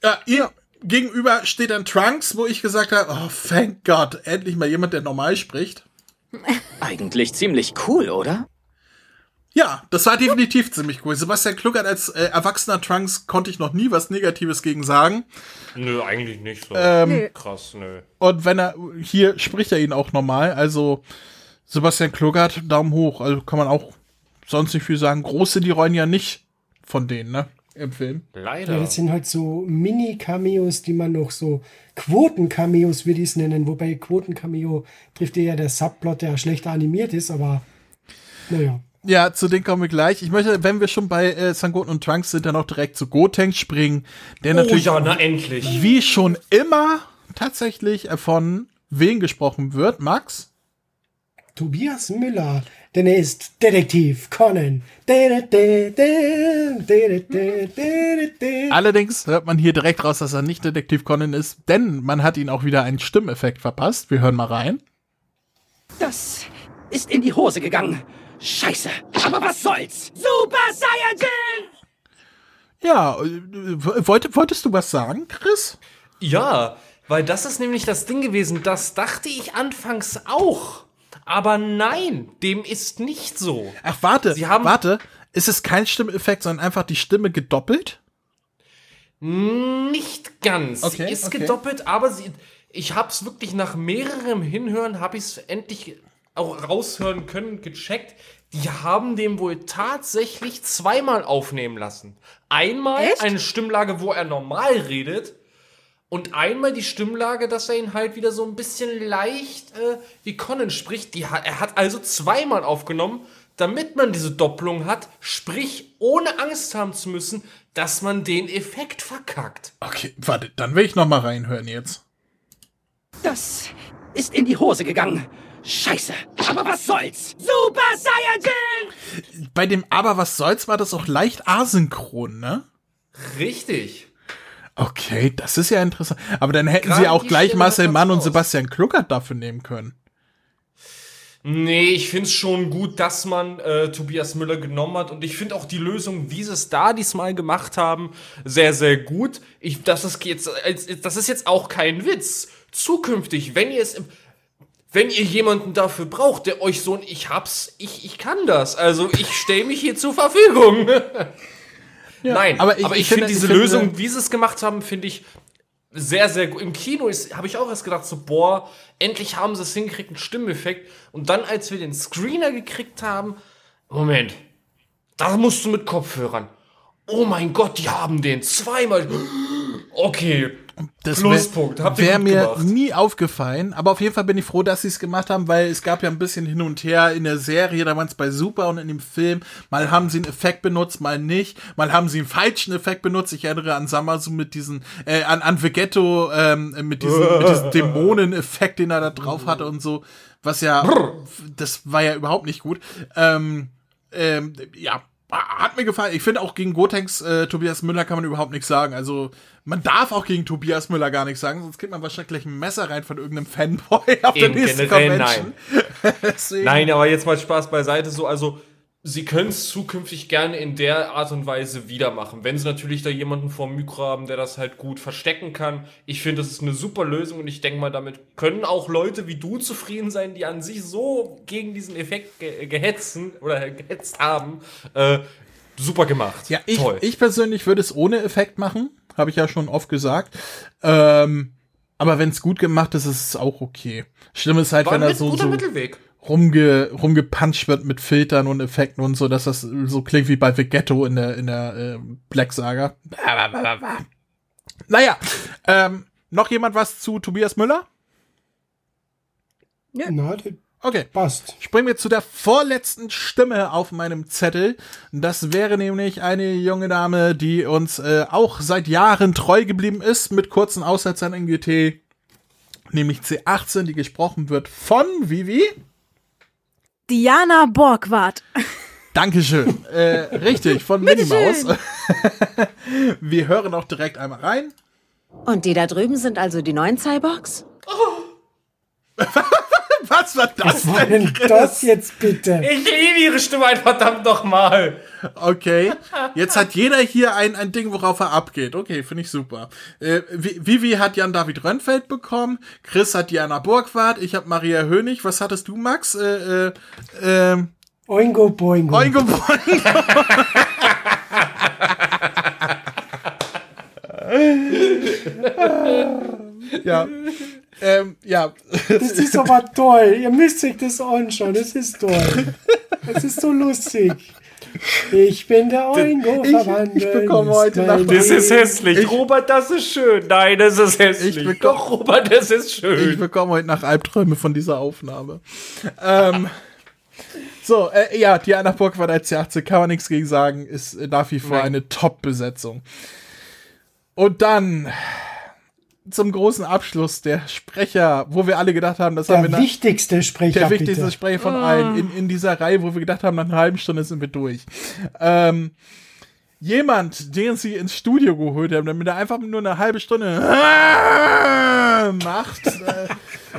Ja, ihr gegenüber steht dann Trunks, wo ich gesagt habe, oh, thank God, endlich mal jemand, der normal spricht. Eigentlich ziemlich cool, oder? Ja, das war definitiv ziemlich cool. Sebastian Kluckert als äh, erwachsener Trunks konnte ich noch nie was Negatives gegen sagen. Nö, eigentlich nicht so. Ähm, Nö. Krass, nö. Und wenn er, hier spricht er ihn auch normal. Also Sebastian Kluckert, Daumen hoch. Also kann man auch sonst nicht viel sagen. Groß sind die Rollen ja nicht von denen, ne? Im Film. Ja, das sind halt so Mini-Cameos, die man noch so Quoten-Cameos, würde ich es nennen. Wobei Quoten-Cameo trifft eher der Subplot, der schlechter animiert ist, aber naja. Ja, zu denen kommen wir gleich. Ich möchte, wenn wir schon bei äh, Sangoten und Trunks sind, dann auch direkt zu Gotenks springen. Der Oh natürlich, ja, na endlich. wie schon immer, tatsächlich von wen gesprochen wird. Max? Tobias Müller, denn er ist Detektiv Conan. Allerdings hört man hier direkt raus, dass er nicht Detektiv Conan ist, denn man hat ihn auch wieder einen Stimmeffekt verpasst. Wir hören mal rein. Das ist in die Hose gegangen. Scheiße. Aber was soll's? Super Saiyajin! Ja, äh, wollt, wolltest du was sagen, Chris? Ja, weil das ist nämlich das Ding gewesen, das dachte ich anfangs auch. Aber nein, dem ist nicht so. Ach, warte, Sie haben- warte. Ist es kein Stimmeffekt, sondern einfach die Stimme gedoppelt? Nicht ganz. Okay, sie ist okay. gedoppelt, aber sie, ich hab's wirklich nach mehrerem Hinhören, habe ich es endlich auch raushören können, gecheckt. Die haben dem wohl tatsächlich zweimal aufnehmen lassen. Einmal Echt? eine Stimmlage, wo er normal redet Und einmal die Stimmlage, dass er ihn halt wieder so ein bisschen leicht äh, wie Conan spricht. Die er hat also zweimal aufgenommen, damit man diese Doppelung hat, sprich ohne Angst haben zu müssen, dass man den Effekt verkackt. Okay, warte, dann will ich noch mal reinhören jetzt. Das ist in die Hose gegangen. Scheiße. Aber was soll's? Super Saiyajin! Bei dem Aber was soll's war das auch leicht asynchron, ne? Richtig. Okay, das ist ja interessant. Aber dann hätten Gerade sie auch gleich Stimme Marcel Mann und. Sebastian Kluckert dafür nehmen können. Nee, ich find's schon gut, dass man äh, Tobias Müller genommen hat und ich finde auch die Lösung, wie sie es da diesmal gemacht haben, sehr, sehr gut. Ich, das, ist jetzt, das ist jetzt auch kein Witz. Zukünftig, wenn ihr es im, wenn ihr jemanden dafür braucht, der euch so ein Ich hab's, ich, ich kann das. Also ich stelle mich hier zur Verfügung. Nein, aber aber ich- ich, finde- diese ich finde- Lösung, wie sie es gemacht haben, finde ich sehr, sehr gut. Im Kino habe ich auch erst gedacht, so, boah, endlich haben sie es hingekriegt, einen Stimmeffekt. Und dann, als wir den Screener gekriegt haben, Moment, da musst du mit Kopfhörern. Oh mein Gott, die haben den zweimal. Okay, Das Pluspunkt. Habt ihr wäre mir nie aufgefallen, aber auf jeden Fall bin ich froh, dass sie es gemacht haben, weil es gab ja ein bisschen hin und her in der Serie, da waren es bei Super und in dem Film, mal haben sie einen Effekt benutzt, mal nicht, mal haben sie einen falschen Effekt benutzt. Ich erinnere an Samasu mit diesen, äh, an, an Vegetto, ähm, mit diesem, mit diesem Dämoneneffekt, den er da drauf hatte und so, was ja, das war ja überhaupt nicht gut. Ähm, ähm, ja, hat mir gefallen. Ich finde auch gegen Gotenks äh, Tobias Müller kann man überhaupt nichts sagen. Also man darf auch gegen Tobias Müller gar nichts sagen, sonst kriegt man wahrscheinlich gleich ein Messer rein von irgendeinem Fanboy auf Eben, der nächsten generell Convention. Deswegen- Nein, aber jetzt mal Spaß beiseite. So, also sie können es zukünftig gerne in der Art und Weise wieder machen. Wenn sie natürlich da jemanden vor dem Mikro haben, der das halt gut verstecken kann. Ich finde, das ist eine super Lösung und ich denke mal, damit können auch Leute wie du zufrieden sein, die an sich so gegen diesen Effekt ge gehetzen oder gehetzt haben. Äh, super gemacht. Ja, ich, Toll. ich persönlich würde es ohne Effekt machen, habe ich ja schon oft gesagt. Ähm, aber wenn es gut gemacht ist, ist es auch okay. Schlimm ist halt, War wenn er so, guter so Mittelweg. Rumge, rumgepuncht wird mit Filtern und Effekten und so, dass das so klingt wie bei Vegetto in der, in der äh, Black Saga. Naja, ähm, noch jemand was zu Tobias Müller? Ja. Na, Okay. passt. Springen wir zu der vorletzten Stimme auf meinem Zettel. Das wäre nämlich eine junge Dame, die uns äh, auch seit Jahren treu geblieben ist, mit kurzen Aussetzern in GT. Nämlich C18, die gesprochen wird von Vivi. Diana Borgward. Dankeschön. äh, richtig, von Minnie Maus. wir hören auch direkt einmal rein. Und die da drüben sind also die neuen Cyborgs? Was war das Was war denn das jetzt bitte? Ich liebe ihre Stimme ein verdammt nochmal. Okay. Jetzt hat jeder hier ein, ein Ding, worauf er abgeht. Okay, finde ich super. Äh, Vi- Vivi hat Jan-David Rönnfeld bekommen. Chris hat Diana Burgwart. Ich habe Maria Hönig. Was hattest du, Max? Äh, äh, ähm, Oingo Boingo. Oingo Boingo. ja. Ähm, ja. Das ist aber toll. Ihr müsst euch das anschauen. Das ist toll. Das ist so lustig. Ich bin der Oingo Ich- verwandelt. ich bekomme heute Nacht- Das ist hässlich. Robert, das ist schön. Nein, das ist hässlich. Ich bekomm- Doch, Robert, das ist schön. Ich bekomme heute nach Albträume von dieser Aufnahme. ähm, so, äh, ja, Diana Burgwart als C18 kann man nichts gegen sagen, ist nach wie vor Nein. eine Top-Besetzung. Und dann zum großen Abschluss der Sprecher, wo wir alle gedacht haben, das haben wir Der wichtigste Sprecher, der wichtigste bitte. Sprecher von allen in, in dieser Reihe, wo wir gedacht haben, nach einer halben Stunde sind wir durch. Ähm, jemand, den sie ins Studio geholt haben, damit er einfach nur eine halbe Stunde macht. äh,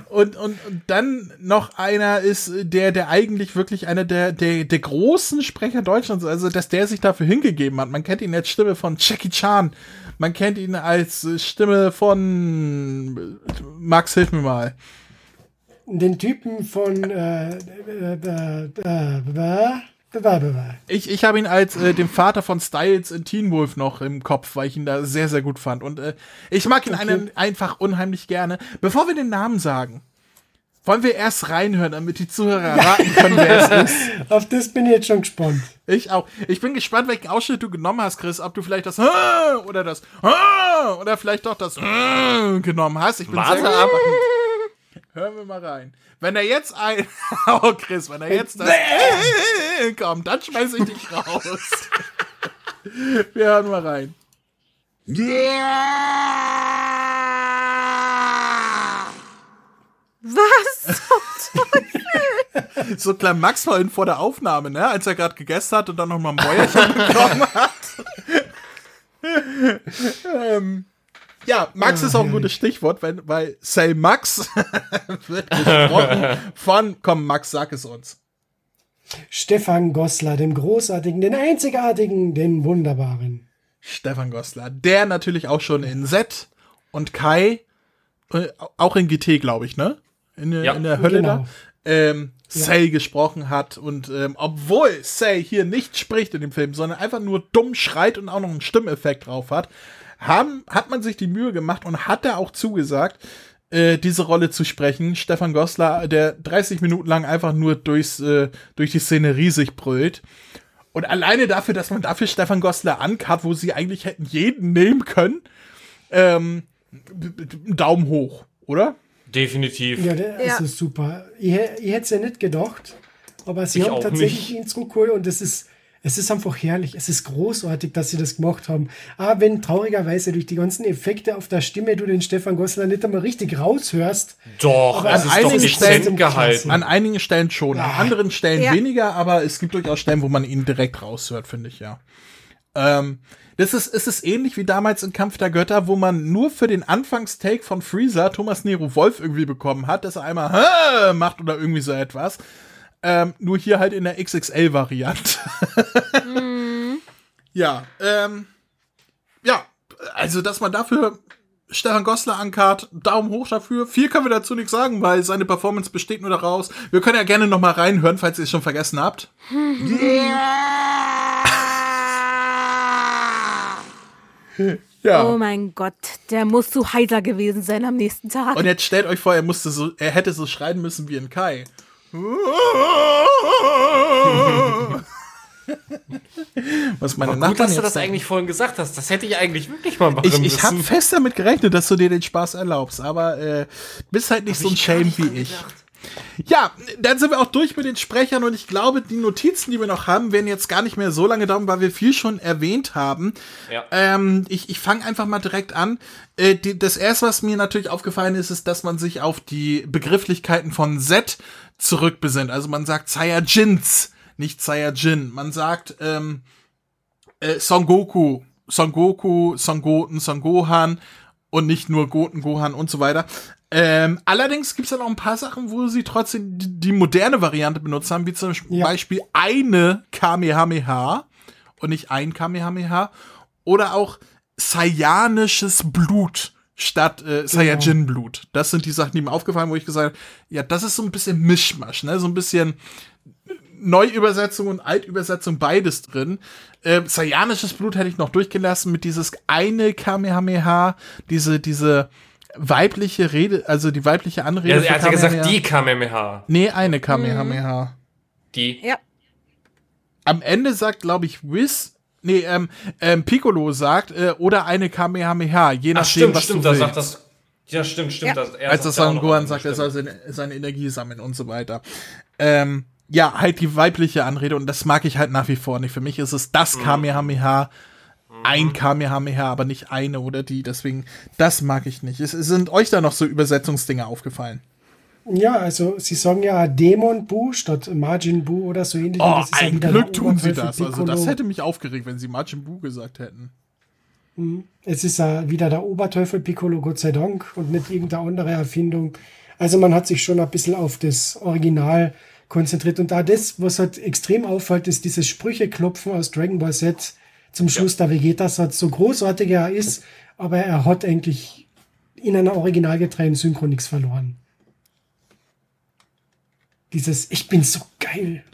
und, und, und dann noch einer ist, der, der eigentlich wirklich einer der, der, der großen Sprecher Deutschlands, also dass der sich dafür hingegeben hat. Man kennt ihn als Stimme von Jackie Chan. Man kennt ihn als äh, Stimme von Max, hilf mir mal. Den Typen von äh, äh, Ich, ich habe ihn als äh, den Vater von Styles in Teen Wolf noch im Kopf, weil ich ihn da sehr, sehr gut fand. Und äh, ich mag ihn einen, einfach unheimlich gerne. Bevor wir den Namen sagen, Wollen wir erst reinhören, damit die Zuhörer raten können, wer es ist? Auf das bin ich jetzt schon gespannt. Ich auch. Ich bin gespannt, welchen Ausschnitt du genommen hast, Chris. Ob du vielleicht das oder das oder vielleicht doch das genommen hast. Ich bin Warte sehr ab. Hören wir mal rein. Wenn er jetzt ein. Oh, Chris, wenn er jetzt das kommt, dann schmeiß ich dich raus. Wir hören mal rein. Was zum Teufel? So klar Max vorhin vor der Aufnahme, ne? Als er gerade gegessen hat und dann nochmal ein Bäuerchen bekommen hat. ähm, ja, Max ist auch ein gutes Stichwort, wenn, weil Say Max wird gesprochen von, komm Max, sag es uns. Stefan Goslar, dem Großartigen, den Einzigartigen, den Wunderbaren. Stefan Goslar, der natürlich auch schon in Z und Kai, äh, auch in GT, glaube ich, ne? In, der- Ja. in der Hölle Genau. da. Ähm, Ja. Say gesprochen hat und ähm, obwohl Say hier nicht spricht in dem Film, sondern einfach nur dumm schreit und auch noch einen Stimmeffekt drauf hat, haben, hat man sich die Mühe gemacht und hat er auch zugesagt, äh, diese Rolle zu sprechen. Stefan Goslar, der 30 Minuten lang einfach nur durchs, äh, durch die Szenerie sich brüllt. Und alleine dafür, dass man dafür Stefan Goslar ankat, wo sie eigentlich hätten jeden nehmen können, ähm, Daumen hoch, oder? Definitiv. Ja, der Ja. ist super. Ich, ich hätte es ja nicht gedacht, aber sie Ich haben tatsächlich nicht. ihn zurückgeholt und es ist, es ist einfach herrlich. Es ist großartig, dass sie das gemacht haben. Aber wenn traurigerweise durch die ganzen Effekte auf der Stimme du den Stefan Goslar nicht einmal richtig raushörst, Doch, es an ist doch einigen dezent Stellen- gehalten. An einigen Stellen schon, an anderen Stellen Ja. weniger, aber es gibt durchaus Stellen, wo man ihn direkt raushört, finde ich, ja. Ähm, das ist, es ist ähnlich wie damals in Kampf der Götter, wo man nur für den Anfangstake von Freezer Thomas Nero Wolf irgendwie bekommen hat, dass er einmal "Hä" macht oder irgendwie so etwas. Ähm, nur hier halt in der XXL-Variante. Ja, ähm, ja, also, dass man dafür Stefan Goslar ankart, Daumen hoch dafür. Viel können wir dazu nichts sagen, weil seine Performance besteht nur daraus. Wir können ja gerne noch mal reinhören, falls ihr es schon vergessen habt. Ja. Oh mein Gott, der muss so heiser gewesen sein am nächsten Tag. Und jetzt stellt euch vor, er musste so, er hätte so schreien müssen wie in Kai. Was meine Aber Nachbarn gut, dass du das denken. eigentlich vorhin gesagt hast. Das hätte ich eigentlich wirklich mal machen Ich, müssen. ich habe fest damit gerechnet, dass du dir den Spaß erlaubst, aber äh, bist halt nicht so ein Shame wie ich. Ja, dann sind wir auch durch mit den Sprechern und ich glaube, die Notizen, die wir noch haben, werden jetzt gar nicht mehr so lange dauern, weil wir viel schon erwähnt haben. Ja. Ähm, ich ich fange einfach mal direkt an. Äh, die, das erste, was mir natürlich aufgefallen ist, ist, dass man sich auf die Begrifflichkeiten von Z zurückbesinnt. Also man sagt Saiyajins, nicht Saiyajin. Man sagt ähm, äh, Son Goku, Son Goku, Son Goten, Son Gohan und nicht nur Goten, Gohan und so weiter. Ähm, allerdings gibt es dann auch ein paar Sachen, wo sie trotzdem die, die moderne Variante benutzt haben, wie zum Ja. Beispiel eine Kamehameha und nicht ein Kamehameha oder auch saiyanisches Blut statt äh, Saiyajin-Blut. Das sind die Sachen, die mir aufgefallen, wo ich gesagt habe, ja, das ist so ein bisschen Mischmasch, ne? So ein bisschen Neuübersetzung und Altübersetzung beides drin. Äh, Saiyanisches Blut hätte ich noch durchgelassen mit dieses eine Kamehameha, diese, diese weibliche Rede, also die weibliche Anrede. Ja, er hat ja gesagt, die Kamehameha. Nee, eine Kamehameha. Die. Ja. Am Ende sagt, glaube ich, Wiz, nee, ähm, ähm, Piccolo sagt, äh, oder eine Kamehameha, je nachdem, Ach, stimmt, was stimmt, du da willst. sagt das. Ja, stimmt, stimmt. Ja. Das, er Als das ja auch Son noch Gohan was, sagt, er soll seine, seine Energie sammeln und so weiter. Ähm, ja, halt die weibliche Anrede und das mag ich halt nach wie vor nicht. Für mich ist es das Mhm. Kamehameha, ein Kamehameha, aber nicht eine oder die. Deswegen, das mag ich nicht. Es, sind euch da noch so Übersetzungsdinge aufgefallen? Ja, also sie sagen ja Dämon Bu statt Margin Bu oder so ähnlich. Oh, das ist ja ein wieder Glück tun sie das. Also das hätte mich aufgeregt, wenn sie Majin Buu gesagt hätten. Es ist ja wieder der Oberteufel Piccolo, Gott sei Dank, und nicht irgendeine andere Erfindung. Also man hat sich schon ein bisschen auf das Original konzentriert. Und da das, was halt extrem auffällt, ist dieses Sprücheklopfen aus Dragon Ball Z zum Schluss der Vegeta-Satz, so großartig er ist, aber er hat eigentlich in einer originalgetreuen Synchro nichts verloren. Dieses Ich bin so geil.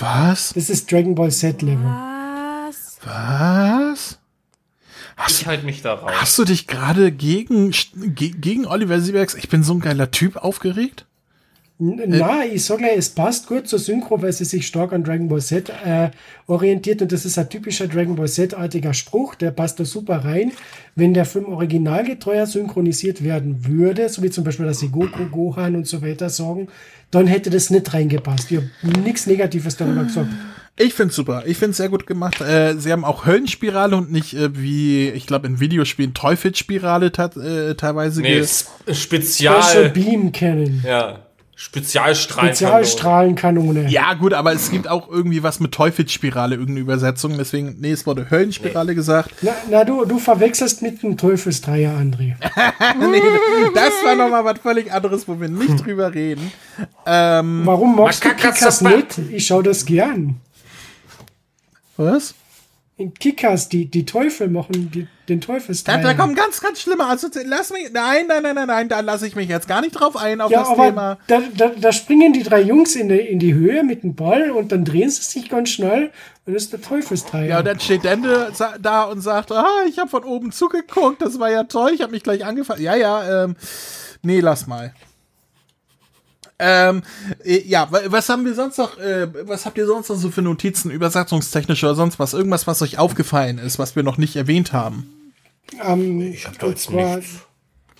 Was? Das ist Dragon Ball Z-Level. Was? Was? Ich halte mich da raus. Hast du dich gerade gegen, ge- gegen Oliver Siebergs Ich bin so ein geiler Typ aufgeregt? N- Na, ich sage gleich, es passt gut zur Synchro, weil sie sich stark an Dragon Ball Z äh, orientiert und das ist ein typischer Dragon Ball Z-artiger Spruch, der passt da super rein. Wenn der Film originalgetreuer synchronisiert werden würde, so wie zum Beispiel, dass sie Goku, Gohan und so weiter sagen, dann hätte das nicht reingepasst. Ich habe nichts Negatives darüber gesagt. Ich find's super. Ich find's sehr gut gemacht. Äh, sie haben auch Höllenspirale und nicht äh, wie, ich glaube, in Videospielen Teufelsspirale äh, teilweise. Nee, ge- S- Spezial. Special Beam Cannon. Ja. Spezialstrahlen. Spezialstrahlenkanone. Ja, gut, aber es gibt auch irgendwie was mit Teufelsspirale, irgendeine Übersetzung. Deswegen, nee, es wurde Höllenspirale gesagt. Na, na du, du verwechselst mit dem Teufelsdreier, André. nee, das war nochmal was völlig anderes, wo wir nicht drüber reden. Ähm, Warum magst du Kickers nicht? Ich schau das gern. Was? In Kickers, die, die Teufel machen die, den Da, Teufelsdreier. da kommen ganz, ganz schlimme Assoziationen. Lass mich, nein, nein, nein, nein, nein, da lasse ich mich jetzt gar nicht drauf ein, auf ja, das aber Thema. Da, da, da springen die drei Jungs in die, in die Höhe mit dem Ball und dann drehen sie sich ganz schnell und das ist der Teufelsdreier. Ja, und dann steht Dende da und sagt, ah, ich habe von oben zugeguckt, das war ja toll, ich habe mich gleich angefasst. Ja, ja, ähm, nee, lass mal. Ähm, äh, ja, wa- was haben wir sonst noch, äh, was habt ihr sonst noch so für Notizen, übersetzungstechnisch oder sonst was? Irgendwas, was euch aufgefallen ist, was wir noch nicht erwähnt haben? Ähm, ich hab da jetzt zwar, nichts.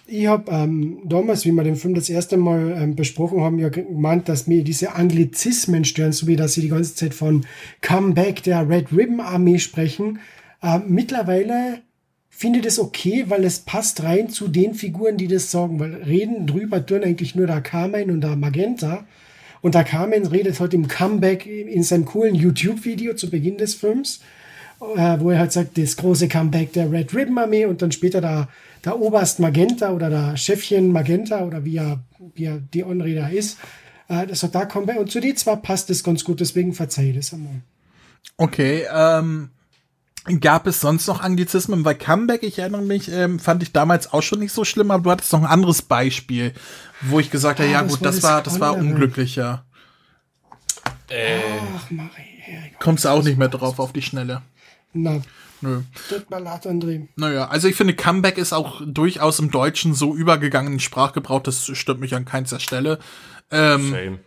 Ich habe ähm, damals, wie wir den Film das erste Mal ähm, besprochen haben, ja gemeint, dass mir diese Anglizismen stören, so wie dass sie die ganze Zeit von Comeback der Red Ribbon Armee sprechen. Ähm, mittlerweile finde ich das okay, weil es passt rein zu den Figuren, die das sagen, weil reden drüber tun eigentlich nur der Carmine und der Magenta. Und der Carmen redet halt im Comeback in seinem coolen YouTube-Video zu Beginn des Films, äh, wo er halt sagt, das große Comeback der Red Ribbon Armee und dann später der, der Oberst Magenta oder der Chefchen Magenta oder wie er, wie er die Anrede ist. Äh, das sagt da Comeback und zu die zwar passt das ganz gut, deswegen verzeih das einmal. Okay, ähm, gab es sonst noch Anglizismen? Bei Comeback, ich erinnere mich, ähm, fand ich damals auch schon nicht so schlimm, aber du hattest noch ein anderes Beispiel, wo ich gesagt habe, Ah, ja das gut, war das das war, das war unglücklicher. Äh, Ach, Marie. Kommst du auch nicht mehr drauf auf die Schnelle. Na, Nö. tut mir leid, André. Naja, also ich finde, Comeback ist auch durchaus im Deutschen so übergegangen in Sprachgebrauch, das stört mich an keinster Stelle. Ähm, Same.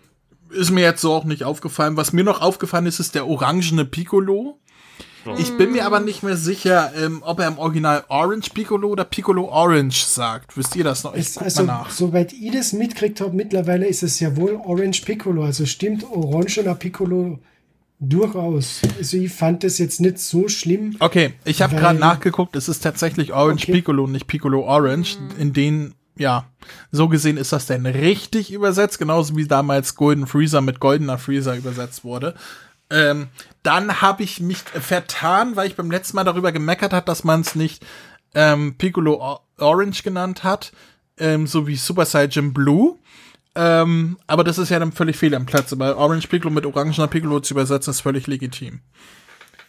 ist mir jetzt so auch nicht aufgefallen. Was mir noch aufgefallen ist, ist der orangene Piccolo. Ich bin mir aber nicht mehr sicher, ähm, ob er im Original Orange Piccolo oder Piccolo Orange sagt. Wisst ihr das noch? Ich Es, guck also, mal nach. soweit ich das mitkriegt habe, mittlerweile ist es ja wohl Orange Piccolo. Also stimmt orangener Piccolo durchaus. Also ich fand das jetzt nicht so schlimm. Okay, ich habe gerade nachgeguckt. Es ist tatsächlich Orange Okay. Piccolo, nicht Piccolo Orange. In denen, ja, so gesehen ist das denn richtig übersetzt, genauso wie damals Golden Freezer mit Goldener Freezer übersetzt wurde. Ähm, dann habe ich mich vertan, weil ich beim letzten Mal darüber gemeckert hat, dass man es nicht ähm, Piccolo O- Orange genannt hat, ähm, so wie Super Saiyan Blue. Ähm, aber das ist ja dann völlig fehl am Platz. Weil Orange Piccolo mit orangener Piccolo zu übersetzen, ist völlig legitim.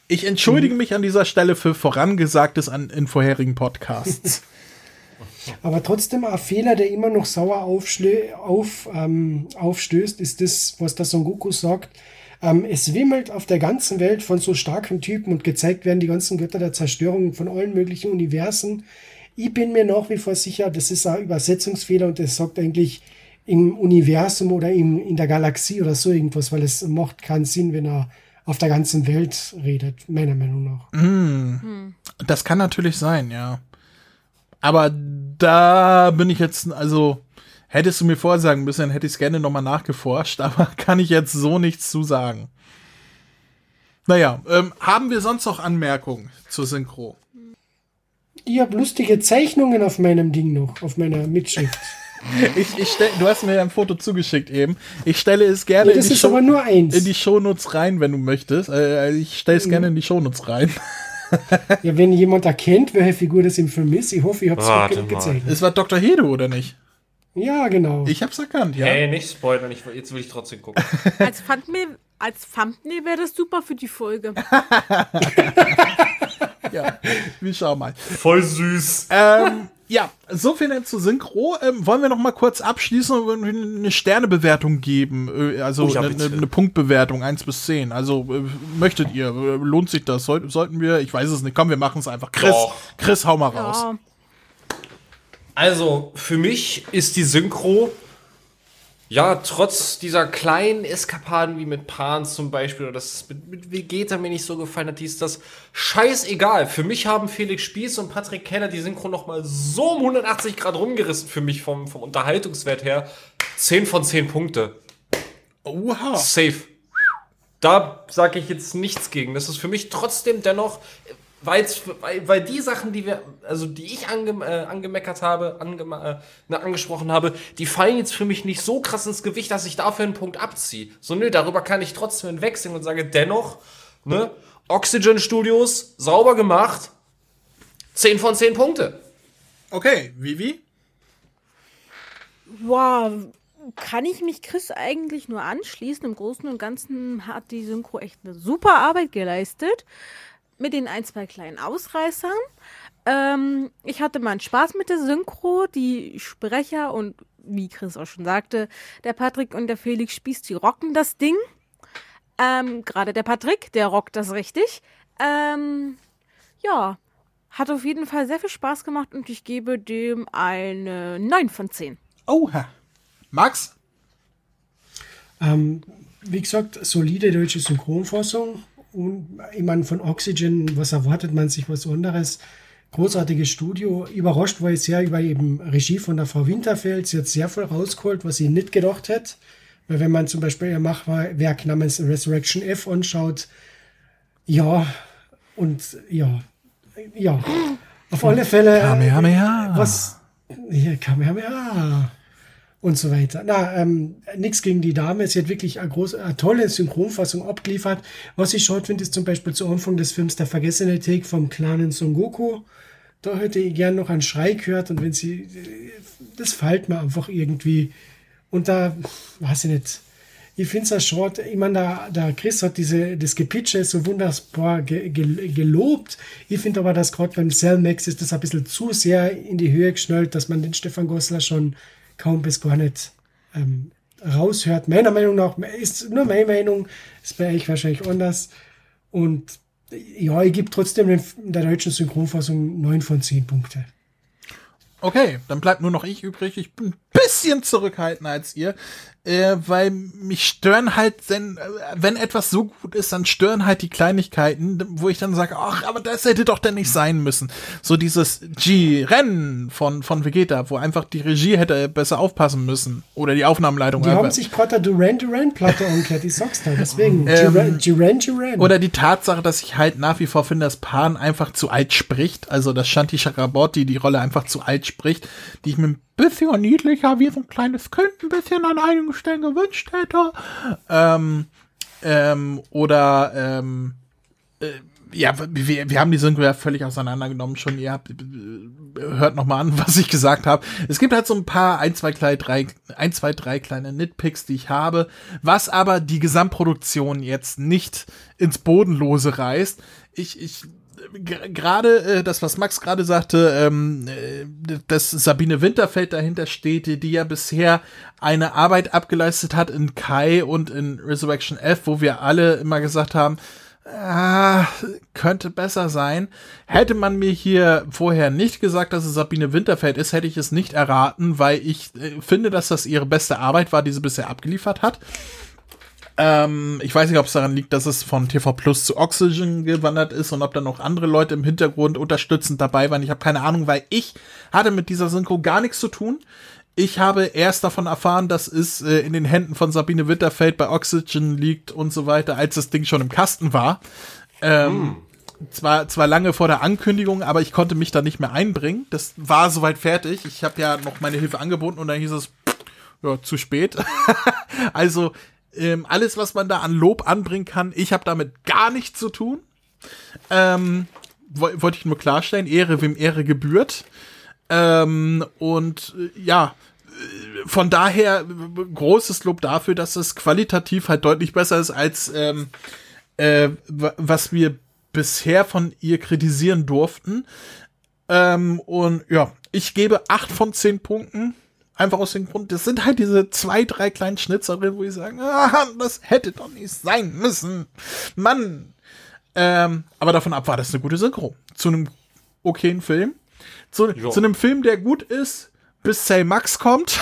Ich entschuldige mich an dieser Stelle für Vorangesagtes an, in vorherigen Podcasts. Aber trotzdem ein Fehler, der immer noch sauer auf, ähm, aufstößt, ist das, was der Son Goku sagt. Ähm, es wimmelt auf der ganzen Welt von so starken Typen und gezeigt werden die ganzen Götter der Zerstörung von allen möglichen Universen. Ich bin mir nach wie vor sicher, das ist ein Übersetzungsfehler und das sagt eigentlich im Universum oder im, in der Galaxie oder so irgendwas, weil es macht keinen Sinn, wenn er auf der ganzen Welt redet, meiner Meinung nach. Mm. Das kann natürlich sein, ja. Aber da bin ich jetzt, also hättest du mir vorsagen müssen, dann hätte ich es gerne nochmal nachgeforscht, aber kann ich jetzt so nichts zu sagen. Naja, ähm, haben wir sonst noch Anmerkungen zur Synchro? Ich habe lustige Zeichnungen auf meinem Ding noch, auf meiner Mitschrift. Ich, ich stell, du hast mir ja ein Foto zugeschickt eben. Ich stelle es gerne Ja, das in, die ist aber nur eins. in die Shownotes rein, wenn du möchtest. Äh, ich stelle es Mhm. gerne in die Shownotes rein. Ja, wenn jemand erkennt, welche Figur das im Film ist, ich hoffe, ich habe es mal. gezeichnet. Es war Dr. Hede, oder nicht? Ja, genau. Ich hab's erkannt, ja. Hey, nicht spoilern, ich, jetzt will ich trotzdem gucken. Als Thumbnail, als Thumbnail wäre das super für die Folge. ja, wir schauen mal. Voll süß. Ähm, ja, so viel denn zur Synchro. Ähm, wollen wir noch mal kurz abschließen und eine Sternebewertung geben? Äh, Also Oh ja, eine, eine, Punktbewertung, 1 bis 10. Also äh, möchtet ihr? Äh, Lohnt sich das? Soll, sollten wir? Ich weiß es nicht. Komm, wir machen es einfach. Chris, Doch. Chris, hau mal raus. Also, für mich ist die Synchro Ja, trotz dieser kleinen Eskapaden wie mit Pan zum Beispiel oder das mit, mit Vegeta mir nicht so gefallen hat, dies das scheißegal. Für mich haben Felix Spieß und Patrick Keller die Synchro noch mal so um 180 Grad rumgerissen für mich vom, vom Unterhaltungswert her. 10 von 10 Punkte. Oha. Safe. Da sage ich jetzt nichts gegen. Das ist für mich trotzdem dennoch, weil, weil die Sachen, die wir, also die ich ange, äh, angemeckert habe, ange, äh, ne, angesprochen habe, die fallen jetzt für mich nicht so krass ins Gewicht, dass ich dafür einen Punkt abziehe. So, nö, darüber kann ich trotzdem hinwegsehen und sage dennoch, ne, Oxygen Studios, sauber gemacht, 10 von 10 Punkte. Okay, Vivi? Wow, kann ich mich Chris eigentlich nur anschließen. Im Großen und Ganzen hat die Synchro echt eine super Arbeit geleistet. Mit den ein, zwei kleinen Ausreißern. Ähm, ich hatte meinen Spaß mit der Synchro. Die Sprecher und wie Chris auch schon sagte, der Patrick und der Felix Spieß, die rocken das Ding. Ähm, Gerade der Patrick, der rockt das richtig. Ähm, ja, hat auf jeden Fall sehr viel Spaß gemacht und ich gebe dem eine 9 von 10. Oha. Max? Ähm, wie gesagt, solide deutsche Synchronfassung. Und ich meine, von Oxygen, was erwartet man sich was anderes? Großartiges Studio. Überrascht war ich sehr über eben Regie von der Frau Winterfeld. Sie hat sehr viel rausgeholt, was ich nicht gedacht hätte. Weil wenn man zum Beispiel ihr Machwerk namens Resurrection F anschaut, ja, und ja, ja, auf alle Fälle. Kamehameha. Was? Ja, Kamehameha und so weiter. Na, ähm, nichts gegen die Dame. Sie hat wirklich eine, große, eine tolle Synchronfassung abgeliefert. Was ich schade finde, ist zum Beispiel zu Anfang des Films Der vergessene Take vom kleinen Son Goku. Da hätte ich gern noch einen Schrei gehört und wenn sie, das fällt mir einfach irgendwie. Und da, weiß ich nicht, ich finde es ja schade. Ich meine, der Chris hat diese, das Gepitche so wunderbar ge, ge, gelobt. Ich finde aber, dass gerade beim Cellmax ist das ein bisschen zu sehr in die Höhe geschnellt, dass man den Stefan Gossler schon kaum bis gar nicht ähm, raushört. Meiner Meinung nach ist nur meine Meinung, ist bei euch wahrscheinlich anders. Und ja, ich gebe trotzdem der deutschen Synchronfassung 9 von 10 Punkte. Okay, dann bleibt nur noch ich übrig. Ich bin bisschen zurückhaltender als ihr, äh, weil mich stören halt, wenn, wenn etwas so gut ist, dann stören halt die Kleinigkeiten, wo ich dann sage, ach, aber das hätte doch denn nicht sein müssen. So dieses G-Rennen von, von Vegeta, wo einfach die Regie hätte besser aufpassen müssen. Oder die Aufnahmeleitung. Die haben sich gerade der Duran-Duran-Platte umgekehrt, ich sag's da, deswegen. Ähm, Duran-Duran. Oder die Tatsache, dass ich halt nach wie vor finde, dass Pan einfach zu alt spricht. Also, dass Shanti Chakraborty die Rolle einfach zu alt spricht, die ich mir ein bisschen niedlicher wie so ein kleines Kind ein bisschen an einigen Stellen gewünscht hätte. Ähm, ähm, oder, ähm, äh, ja, wir, wir haben die Synchro ja völlig auseinandergenommen schon. Ihr habt, hört noch mal an, was ich gesagt habe. Es gibt halt so ein paar, ein, zwei, drei, drei, ein, zwei, drei kleine Nitpicks, die ich habe, was aber die Gesamtproduktion jetzt nicht ins Bodenlose reißt. Ich, ich gerade äh, das, was Max gerade sagte, ähm, äh, dass Sabine Winterfeld dahinter steht, die, die ja bisher eine Arbeit abgeleistet hat in Kai und in Resurrection F, wo wir alle immer gesagt haben, ah, könnte besser sein. Hätte man mir hier vorher nicht gesagt, dass es Sabine Winterfeld ist, hätte ich es nicht erraten, weil ich äh, finde, dass das ihre beste Arbeit war, die sie bisher abgeliefert hat. Ähm, ich weiß nicht, ob es daran liegt, dass es von TV Plus zu Oxygen gewandert ist und ob da noch andere Leute im Hintergrund unterstützend dabei waren. Ich habe keine Ahnung, weil ich hatte mit dieser Synchro gar nichts zu tun. Ich habe erst davon erfahren, dass es äh, in den Händen von Sabine Winterfeld bei Oxygen liegt und so weiter, als das Ding schon im Kasten war. Ähm, zwar, zwar lange vor der Ankündigung, aber ich konnte mich da nicht mehr einbringen. Das war soweit fertig. Ich habe ja noch meine Hilfe angeboten und dann hieß es, ja, zu spät. also ähm, alles, was man da an Lob anbringen kann, ich habe damit gar nichts zu tun. Ähm, Wollte ich nur klarstellen, Ehre wem Ehre gebührt. Ähm, und äh, ja, äh, von daher großes Lob dafür, dass es qualitativ halt deutlich besser ist als ähm, äh, was wir bisher von ihr kritisieren durften. Ähm, und ja, ich gebe acht von zehn Punkten. Einfach aus dem Grund, das sind halt diese zwei, drei kleinen Schnitzer drin, wo ich sage, ah, das hätte doch nicht sein müssen. Mann. Ähm, aber davon ab war das eine gute Synchro. Zu einem okayen Film. Zu, zu einem Film, der gut ist, bis Say Max kommt.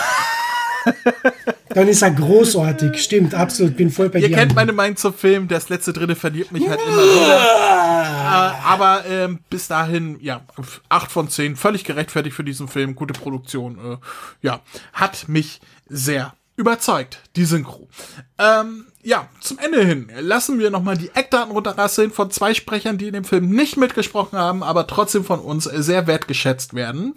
Dann ist er großartig. Stimmt, absolut. Bin voll bei Ihr dir. kennt meine Meinung zum Film. Das letzte Drittel verliert mich halt immer wieder. äh, aber ähm, bis dahin, ja, 8 von 10. Völlig gerechtfertigt für diesen Film. Gute Produktion. Äh, ja, hat mich sehr überzeugt, die Synchro. Ähm, ja, zum Ende hin lassen wir nochmal die Eckdaten runterrasseln von zwei Sprechern, die in dem Film nicht mitgesprochen haben, aber trotzdem von uns sehr wertgeschätzt werden.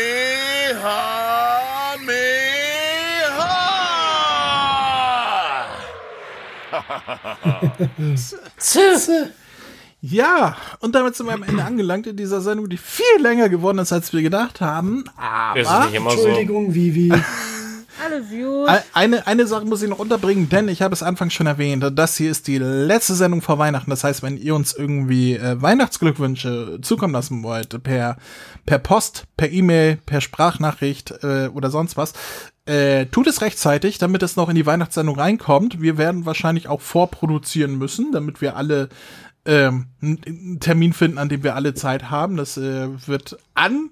Ja, und damit sind wir am Ende angelangt in dieser Sendung, die viel länger geworden ist, als wir gedacht haben. Aber Ist nicht immer so. Entschuldigung, Vivi. Alles gut. Ein- Eine, eine Sache muss ich noch unterbringen, denn ich habe es anfangs schon erwähnt, das hier ist die letzte Sendung vor Weihnachten. Das heißt, wenn ihr uns irgendwie äh, Weihnachtsglückwünsche zukommen lassen wollt, per, per Post, per E-Mail, per Sprachnachricht äh, oder sonst was, äh, tut es rechtzeitig, damit es noch in die Weihnachtssendung reinkommt. Wir werden wahrscheinlich auch vorproduzieren müssen, damit wir alle ähm, einen- Termin finden, an dem wir alle Zeit haben. Das äh, wird an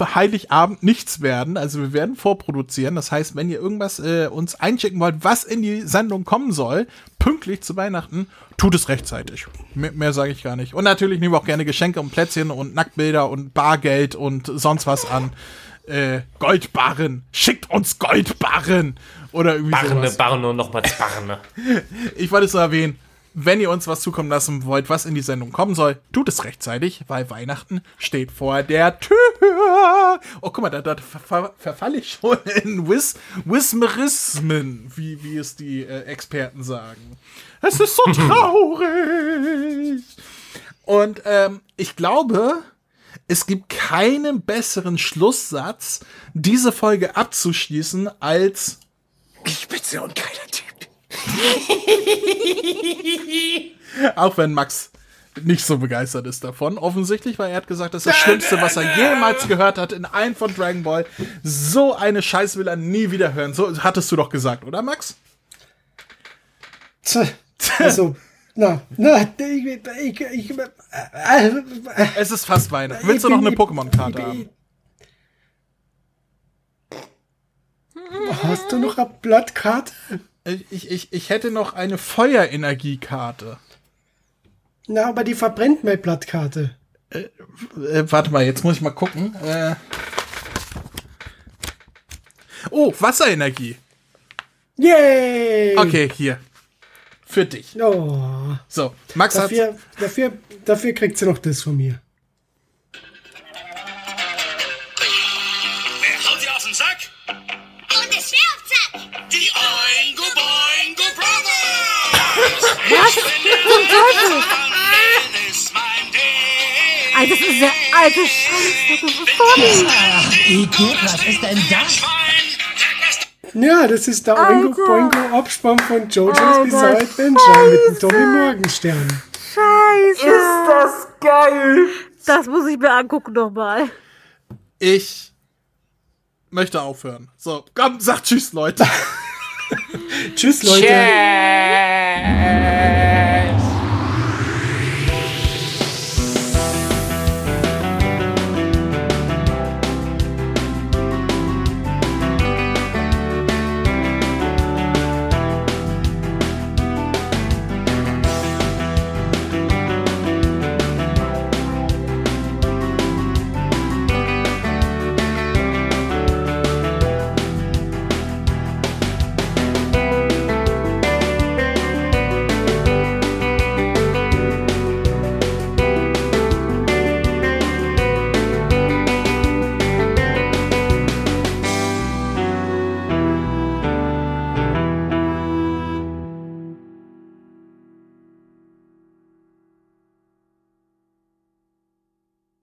Heiligabend nichts werden. Also wir werden vorproduzieren. Das heißt, wenn ihr irgendwas äh, uns einschicken wollt, was in die Sendung kommen soll, pünktlich zu Weihnachten, tut es rechtzeitig. Mehr, mehr sage ich gar nicht. Und natürlich nehmen wir auch gerne Geschenke und Plätzchen und Nacktbilder und Bargeld und sonst was an. Äh, Goldbarren. Schickt uns Goldbarren. Oder irgendwie Barne, sowas. Barne und nochmals Barne. Ich wollte es nur erwähnen, wenn ihr uns was zukommen lassen wollt, was in die Sendung kommen soll, tut es rechtzeitig, weil Weihnachten steht vor der Tür. Oh, guck mal, da, da ver verfalle ich schon in Wis Wismerismen, wie, wie es die äh, Experten sagen. Es ist so traurig. Und ähm, ich glaube, es gibt keinen besseren Schlusssatz, diese Folge abzuschließen, als Ich bin so ein geiler Typ. Auch wenn Max nicht so begeistert ist davon, offensichtlich, weil er hat gesagt, das ist das Schlimmste, was er jemals gehört hat in allen von Dragon Ball. So eine Scheiße will er nie wieder hören. So hattest du doch gesagt, oder Max? Tja, Also, na, na, ich, ich, ich, äh, äh, Es ist fast Weihnachten. Willst du noch eine Pokémon-Karte haben? Hast du noch eine Blattkarte? Ich, ich, ich, ich hätte noch eine Feuerenergiekarte. Na, aber die verbrennt meine Blattkarte. Äh, warte mal, jetzt muss ich mal gucken. Äh. Oh, Wasserenergie. Yay! Okay, hier. Für dich. Oh. So, Max hat. Dafür, dafür, dafür kriegt sie noch das von mir. Wer haut dir auf den Sack? Und der Schwertsack! Die Oingo Boingo Brothers! Was zum Teufel? Alter, das ist der alte Scheiße. Das ist Tommy. Igitt, was ist denn das? Ja, das ist der Oingo Alter. Boingo Abspann von JoJo's Bizarre Adventure mit dem Tommy Morgenstern. Scheiße. Ist das geil? Das muss ich mir angucken nochmal. Ich möchte aufhören. So, komm, sag Tschüss, Leute. Tschüss, Leute. Tschüss.